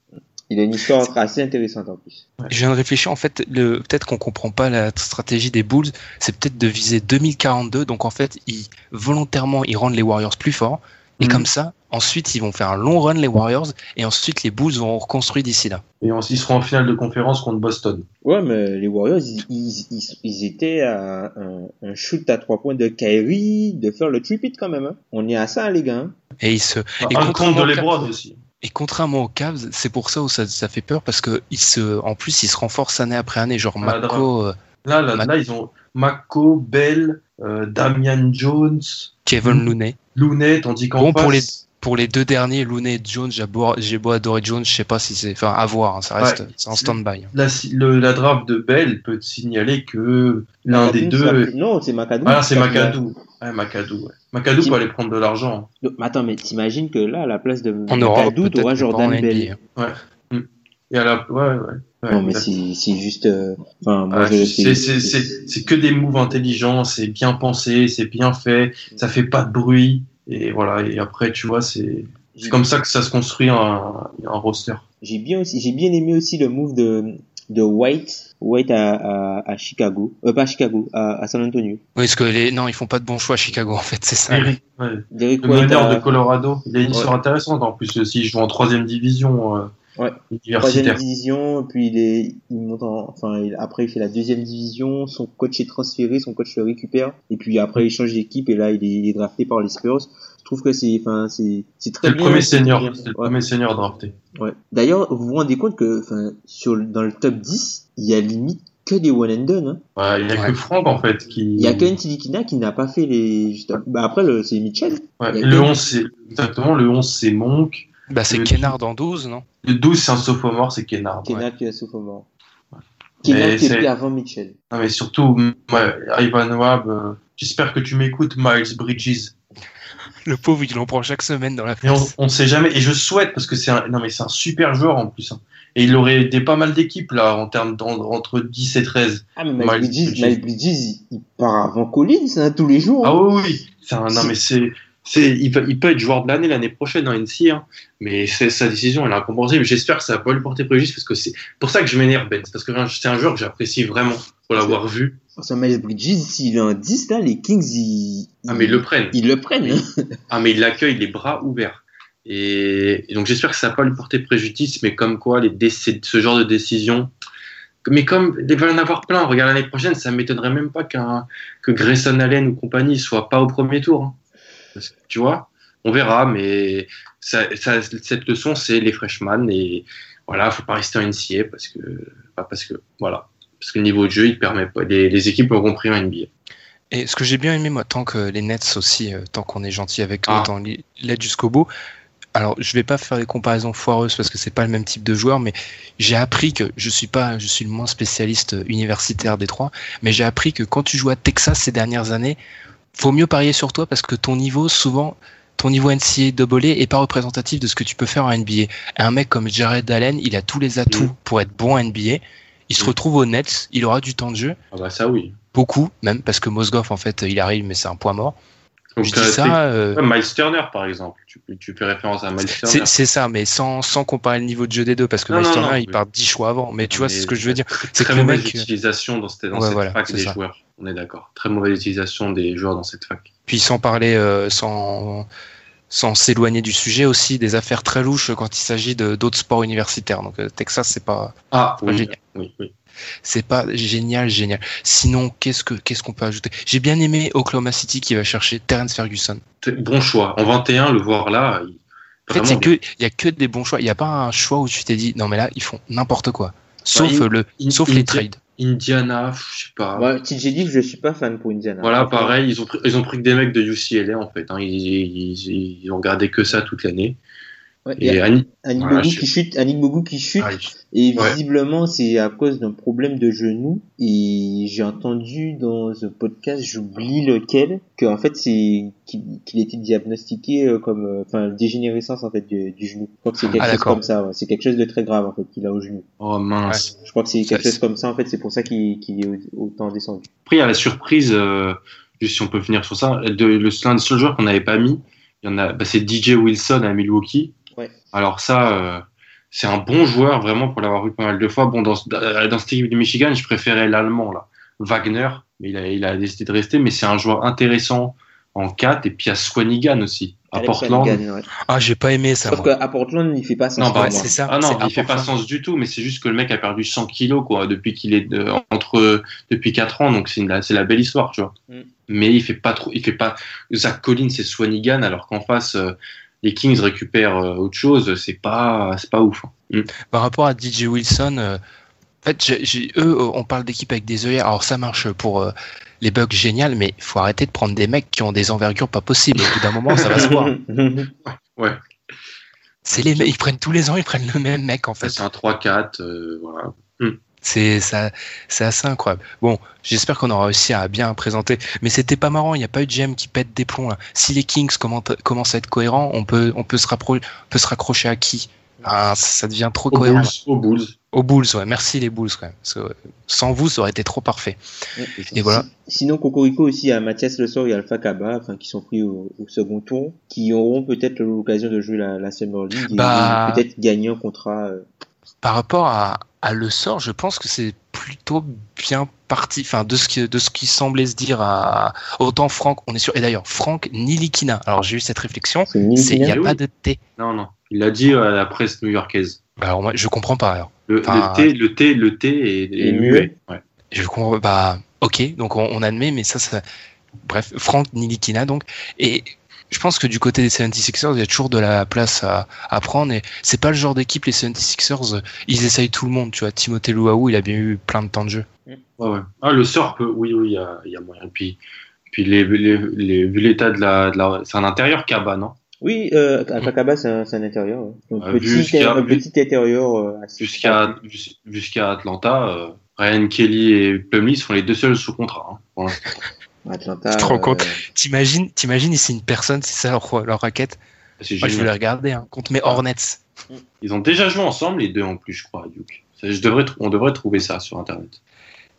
il a une histoire assez intéressante en plus. Je viens de réfléchir, en fait, le, peut-être qu'on comprend pas la stratégie des Bulls, c'est peut-être de viser 2042, donc en fait, ils, volontairement, ils rendent les Warriors plus forts, et Mhm. comme ça, ensuite, ils vont faire un long run, les Warriors, et ensuite, les Bulls vont reconstruire d'ici là. Et on- ils seront en finale de conférence contre Boston. Ouais, mais les Warriors, ils, ils, ils, ils étaient à un, un shoot à trois points de Kyrie, de faire le tripit quand même. Hein. On est à ça, les gars. hein. Et ils se, Et un contrairement compte de Lebron aussi. Et contrairement aux Cavs, c'est pour ça où ça, ça fait peur parce que ils se, en plus, ils se renforcent année après année. Genre Ah, Mako, euh, Là, là, là, ils ont Mako, Bell, euh, Damian Jones, Kevin. Looney. Looney, tandis qu'en Bon, pour face, Pour les deux derniers, Looney et Jones, j'ai beau, adorer Jones, je sais pas si c'est, enfin, à voir, hein, ça reste, Ouais. c'est en stand-by. la, le- la draft de Bell peut te signaler que l'un des deux. Non, c'est Macadou. Ah, c'est Macadou. Ouais, Macadou, ouais. Peut aller prendre de l'argent. Attends, mais t'imagines que là, à la place de En Macadou, t'auras Jordan. Bell. Et à la, ouais, ouais. ouais, Non, mais c'est juste... euh, Enfin, je... c'est- que des moves intelligents, c'est bien pensé, c'est bien fait, ça fait pas de bruit. Et voilà, et après, tu vois, c'est c'est comme ça que ça se construit un, un roster. J'ai bien aussi, j'ai bien aimé aussi le move de de White, White à, à, à Chicago, euh, pas à Chicago, à, à San Antonio. Oui, parce que les, non, ils font pas de bons choix à Chicago, en fait, c'est ça. Eric, ouais. Derek Le White meneur à- de Colorado, il a une Ouais. histoire intéressante en plus. S'il joue en troisième division, euh, Ouais. Troisième division, puis il est, il monte en, enfin, il, après il fait la deuxième division, son coach est transféré, son coach le récupère, et puis après il change d'équipe et là il est, il est drafté par les Spurs. Je trouve que c'est, enfin, c'est, c'est très bien. Le premier senior, c'est le premier senior drafté. Ouais. D'ailleurs, vous vous rendez compte que, enfin, sur, dans le top 10, il y a limite que des one and done. Hein. Ouais, il y a que Franck en fait qui. Il y a Ken Tilikina qui n'a pas fait les. Bah après le... c'est Mitchell. Ouais, le 11 c'est exactement le 11 c'est Monk. Bah c'est Kennard en 12 non? Le 12 c'est un sophomore c'est Kennard. Kennard qui est un sophomore. Kennard qui est avant Mitchell. Non mais surtout ouais, Ivan Wab, euh, j'espère que tu m'écoutes Miles Bridges. Le pauvre, il en prend chaque semaine dans la face. on, ne sait jamais. Et je souhaite, parce que c'est un, non, mais c'est un super joueur en plus. Hein. Et il aurait des pas mal d'équipes, là, en termes entre 10 et 13. Ah, mais Miles, Bridges, il part avant Collins, hein, tous les jours. Ah oui, oui. Un, non, mais c'est, il, peut, il peut être joueur de l'année l'année prochaine en NC, hein, mais sa décision, elle est incompréhensible. J'espère que ça va pas lui porter préjudice parce que c'est pour ça que je m'énerve, Ben. Parce que c'est un joueur que j'apprécie vraiment pour l'avoir vu. Parce Miles Bridges, s'il est un 10, là, les Kings, ils, ah, mais ils le prennent. Ils le prennent. Hein. ah, mais ils l'accueillent les bras ouverts. Et, donc j'espère que ça va pas lui porter préjudice, mais comme quoi, les ce genre de décision. Mais comme il va y en avoir plein, regarde l'année prochaine, ça m'étonnerait même pas qu'un que Grayson Allen ou compagnie soit pas au premier tour. Tu vois, on verra, mais ça, cette leçon, c'est les freshman et voilà, faut pas rester en NCA parce que, parce que, voilà, parce que le niveau de jeu, il permet pas, les, équipes ont compris en NBA. Et ce que j'ai bien aimé, moi, tant que les Nets aussi, euh, tant qu'on est gentil avec eux, ah. tant l'aide jusqu'au bout. Alors, je vais pas faire des comparaisons foireuses parce que c'est pas le même type de joueur, mais j'ai appris que je suis pas, je suis le moins spécialiste universitaire des trois, mais j'ai appris que quand tu joues à Texas ces dernières années, faut mieux parier sur toi parce que ton niveau, souvent, ton niveau NCA double est pas représentatif de ce que tu peux faire en NBA. Un mec comme Jared Allen, il a tous les atouts mm. pour être bon en NBA. Il se mm. retrouve au Nets, il aura du temps de jeu. Ah bah ça oui. Beaucoup, même parce que Mosgoff en fait, il arrive, mais c'est un point mort. Donc, je dis ça. Euh... Miles Turner, par exemple. Tu, tu fais référence à Miles Turner. C'est ça, mais sans, sans comparer le niveau de jeu des deux, parce que Miles Turner, il part 10 choix avant. Mais tu vois, c'est ce que je veux dire. C'est très mauvaise utilisation dans cette, dans cette fac des joueurs. On est d'accord. Très mauvaise utilisation des joueurs dans cette fac. Puis sans parler, euh, sans sans s'éloigner du sujet aussi, des affaires très louches quand il s'agit d'autres sports universitaires. Donc euh, Texas, c'est pas, ah, pas génial. Oui, oui. C'est pas génial, génial. Sinon, qu'est-ce que qu'est-ce qu'on peut ajouter? J'ai bien aimé Oklahoma City qui va chercher Terence Ferguson. Bon choix. En 21, le voir là. En fait, il y a que des bons choix. Il n'y a pas un choix où tu t'es dit non mais là ils font n'importe quoi. Sauf le, sauf les trades. Indiana, je sais pas. Ouais, TJ dit que je suis pas fan pour Indiana. Voilà, pareil, ils ont pris, ils ont pris que des mecs de UCLA en fait. Hein. Ils, ils, ils, ont gardé que ça toute l'année. Ouais, et Annie, qui chute, Bogou qui chute, ah, et visiblement c'est à cause d'un problème de genou. Et j'ai entendu dans un podcast, j'oublie lequel, qu'en fait c'est qu'il était diagnostiqué euh, comme, euh, enfin, dégénérescence en fait du, du genou. Je crois que c'est quelque ah, chose comme ça. Ouais. C'est quelque chose de très grave en fait qu'il a au genou. Oh mince. Je crois que c'est quelque chose comme ça en fait. C'est pour ça qu'il est autant descendu. Après il y a la surprise, euh, juste si on peut finir sur ça, de, le l'un des seuls joueurs qu'on n'avait pas mis. Il y en a, bah, c'est DJ Wilson à Milwaukee alors ça, euh, c'est un bon joueur vraiment pour l'avoir vu pas mal de fois. Bon, dans, dans cette équipe de Michigan, je préférais l'allemand là, Wagner, mais il a, il a décidé de rester. Mais c'est un joueur intéressant en 4 et puis à Swanigan aussi. À Portland. Ah, j'ai pas aimé ça. Sauf qu'à Portland, il fait pas sens. Non, bah, c'est ça. Ah non, il fait pas sens du tout, mais c'est juste que le mec a perdu 100 kilos, quoi, depuis qu'il est entre, depuis 4 ans, donc c'est la, c'est la belle histoire, tu vois. Mm. Mais il fait pas trop, il fait pas, Zach Collins c'est Swanigan, alors qu'en face, euh, les Kings récupèrent euh, autre chose, c'est pas, c'est pas ouf. Hein. Mm. Par rapport à DJ Wilson, euh, en fait, eux, on parle d'équipe avec des œillères. Alors ça marche pour euh, les bugs génial, mais il faut arrêter de prendre des mecs qui ont des envergures pas possibles. Au bout d'un moment, ça va se voir. <laughs> Ouais. C'est les ils prennent tous les ans, ils prennent le même mec en fait. C'est un 3-4, voilà. Mm. C'est ça, c'est assez incroyable. Bon, j'espère qu'on aura réussi à bien présenter, mais c'était pas marrant. Il n'y a pas eu de GM qui pète des plombs là. Si les Kings commencent à être cohérents, on peut, on peut se peut se raccrocher à qui? Ah, Ça devient trop cohérent. aux Bulls. Aux Bulls, ouais. Merci les Bulls quand même. sans vous, ça aurait été trop parfait. et, voilà. Sinon, Cocorico aussi, à Mathias Le Sort et Alpha Kaba, enfin, qui sont pris au, second tour, qui auront peut-être l'occasion de jouer la, la Summer League bah... et peut-être gagner un contrat. Euh, par rapport à, le sort, je pense que c'est plutôt bien parti, enfin de ce qui de ce qui semblait se dire à autant Franck, on est sûr. Et d'ailleurs, Franck Nilikina. Alors j'ai eu cette réflexion, c'est il n'y a pas de T. Non non, Il l'a dit à la presse new-yorkaise. Bah, alors moi, je comprends pas. Alors. Le, Enfin, le T, le T, le T est, est est muet. muet. Ouais. Je comprends. Bah, ok, donc on, on admet, mais ça, ça. Bref, Franck Nilikina, donc. Et je pense que du côté des 76ers, il y a toujours de la place à, à prendre. Et c'est pas le genre d'équipe, les 76ers, euh, ils essayent tout le monde, tu vois. Timothée Luau, il a bien eu plein de temps de jeu. Ouais, ouais. Ah, le sort peut, oui, oui, il y a, il y a moyen. Puis, puis les, les, les- vu l'état de la, de la, c'est un intérieur cabane, non? Oui, euh, Akakaba, c'est un, intérieur. ouais. Donc, Euh, petit, jusqu'à- un petit intérieur euh, Jusqu'à, jus- jusqu'à Atlanta, euh, Ryan Kelly et Plumlee sont les deux seuls sous contrat. Hein, pour. <laughs> Atlanta. Tu te rends euh, compte T'imagines, t'imagines ici une personne, c'est ça leur, leur raquette C'est Moi, je vais les regarder, hein, contre mes Hornets. Ils ont déjà joué ensemble, les deux en plus, je crois, à Duke. Ça, Je devrais, on devrait trouver ça sur Internet.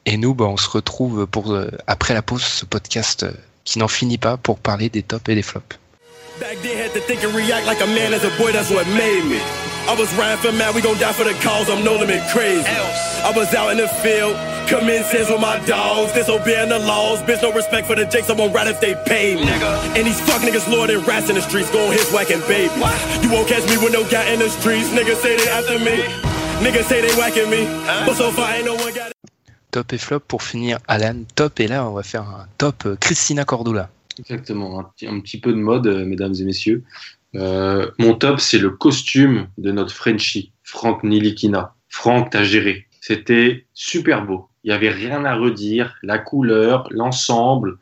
Et nous, bah, on se retrouve pour, euh, après la pause, ce podcast euh, qui n'en finit pas pour parler des tops et des flops. Back then, had to think and react like a man as a boy, that's what made me. I was riding for man, we gon' die for the cause, I'm no limit crazy. I was out in the field, sins with my dogs, disobeying the laws, bitch, no respect for the jakes, I'm gonna ride if they pay me. And these fuck niggas than rats in the streets, going his whacking baby. You won't catch me with no guy in the streets, niggas say they after me. Niggas say they whacking me, but so far ain't no one got it. Top et flop pour finir, Alan. Top, et là, on va faire un top euh, Christina Cordula. Exactement, un petit, un petit peu de mode, euh, mesdames et messieurs. Euh, mon top, c'est le costume de notre Frenchie, Franck Nilikina. Franck, t'as géré. C'était super beau. Il y avait rien à redire. La couleur, l'ensemble.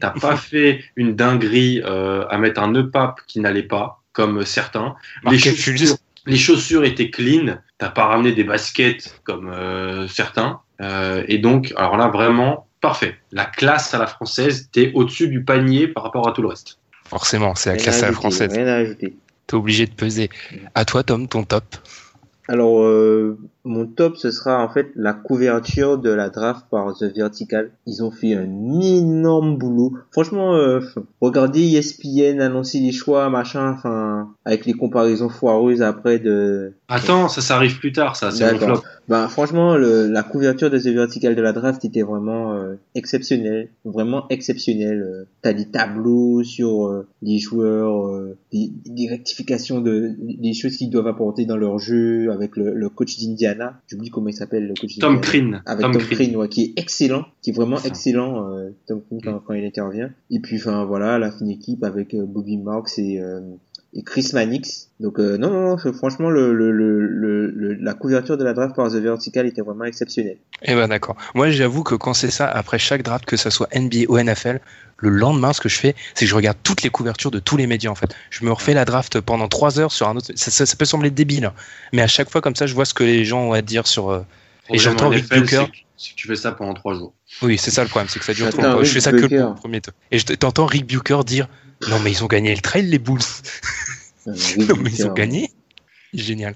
T'as pas <laughs> fait une dinguerie euh, à mettre un nœud pape qui n'allait pas, comme certains. Les chaussures, les chaussures étaient clean. T'as pas ramené des baskets comme euh, certains. Euh, et donc, alors là, vraiment, parfait. La classe à la française, t'es au-dessus du panier par rapport à tout le reste. Forcément, c'est la classe à à la française. Rien à ajouter. T'es obligé de peser. À toi, Tom, ton top. Alors, euh, mon top, ce sera en fait la couverture de la draft par The Vertical. Ils ont fait un énorme boulot. Franchement, euh, regardez ESPN annoncer les choix, machin, enfin, avec les comparaisons foireuses après de... Attends, ça, ça arrive plus tard, ça, c'est flop. Ben, franchement, le, la couverture de The Vertical de la draft était vraiment euh, exceptionnelle, vraiment exceptionnelle. Euh, T'as des tableaux sur euh, les joueurs, euh, des, des rectifications de des choses qu'ils doivent apporter dans leur jeu avec le, le coach d'Indiana. J'oublie comment il s'appelle le coach Tom. Crean. Avec Tom Tom, Crean. Crean, ouais, qui est excellent, qui est vraiment excellent, euh, Tom Crean quand, quand il intervient. Et puis, enfin voilà, la fine équipe avec euh, Bobby Marks et euh, et Chris Mannix. Donc euh, non, non, non, franchement, le, le, le, le, le- la couverture de la draft par The Vertical était vraiment exceptionnelle. Eh ben d'accord. Moi, j'avoue que quand c'est ça, après chaque draft, que ça soit NBA ou NFL, le lendemain, ce que je fais, c'est que je regarde toutes les couvertures de tous les médias en fait. Je me refais la draft pendant trois heures sur un autre. Ça, ça- ça peut sembler débile, hein. mais à chaque fois comme ça, je vois ce que les gens ont à dire sur. euh, Et j'entends en Rick c'est que tu fais ça pendant trois jours. Oui, c'est ça le problème, c'est que ça dure trop. Je fais ça que le premier top. Et je t'entends Rick Bucher dire non mais ils ont gagné le trail les Bulls. Euh, <laughs> non mais ils ont gagné. Génial.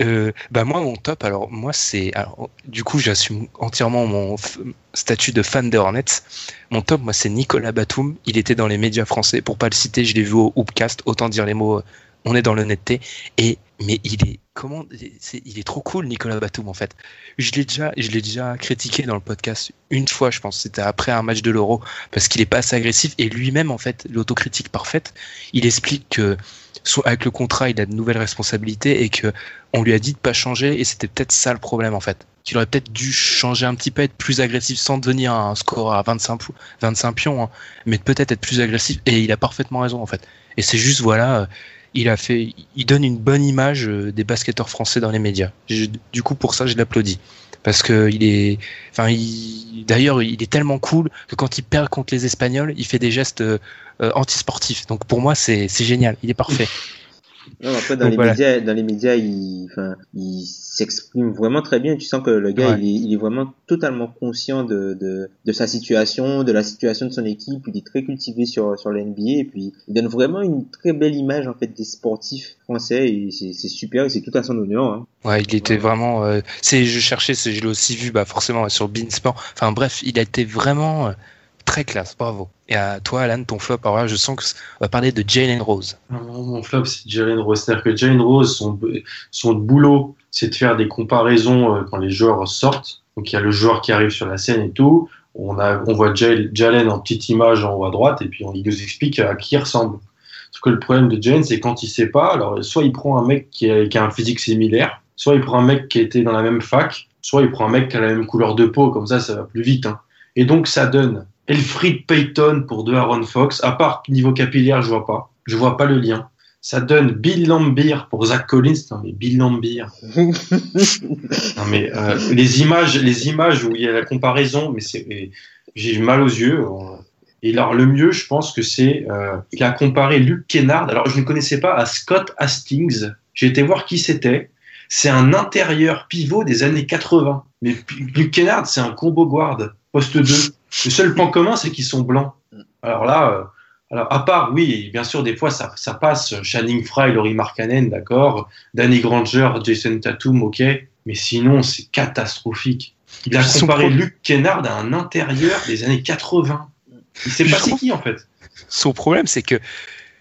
Euh, bah moi mon top alors moi c'est du coup j'assume entièrement mon statut de fan des Hornets. Mon top moi c'est Nicolas Batum. Il était dans les médias français pour pas le citer. Je l'ai vu au Hoopcast. Autant dire les mots. euh, On est dans l'honnêteté. Et mais il est comment il est trop cool Nicolas Batum en fait. Je l'ai déjà je l'ai déjà critiqué dans le podcast une fois je pense. C'était après un match de l'Euro parce qu'il est pas assez agressif et lui-même en fait l'autocritique parfaite. Il explique que avec le contrat, il a de nouvelles responsabilités et que on lui a dit de pas changer et c'était peut-être ça le problème en fait. Qu'il aurait peut-être dû changer un petit peu, être plus agressif sans devenir un score à 25, pou- 25 pions, hein, mais peut-être être plus agressif et il a parfaitement raison en fait. Et c'est juste voilà, il a fait, il donne une bonne image euh, des basketteurs français dans les médias. Je- du coup pour ça je l'applaudis parce que il est, enfin il, d'ailleurs il est tellement cool que quand il perd contre les Espagnols, il fait des gestes euh, euh, antisportifs. Donc pour moi c'est c'est génial, il est parfait. Non, après, dans Donc, les voilà. médias, dans les médias, il, enfin, il s'exprime vraiment très bien. Tu sens que le gars, Ouais. il, est, il est vraiment totalement conscient de, de, de sa situation, de la situation de son équipe. Il est très cultivé sur, sur la NBA et puis il donne vraiment une très belle image, en fait, des sportifs français et c'est super et c'est tout à son honneur, hein. Ouais, il était vraiment. euh, c'est, je cherchais, c'est, je l'ai aussi vu, bah forcément sur Beansport. Enfin bref, il a été vraiment euh, très classe. Bravo. Et à toi, Alan, ton flop. Alors là, je sens que c- on va parler de Jalen Rose. Non, Mon flop, c'est Jalen Rose. C'est-à-dire que Jalen Rose, son, son boulot, c'est de faire des comparaisons euh, quand les joueurs sortent. Donc il y a le joueur qui arrive sur la scène et tout. On, a, on voit Jal- Jalen en petite image en haut à droite et puis on il nous explique à qui il ressemble. Sauf que le problème de Jalen, c'est quand il sait pas, alors soit il prend un mec qui a, un physique similaire, soit il prend un mec qui était dans la même fac, soit il prend un mec qui a la même couleur de peau, comme ça, ça va plus vite. hein. Et donc, ça donne Elfried Payton pour de Aaron Fox, à part niveau capillaire, je vois pas. Je vois pas le lien. Ça donne Bill Lambier pour Zach Collins. Non, mais Bill Lambier. <laughs> Non, mais euh, les images, les images où il y a la comparaison, mais c'est, j'ai mal aux yeux. Et alors, le mieux, je pense que c'est, euh, il a comparé Luke Kennard. Alors, je ne connaissais pas à Scott Hastings. J'ai été voir qui c'était. C'est un intérieur pivot des années 80. Mais Luke Kennard, c'est un combo guard, poste 2. Le seul point commun, c'est qu'ils sont blancs. Alors là, euh, alors à part, oui, bien sûr, des fois, ça, ça passe. Channing Frye, Laurie Markkanen, d'accord. Danny Granger, Jason Tatum, ok. Mais sinon, c'est catastrophique. Il a comparé Luke Kennard à un intérieur des années 80. Il sait pas c'est qui, en fait. Son problème, c'est que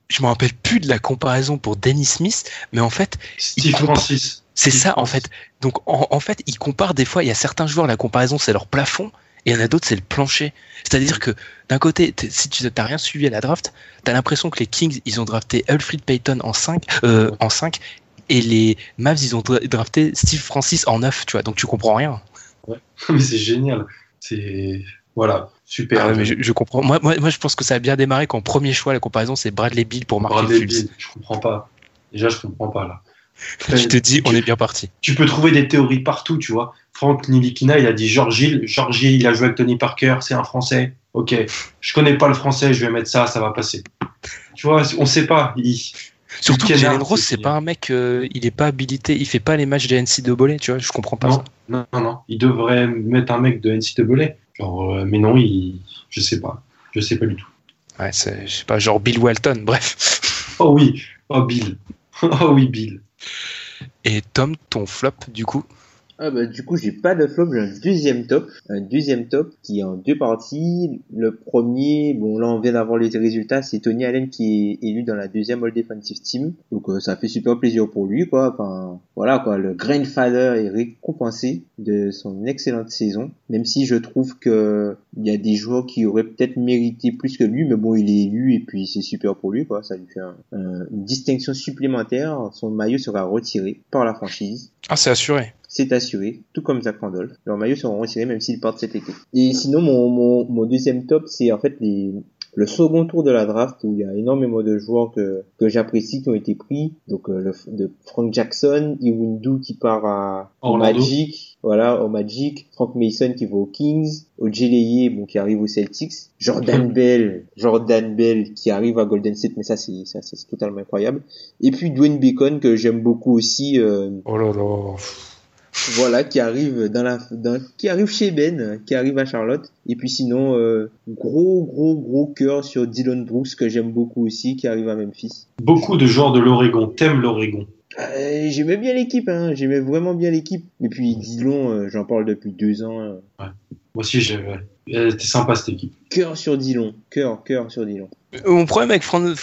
je me rappelle plus de la comparaison pour Dennis Smith, mais en fait, Steve compare- Francis. c'est ça, en fait. Donc, en, en fait, il compare des fois, il y a certains joueurs, la comparaison, c'est leur plafond, et il y en a d'autres, c'est le plancher. C'est-à-dire que, d'un côté, si tu n'as rien suivi à la draft, t'as l'impression que les Kings, ils ont drafté Alfred Payton en 5, euh, en 5, et les Mavs, ils ont dra- drafté Steve Francis en 9, tu vois, donc tu comprends rien. <laughs> mais c'est génial. C'est voilà, super. Ah ouais, mais je, je comprends. Moi, moi, moi, je pense que ça a bien démarré quand premier choix, la comparaison, c'est Bradley Bill pour Markel Bradley. Beal, je comprends pas. Déjà, je comprends pas là. <laughs> Je te dis, on est bien parti. Tu peux trouver des théories partout, tu vois. Franck Nilikina, il a dit. Georges Hill, il a joué avec Tony Parker, c'est un Français. Ok, je connais pas le français, je vais mettre ça, ça va passer. Tu vois, on sait pas. Il- Surtout que Jalen Rose, c'est- c'est pas un mec, euh, il est pas habilité, il fait pas les matchs des NCAA, tu vois, je comprends pas Non, ça. non, non, non. Il devrait mettre un mec de NCAA. Genre, euh, mais non, il, je sais pas. Je sais pas du tout. Ouais, c'est, je sais pas, genre Bill Walton, bref. <laughs> Oh oui, oh Bill. <laughs> oh oui, Bill. Et Tom, ton flop, du coup? Ah bah du coup j'ai pas de flop, j'ai un deuxième top, un deuxième top qui est en deux parties. Le premier, bon là on vient d'avoir les résultats, c'est Tony Allen qui est élu dans la deuxième All Defensive Team, donc euh, ça fait super plaisir pour lui quoi. Enfin voilà quoi, le grandfather est récompensé de son excellente saison, même si je trouve que il y a des joueurs qui auraient peut-être mérité plus que lui, mais bon il est élu et puis c'est super pour lui quoi, ça lui fait un- un- une distinction supplémentaire. Son maillot sera retiré par la franchise Ah, c'est assuré. C'est assuré, tout comme Zach Randolph. Leurs maillots seront retirés même s'ils partent cet été. Et sinon, mon, mon, mon deuxième top, c'est en fait les, le second tour de la draft où il y a énormément de joueurs que, que j'apprécie qui ont été pris. Donc, euh, le, de Frank Jackson, Iwundu qui part à, au. Magic, voilà, au Magic, Frank Mason qui va aux Kings, au Leye, bon, qui arrive aux Celtics, Jordan <laughs> Bell, Jordan Bell qui arrive à Golden State, mais ça c'est, ça c'est totalement incroyable. Et puis Dwayne Bacon que j'aime beaucoup aussi, euh, Oh là là. Voilà qui arrive dans la dans, qui arrive chez Ben qui arrive à Charlotte et puis sinon euh, gros gros gros cœur sur Dylan Brooks que j'aime beaucoup aussi qui arrive à Memphis Beaucoup de joueurs de l'Oregon t'aimes l'Oregon. euh, j'aimais bien l'équipe hein, j'aimais vraiment bien l'équipe et puis Dylan euh, j'en parle depuis deux ans euh. Moi aussi, j'avais. Elle était sympa cette équipe. cœur sur Dylan cœur cœur sur Dylan Euh, Mon problème avec Fran-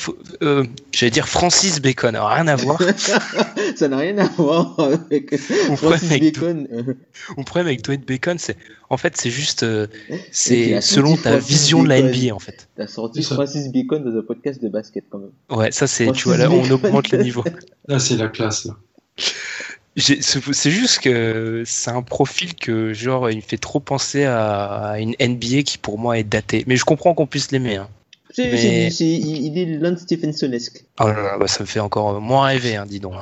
euh, j'allais dire Francis Bacon, alors rien à voir. <laughs> ça n'a rien à voir avec Mon Francis problème avec, Bacon euh. <laughs> mon problème avec Dwayne Bacon, c'est, en fait, c'est juste, euh, c'est selon ta Francis vision de la. NBA, en fait. t'as sorti. Francis Bacon dans un podcast de basket quand même Ouais, ça c'est, tu vois, là, on augmente le niveau. Là, c'est la classe. Là. <laughs> C'est juste que c'est un profil que, genre, il me fait trop penser à, à une NBA qui, pour moi, est datée. Mais je comprends qu'on puisse l'aimer, hein. Mais- il est Lance Stephensonesque Oh là là, bah, ça me fait encore moins rêver, hein, dis donc.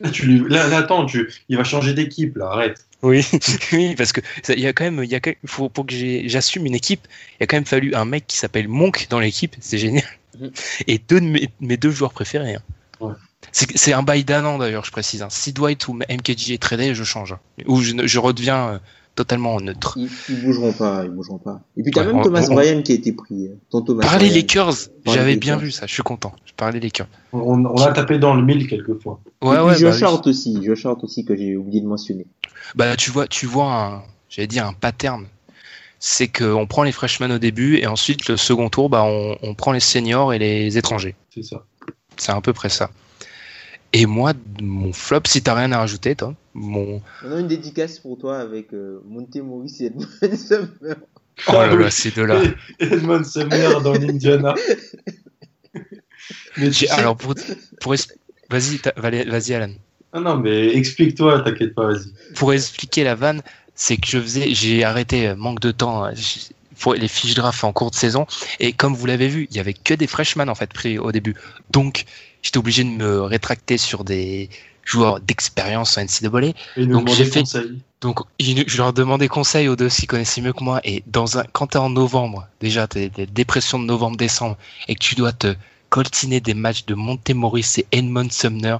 Là, tu lui... là, là, attends, tu... il va changer d'équipe, là, arrête. Oui, <laughs> oui, parce que ça- il y a quand même, il y a quand même- faut pour que j'assume une équipe, il y a quand même fallu un mec qui s'appelle Monk dans l'équipe, c'est génial, Mhm. et deux de mes, mes deux joueurs préférés. hein. Ouais. C'est un bail d'un an d'ailleurs, je précise. hein. Si Dwight ou MKG est tradé, je change, ou je, redeviens euh, totalement neutre. Ils, ils bougeront pas, ils bougeront pas. Et puis t'as Ouais, même on- Thomas on- Bryan qui a été pris. euh, Ton Thomas Parler Bryan. Lakers, j'avais bien vu ça, je suis content. Je parlais Lakers. On, on a tapé dans le mille quelquefois. Ouais, Et ouais, Josh bah, oui. Aussi, Josh Hart aussi que j'ai oublié de mentionner. Bah tu vois, tu vois un, j'allais dire un pattern. C'est qu'on prend les freshmen au début et ensuite le second tour, bah on, on prend les seniors et les étrangers. C'est ça. C'est à peu près ça. Et moi, mon flop, si t'as rien à rajouter, toi, mon. On a une dédicace pour toi avec euh, Monte Morris et Edmond <laughs> Sumner. Oh là là, ces deux-là. Edmond Sumner dans l'Indiana. Mais tu Alors, pour, pour es- vas-y, vas-y, Alan. Ah non, mais explique-toi, t'inquiète pas, vas-y. Pour expliquer la vanne, c'est que je faisais, j'ai arrêté, euh, manque de temps, euh, j- pour les fiches draft en cours de saison. Et comme vous l'avez vu, il y avait que des freshmen en fait pris au début. Donc, j'étais obligé de me rétracter sur des joueurs d'expérience en NCAA. Et Donc, j'ai fait- conseil. Donc, je leur demandais conseil aux deux s'ils connaissaient mieux que moi. Et dans un, quand t'es en novembre, déjà, t'es des dépressions de novembre-décembre, et que tu dois te coltiner des matchs de Montemoris et Edmond Sumner,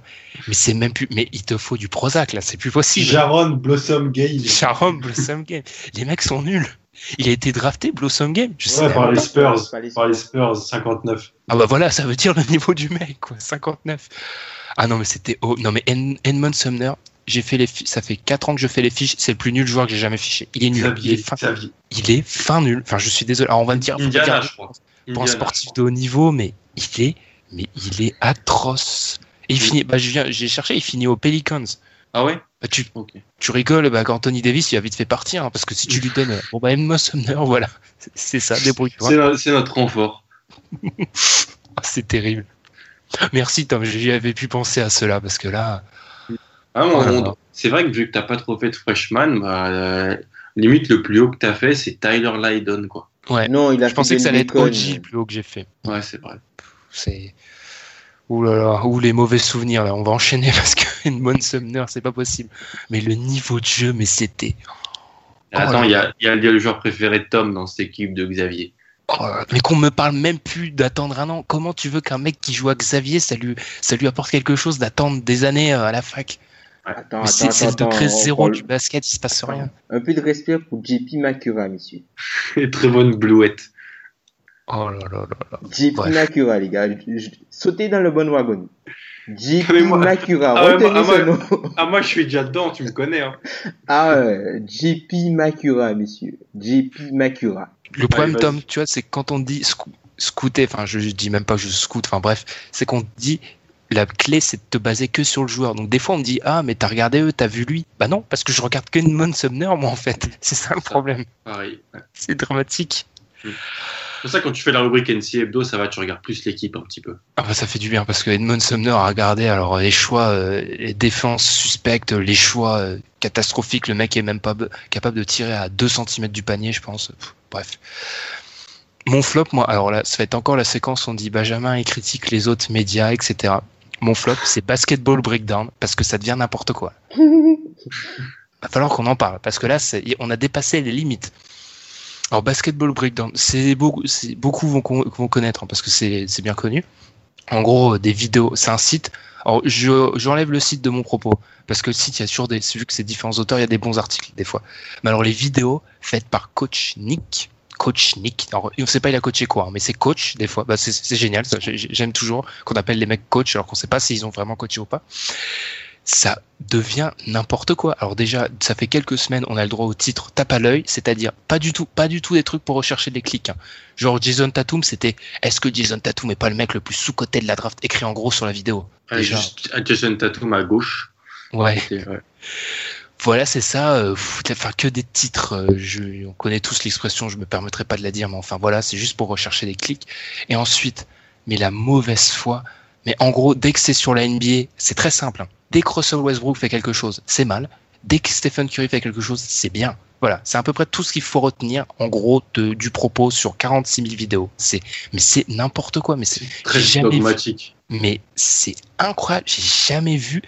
mais c'est même plus, mais il te faut du Prozac, là, c'est plus possible. Jaron Blossom Gale. Sharon Blossom Game. Les mecs sont nuls. Il a été drafté Blossom Game. Je sais Ouais, par même les pas. Spurs. Par les Par les Spurs, 59. Ah bah voilà, ça veut dire le niveau du mec, quoi. 59. Ah non, mais c'était. Oh, non, mais Ed- Edmond Sumner, j'ai fait les ça fait 4 ans que je fais les fiches. C'est le plus nul joueur que j'ai jamais fiché. Il est nul. Il est fin, il est fin nul. Enfin, je suis désolé. Alors, on va me dire, Indiana, regarder je crois. pour un sportif de haut niveau, mais il est, mais il est atroce. Et il Oui. finit, bah, je viens, j'ai cherché, il finit aux Pelicans. Ah ouais? Bah, tu, rigoles, bah, qu'Anthony Davis, il a vite fait partir, hein, parce que si tu lui donnes, bon, bah, Edmond Sumner, <laughs> voilà. C'est- ça, débrouille-toi. C'est no- c'est notre renfort. Ah, <laughs> c'est terrible. Merci, Tom, j'y avais pu penser à cela, parce que là, Ah, c'est vrai que vu que t'as pas trop fait de freshman, bah, euh, limite le plus haut que t'as fait, c'est Tyler Lydon, quoi. ouais. Non, il a Je pensais que ça allait être. OG le plus haut que j'ai fait. Ouais, c'est vrai. C'est. Ouh là là, ouh les mauvais souvenirs là. On va enchaîner <laughs> parce que Edmond Sumner, c'est pas possible. Mais le niveau de jeu, mais c'était. Oh Attends, il y a, il y a le joueur préféré de Tom dans cette équipe de Xavier. Oh là là, mais qu'on me parle même plus d'attendre un an. Comment tu veux qu'un mec qui joue à Xavier, ça lui, ça lui apporte quelque chose d'attendre des années euh, à la fac? Attends, c'est le degré zéro du basket, il se passe rien. Un peu de respect pour JP Makura, messieurs. Très bonne blouette. Oh là là là là. JP Bref. Makura, les gars. Sautez dans le bon wagon. JP Mais moi- Makura, Ah retenez ce ah nom. Ah, moi, je suis déjà dedans, tu me connais. Hein. Ah ouais, JP Makura, messieurs. JP Makura. Le problème. Tom, tu vois, c'est quand on dit scouter, enfin, je, je dis même pas que je scoute, enfin bref, c'est qu'on dit la clé, c'est de te baser que sur le joueur. Donc des fois, on me dit ah, mais t'as regardé eux, t'as vu lui? Bah non, parce que je regarde que Edmond Sumner, moi en fait. <laughs> C'est ça le problème. Pareil. C'est dramatique. C'est pour ça que quand tu fais la rubrique NC Hebdo, ça va, tu regardes plus l'équipe un petit peu. Ah bah ça fait du bien parce que Edmond Sumner a regardé alors les choix, euh, les défenses suspectes, les choix euh, catastrophiques. Le mec est même pas capable de tirer à 2 cm du panier, je pense. Pff, bref. Mon flop, moi, alors là, ça va être encore la séquence où on dit Benjamin il critique les autres médias, etc. Mon flop, c'est Basketball Breakdown parce que ça devient n'importe quoi. <laughs> Va falloir qu'on en parle parce que là, c'est- on a dépassé les limites. Alors Basketball Breakdown, c'est beaucoup, beaucoup vont, con- vont connaître hein, parce que c'est bien connu. En gros, des vidéos, c'est un site. Alors, je- j'enlève le site de mon propos parce que le site, il y a toujours des, vu que c'est différents auteurs, il y a des bons articles des fois. Mais alors, les vidéos faites par Coach Nick, Coach Nick. Alors, on sait pas il a coaché quoi, hein, mais c'est coach des fois. Bah, c'est génial. J'aime toujours qu'on appelle les mecs coach alors qu'on sait pas s'ils ont vraiment coaché ou pas. Ça devient n'importe quoi. Alors déjà, ça fait quelques semaines, on a le droit au titre tape à l'œil, c'est-à-dire pas du tout, pas du tout des trucs pour rechercher des clics. hein. Genre Jason Tatum, c'était est-ce que Jason Tatum est pas le mec le plus sous-coté de la draft? Écrit en gros sur la vidéo Ouais, juste Jason Tatum à gauche. Ouais. Voilà, c'est ça. Euh, pff, enfin, que des titres. euh, je, on connaît tous l'expression. Je me permettrai pas de la dire, mais enfin voilà, c'est juste pour rechercher des clics. Et ensuite, mais la mauvaise foi. Mais en gros, dès que c'est sur la NBA, c'est très simple. hein. Dès que Russell Westbrook fait quelque chose, c'est mal. Dès que Stephen Curry fait quelque chose, c'est bien. Voilà, c'est à peu près tout ce qu'il faut retenir, en gros, de- du propos sur 46 000 vidéos. C'est, mais c'est n'importe quoi. Mais c'est Très jamais vu- mais c'est incroyable. J'ai jamais vu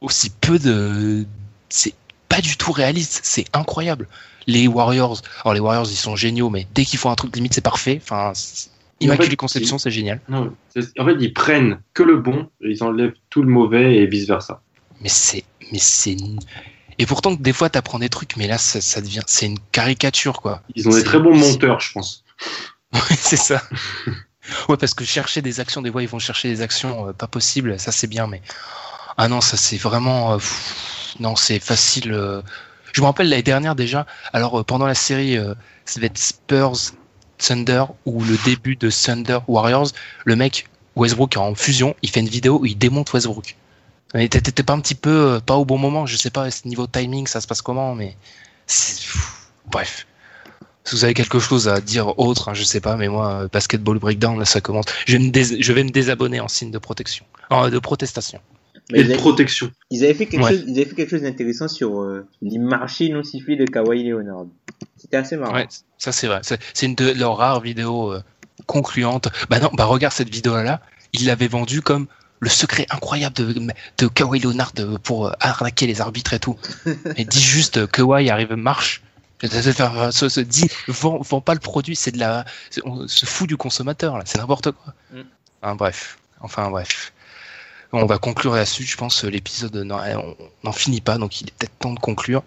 aussi peu de. C'est pas du tout réaliste. C'est incroyable. Les Warriors. Alors les Warriors, ils sont géniaux, mais dès qu'ils font un truc limite, c'est parfait. Enfin, Immaculée Conception, c'est génial. Non, en fait, ils prennent que le bon, et ils enlèvent tout le mauvais et vice versa. Mais c'est, mais c'est. Et pourtant, des fois, t'apprends des trucs, mais là, ça, ça devient, c'est une caricature, quoi. Ils ont des très bons monteurs, je pense. <laughs> Ouais, c'est ça. <laughs> Ouais, parce que chercher des actions, des fois, ils vont chercher des actions euh, pas possibles, ça c'est bien, mais. Ah non, ça c'est vraiment. euh, pff, non, c'est facile. euh. Je me rappelle l'année dernière déjà, alors pendant la série, ça devait être Spurs Thunder ou le début de Thunder Warriors, le mec, Westbrook en fusion, il fait une vidéo où il démonte Westbrook. Mais t'é- t'étais pas un petit peu euh, pas au bon moment, je sais pas, niveau timing, ça se passe comment, mais. Bref. Si vous avez quelque chose à dire autre, hein, je sais pas, mais moi, euh, basketball breakdown, là, ça commence. Je vais me, désabonner en signe de protection, de protestation. Mais Et ils de avaient- protection. Ils avaient fait quelque Ouais. chose, ils avaient fait quelque chose d'intéressant sur euh, les marchés non sifflés de Kawhi Leonard. C'était assez marrant. Ouais, ça c'est vrai. C'est une de leurs rares vidéos euh, concluantes. Bah non, bah regarde cette vidéo-là. Il l'avait vendue comme le secret incroyable de, de Kawhi Leonard de- pour euh, arnaquer les arbitres et tout. <laughs> Mais dis juste euh, Kawhi arrive marche. Se, dit, vend, vend pas le produit, c'est de la, on se fout du consommateur là, c'est n'importe quoi. Mm. Enfin bref, enfin bref. On va conclure là-dessus, je pense. L'épisode, non, on n'en finit pas, donc il est peut-être temps de conclure.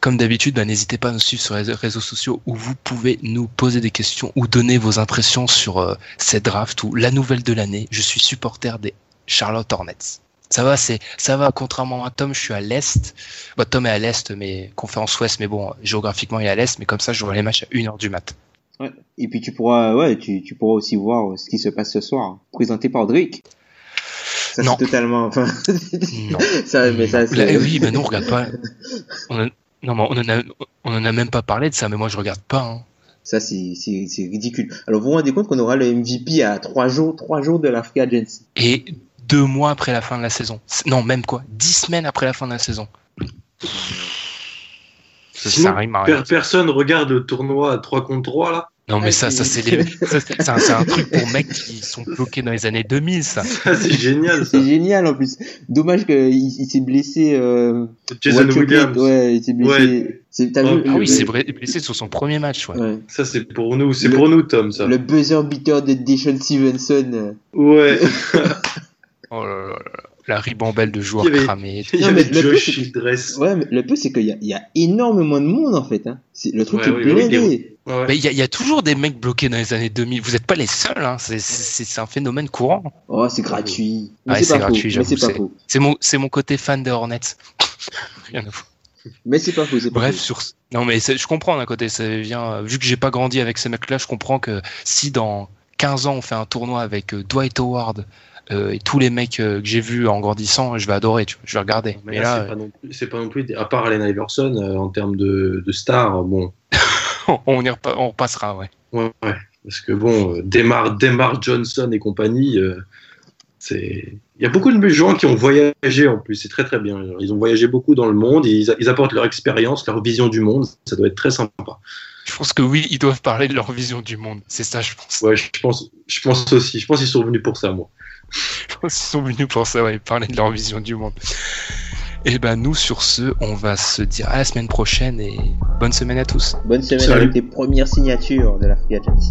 Comme d'habitude, bah, n'hésitez pas à nous suivre sur les réseaux sociaux où vous pouvez nous poser des questions ou donner vos impressions sur euh, cette draft ou la nouvelle de l'année. Je suis supporter des Charlotte Hornets. Ça va, c'est ça va. Contrairement à Tom, je suis à l'est. Bah, Tom est à l'est, mais conférence ouest, mais bon, géographiquement il est à l'est. Mais comme ça, je vois les matchs à 1h du mat. Ouais. Et puis tu pourras, ouais, tu, tu pourras aussi voir euh, ce qui se passe ce soir, présenté par Drake. Ça Non. c'est totalement, enfin, Non. <laughs> ça, mais ça, Là, c'est- eh oui, mais non, on regarde pas. On a- non, mais on en a, on en a même pas parlé de ça, mais moi je regarde pas. hein. ça c'est, c'est, c'est ridicule. Alors vous vous rendez compte qu'on aura le MVP à trois jours, trois jours de la Free Agency. Et deux mois après la fin de la saison. Non, même quoi, dix semaines après la fin de la saison. Ça, Sinon, ça rime à rien. personne regarde le tournoi à 3 contre 3 là? Non, mais Ah, ça, ça c'est- les- un, truc pour mecs qui sont bloqués dans les années 2000, ça. <laughs> Ça, c'est génial ça. C'est génial en plus. Dommage qu'il il s'est blessé. Euh, Jason Williams. Ouais, il s'est blessé. Ah, vu Ah oui, c'est blessé blessé sur son premier match, ouais. ouais. Ça c'est pour nous, c'est pour nous Tom ça. Le buzzer beater de Deshaun Stevenson. Ouais. <laughs> Oh là là là là. La ribambelle de joueurs Il avait- cramés. Il y Non, mais Josh. Ouais, mais le peu c'est qu'il y a, il y a énormément de monde en fait. Hein. C'est le truc Ouais, est oui, oui, blindé. Ouais. Mais il y, a- il y a toujours des mecs bloqués dans les années 2000. Vous n'êtes pas les seuls, hein. c'est un phénomène courant. Oh, c'est gratuit. Ouais, c'est gratuit, j'avoue, mon, côté fan de Hornets. <laughs> Rien à foutre. Mais c'est pas faux. Bref, faux. sur non mais je comprends d'un côté, ça vient euh, vu que j'ai pas grandi avec ces mecs-là, je comprends que si dans 15 ans on fait un tournoi avec euh, Dwight Howard euh, et tous les mecs euh, que j'ai vus en grandissant, je vais adorer, tu vois, je vais regarder. Mais, Mais, là, là, c'est pas, non plus- c'est pas non plus, des- à part Allen Iverson, euh, en termes de, de stars, bon, <laughs> <laughs> on y repa- on repassera, ouais. ouais, ouais. Parce que bon, euh, Demar, Demar Johnson et compagnie, euh, c'est. Il y a beaucoup de gens qui ont voyagé en plus, c'est très très bien. Ils ont voyagé beaucoup dans le monde, ils, ils apportent leur expérience, leur vision du monde, ça doit être très sympa. Je pense que oui, ils doivent parler de leur vision du monde. C'est ça, je pense. Ouais, je pense, je pense aussi, je pense qu'ils sont venus pour ça, moi. Je pense qu'ils sont venus pour ça, ouais, parler de leur vision du monde. Et ben nous, sur ce, on va se dire à la semaine prochaine et bonne semaine à tous. Bonne semaine Salut. avec tes premières signatures de la Free Agency.